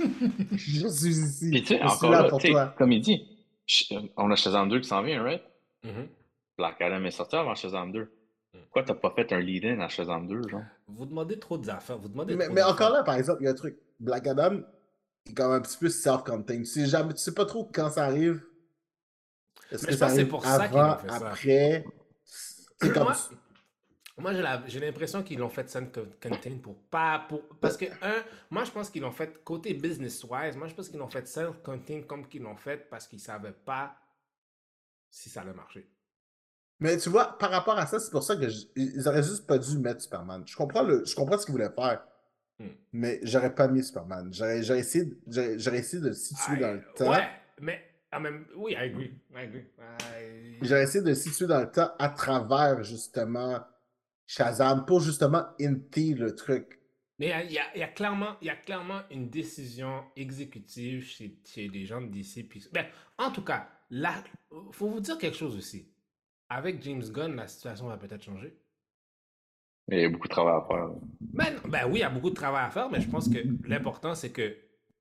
je suis ici. Puis tu sais, encore là pour toi. comme il dit, Sh- on a Shazam 2 qui s'en vient, right? Mhm. Black Adam est sorti avant Shazam 2. Pourquoi t'as pas fait un lead-in à Shazam 2, genre? Vous demandez trop d'affaires. Vous demandez Mais, trop mais encore là, par exemple, il y a un truc. Black Adam même un petit peu self-contained. Tu sais, jamais, tu sais pas trop quand ça arrive. Est-ce que ça c'est pour ça avant, fait après? Comme... Moi, moi, j'ai l'impression qu'ils l'ont fait self-contained pour pas. Pour, parce que, un, moi, je pense qu'ils l'ont fait côté business-wise. Moi, je pense qu'ils l'ont fait self-contained comme qu'ils l'ont fait parce qu'ils savaient pas si ça allait marcher. Mais tu vois, par rapport à ça, c'est pour ça que je- ils auraient juste pas dû mettre Superman. Je comprends, le, je comprends ce qu'ils voulaient faire. Hmm. Mais j'aurais pas mis Superman. J'aurais essayé, de- essayé de le situer dans le temps. Ouais, mais même. Oui, I agree. I agree. I- J'aurais essayé de le situer dans le temps à travers justement Shazam pour justement inter le truc. Mais il y a- il y, a, il y a clairement, il y a clairement une décision exécutive chez, chez les gens d'ici. Puis, ben, en tout cas, là, faut vous dire quelque chose aussi. Avec James Gunn, la situation va peut-être changer. Il y a beaucoup de travail à faire. Ben, ben oui, il y a beaucoup de travail à faire, mais je pense que l'important, c'est que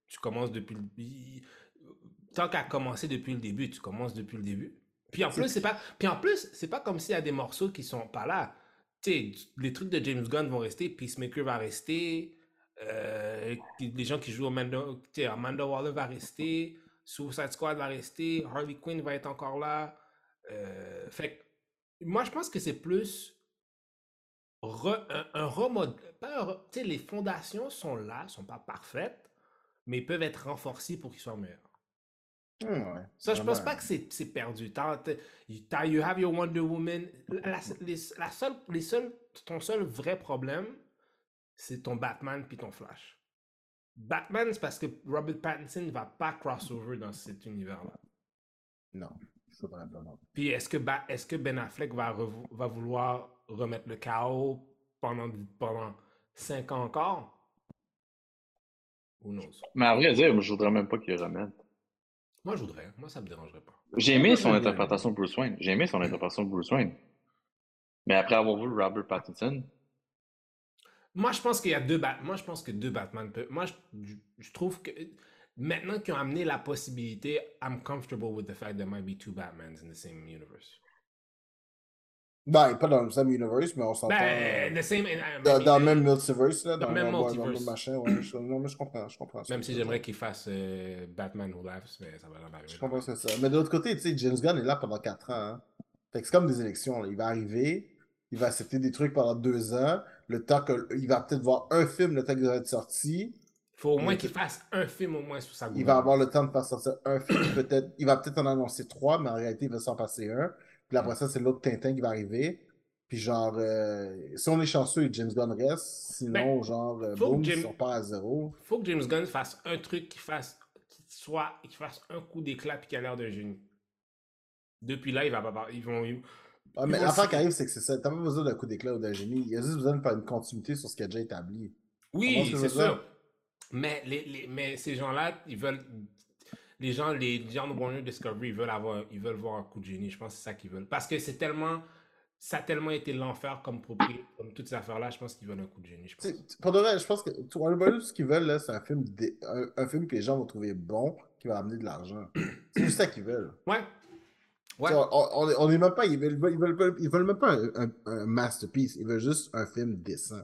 tu commences depuis le... Tant qu'à commencer depuis le début, tu commences depuis le début. Puis en plus, c'est pas... Puis en plus, c'est pas comme s'il y a des morceaux qui sont pas là. Tu sais, les trucs de James Gunn vont rester, Peacemaker va rester, euh, les gens qui jouent Amanda, Amanda Waller va rester, Suicide Squad va rester, Harley Quinn va être encore là. Euh, fait moi, je pense que c'est plus re- un, un remode. pas un re- tu sais, les fondations sont là, sont pas parfaites, mais peuvent être renforcées pour qu'ils soient meilleurs. Ouais. Ça, je pense Vraiment. pas que c'est perdu. T'as- t'as- you have your Wonder Woman. La, les, la seule, les seuls, ton seul vrai problème, c'est ton Batman puis ton Flash. Batman, c'est parce que Robert Pattinson ne va pas crossover dans cet univers-là. Non. Puis est-ce que, est-ce que Ben Affleck va, va vouloir remettre le chaos pendant, pendant 5 ans encore? Who knows? Mais à vrai dire, je voudrais même pas qu'il remette. Moi, je voudrais. Moi, ça me dérangerait pas. J'ai aimé son interprétation de Bruce Wayne. J'ai aimé son interprétation de Bruce Wayne. Mais après avoir vu Robert Pattinson, Moi, je pense qu'il y a deux Batman. Moi, je pense que deux Batman peuvent. Moi, je, je- je trouve que maintenant qu'ils ont amené la possibilité, I'm comfortable with the fact there might be two Batmans in the same universe. Ben, pas dans le même universe, mais on s'entend. Ben, the same. I dans, mean, dans euh, le même multiverse, là. dans le même ouais, dans le multiverse. machin, ouais. Je, non, mais je comprends, je comprends. Même si j'aimerais qu'il fasse euh, Batman Who Laughs, mais ça va jamais arriver. Je comprends c'est ça. Mais de l'autre côté, tu sais, James Gunn est là pendant 4 ans. Hein. Fait que c'est comme des élections. là. Il va arriver, il va accepter des trucs pendant 2 ans. Le temps que. Il va peut-être voir un film le temps qu'il va être sorti. Il faut au moins qu'il fasse un film au moins sous sa Il va avoir le temps de faire sortir un film. peut-être Il va peut-être en annoncer trois, mais en réalité, il va s'en passer un. Puis après ça, c'est l'autre Tintin qui va arriver. Puis genre, euh, si on est chanceux et James Gunn reste, sinon, Ben, genre, boum, James- on part à zéro. faut que James Gunn fasse un truc qui fasse qui soit qui fasse un coup d'éclat puis qu'il a l'air d'un génie. Depuis là, il va pas ils vont ils- Ah, mais l'affaire qui arrive, c'est que c'est ça. T'as pas besoin d'un coup d'éclat ou d'un génie. Il y a juste besoin de faire une continuité sur ce qui a déjà établi. Oui, c'est sûr. Mais les, les- mais ces gens-là, ils veulent les gens les gens de Warner Discovery, ils veulent avoir ils veulent voir un coup de génie, je pense que c'est ça qu'ils veulent parce que c'est tellement ça a tellement été l'enfer comme propriété, comme toutes ces affaires-là, je pense qu'ils veulent un coup de génie, je pense. Pour de vrai, je pense que Warner ce qu'ils veulent, c'est un film, dé- un, un film que les gens vont trouver bon, qui va amener de l'argent. C'est juste ça qu'ils veulent. Ouais. Ouais. On, on, on est même pas, ils veulent, ils veulent, ils veulent, ils veulent même pas un, un- un masterpiece, ils veulent juste un film décent.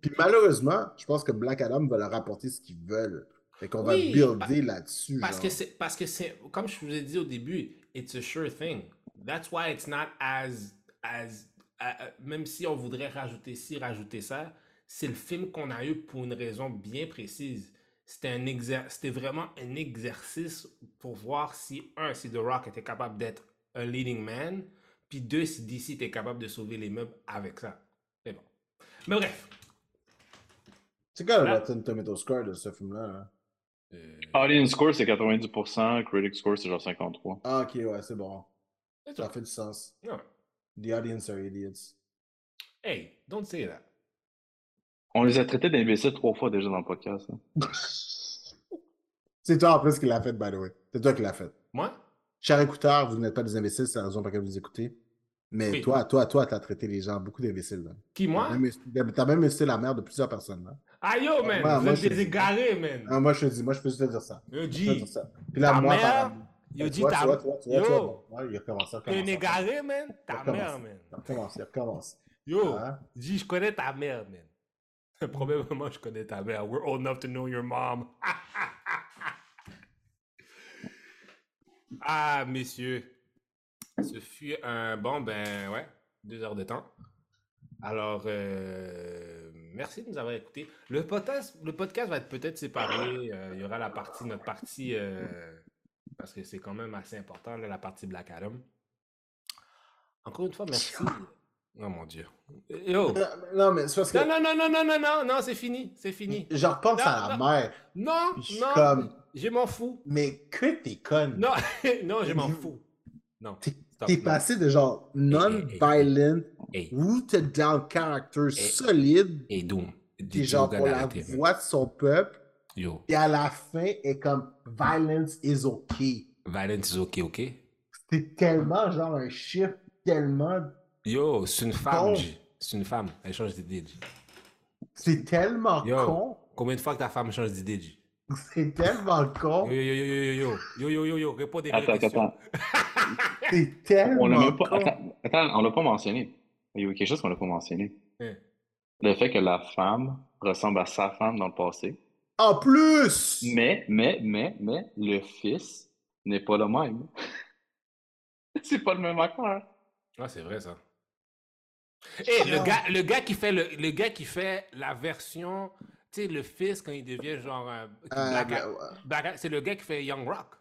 Puis malheureusement, je pense que Black Adam va leur apporter ce qu'ils veulent. Fait qu'on va Oui, builder là-dessus. Parce genre. que c'est parce que c'est comme je vous ai dit au début, it's a sure thing. That's why it's not as as même si on voudrait rajouter ci, rajouter ça, c'est le film qu'on a eu pour une raison bien précise. C'était un exer- c'était vraiment un exercice pour voir si un si The Rock était capable d'être un leading man, puis deux si DC était capable de sauver les meubles avec ça. Mais bon. Mais bref. C'est quoi le Rotten Tomato Score de ce film-là? hein? Euh, Audience score c'est 90%, critic score c'est genre 53%. Ah, ok, ouais, c'est bon. Ça fait du sens. Ouais. The audience are idiots. Hey, don't say that. On les a traités d'imbéciles trois fois déjà dans le podcast. hein. C'est toi en plus qui l'a fait, by the way. C'est toi qui l'as fait. Moi? Cher écouteur, vous n'êtes pas des imbéciles, c'est la raison pour laquelle vous écoutez. Mais Oui. toi, toi, toi, t'as traité les gens beaucoup d'imbéciles. Qui, moi? T'as même, insulté la mère de plusieurs personnes. Là. Ah yo, man, Ouais, vous moi, êtes je- des égarés, man. Ah, moi, je te dis, moi, je peux juste te dire ça. Yo, G. Puis là, ta moi, mère, yo, tu ta... Yo, il t'es un il égaré, man? Ta mère, man. Il recommence, il recommence. Yo, Hein? G, je connais ta mère, man. Probablement, je connais ta mère. We're old enough to know your mom. ah, messieurs. Ce fut un bon, ben, ouais, deux heures de temps. Alors, euh, merci de nous avoir écoutés. Le podcast, le podcast va être peut-être séparé. euh, il y aura la partie, notre partie, euh, parce que c'est quand même assez important, là, la partie Black Adam. Encore une fois, merci. Oh mon Dieu. Yo! Non, Non, mais c'est parce que Non, non, non, non, non, non, non, non, c'est fini, c'est fini. je repense Non, à la non. mère. Non, non, comme- je m'en fous. Mais que t'es conne. Non, non, je m'en fous. Non. T'es- passé de genre non-violent, Hey, rooted down character solide, hey, Doom. genre au gars pour la voix de son peuple, Yo, et à la fin est comme violence is okay. Valence is ok, ok? C'est tellement genre un chiffre tellement. Yo, c'est une femme. C'est une femme. Elle change d'idée. C'est tellement Yo. con. Combien de fois que ta femme change d'idée? C'est tellement con. Yo, yo, yo, yo, yo, yo, yo, yo, yo, yo, réponds des vraies Attends, questions. attends. C'est tellement On l'a même pas. con. Attends, attends, on l'a pas mentionné. Il y a quelque chose qu'on l'a pas mentionné. Hein. Le fait que la femme ressemble à sa femme dans le passé. En plus! Mais, mais, mais, mais, le fils n'est pas le même. C'est pas le même acteur. Ah, c'est vrai, ça. Et le gars, le gars qui fait le, le gars qui fait la version, tu sais, le fils quand il devient genre euh, Euh, Black- ben, c'est le gars qui fait Young Rock.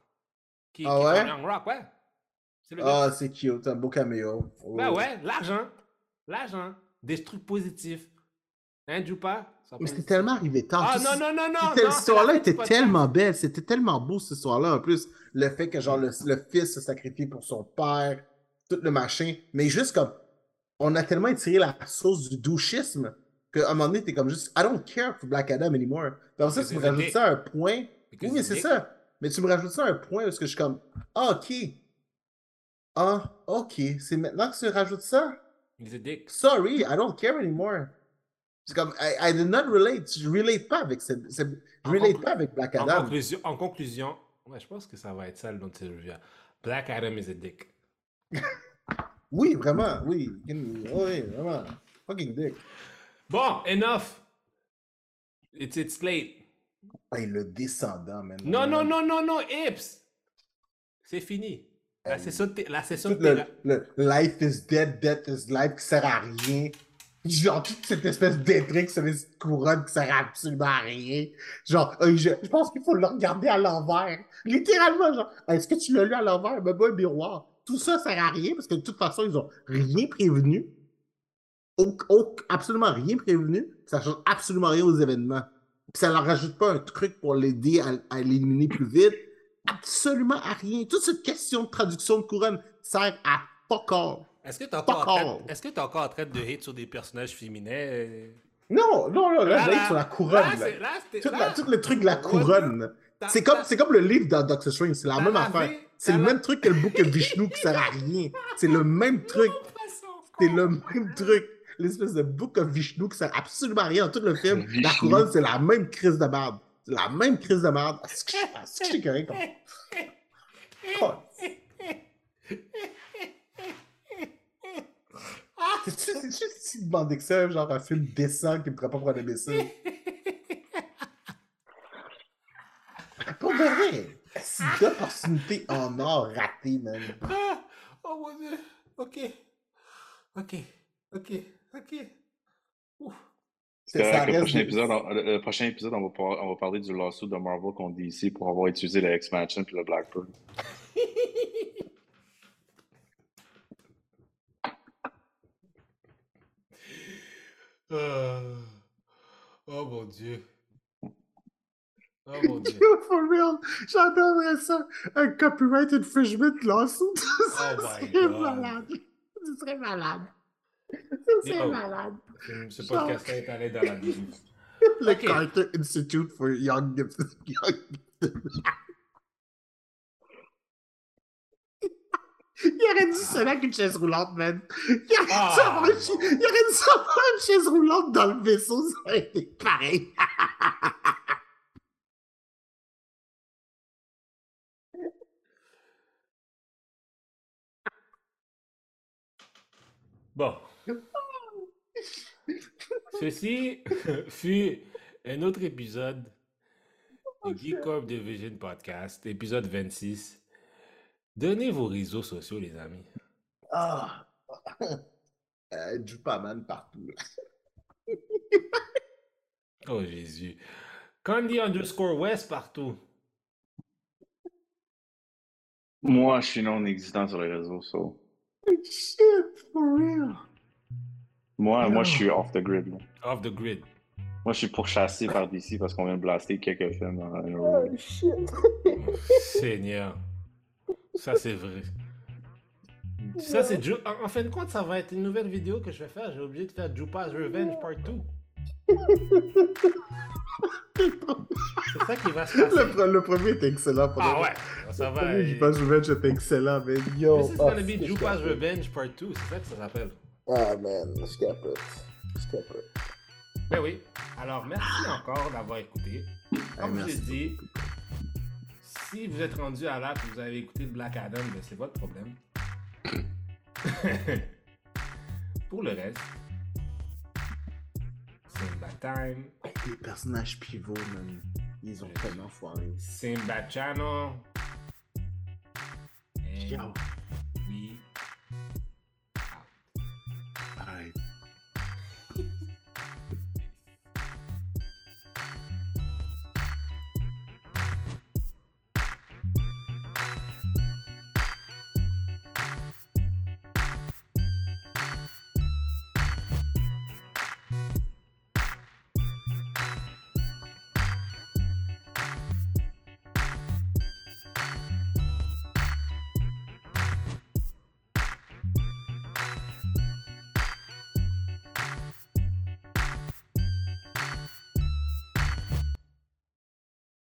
Qui, Ah qui ouais? Young Rock, ouais. Ah, c'est cute, un beau caméo. Ben Oh. ouais, l'argent. L'argent. Des trucs positifs. Hein, Jupa? Mais c'était tellement arrivé tard. Ah non, non, non, non! C'était- non, fin du était tellement belle, c'était tellement beau cette histoire-là en plus. Le fait que genre le, le fils se sacrifie pour son père, tout le machin. Mais juste comme on a tellement étiré la sauce du douchisme qu'à un moment donné, t'es comme juste I don't care for Black Adam anymore. Après ça, tu me rajoutes ça à un point. Oui, mais c'est ça. Mais tu me rajoutes ça à un point parce que je suis comme Ah, ok. Ah, ok. C'est maintenant que tu rajoutes ça? Il est dick. Sorry, I don't care anymore. C'est comme, I, I did not relate. Je relate pas avec cette, cette- je relate pas avec Black En Adam. conclusion, en conclusion, ouais, je pense que ça va être ça le nom de cette. Black Adam is a dick. Oui, vraiment, oui. Oui, vraiment. Fucking dick. Bon, enough. It's, it's late. Hey, le descendant, man. Non, non, non, non, non, Ips. C'est fini. La session de, la session le, life is dead, death is life qui sert à rien. Genre, toute cette espèce d'intrigue sur les couronnes qui sert absolument à rien. Genre, euh, je, je pense qu'il faut le regarder à l'envers. Littéralement, genre, est-ce que tu l'as lu à l'envers? Ben, un miroir. Tout ça sert à rien parce que de toute façon, ils ont rien prévenu. Au- au- absolument rien prévenu. Ça change absolument rien aux événements. Puis ça leur rajoute pas un truc pour l'aider à, à l'éliminer plus vite. Absolument à rien. Toute cette question de traduction de couronne sert à fuck all. Est-ce que que t'es encore en train de hate sur des personnages féminins? euh? Non, non, non, là, Là, je là, sur la couronne. là. là, Tout, là, la- tout le truc de la couronne. C'est comme, comme le livre dans Doctor Strange, c'est la même affaire. C'est le la- même truc que le book of Vishnu qui sert à rien. C'est le même truc. C'est le même truc. L'espèce de book of Vishnu qui sert absolument à rien dans tout le film. La couronne, c'est la même crise de merde. La même crise de merde. Est-ce que est-ce que c'est correct? comme- Oh. C'est juste si demandé que ça, genre un film décent qui me ferait pas prendre aimer ça. Pour de vrai, c'est d'opportunités en or ratées, man. Ah! Oh mon dieu. Ok. Ok. Ok. Ok. Ouf. C'est- C'est ça correct, le, prochain des- épisode, on- le, le prochain épisode, on va, par- on va parler du lawsuit de Marvel qu'on dit ici pour avoir utilisé le X-Mansion puis le Blackbird. Ah. Oh mon dieu. Oh mon dieu. For real, j'adorerais ça. Un copyright infringement lawsuit. Ça Oh my serait God. malade. Ce serait malade. Ce serait Yo. malade. Ce podcast est allé dans la Bible. Le Ok. Carter Institute for Young Young- Il aurait dû sonner avec une chaise roulante, man. Il aurait, dû Ah. avoir une, il aurait dû avoir une chaise roulante dans le vaisseau, ça aurait été pareil. Bon. Ceci fut un autre épisode du Geek Corp Division Podcast, épisode 26. Donnez vos réseaux sociaux, les amis. Ah. Euh, du pas man partout. là. Oh Jésus. Candy underscore West partout. Moi, je suis non existant sur les réseaux, so. Shit, for real. Moi, moi, Non. je suis off the grid. là. Off the grid. Moi, je suis pourchassé par DC parce qu'on vient de blaster quelques films en. Oh shit. Seigneur. Ça, c'est vrai. Ça, c'est Ju- En, en fin de compte, ça va être une nouvelle vidéo que je vais faire. J'ai oublié de faire Jupa's Revenge Part 2. C'est ça qui va se passer. Le, pre- le premier était excellent. pour Ah ouais, ça Le va. premier, que Revenge était excellent, mais yo. This is ah, gonna be c'est Jupa's. Revenge Part 2, c'est ça que ça s'appelle. Ah man, je capote. Je capote. Ben oui. Alors, merci encore d'avoir écouté. Comme je l'ai dit, si vous êtes rendu à là et vous avez écouté le Black Adam, ben c'est votre problème. Pour le reste, Simba Time, les personnages pivots, man. Ils ont tellement foiré. Simba Channel, Yo.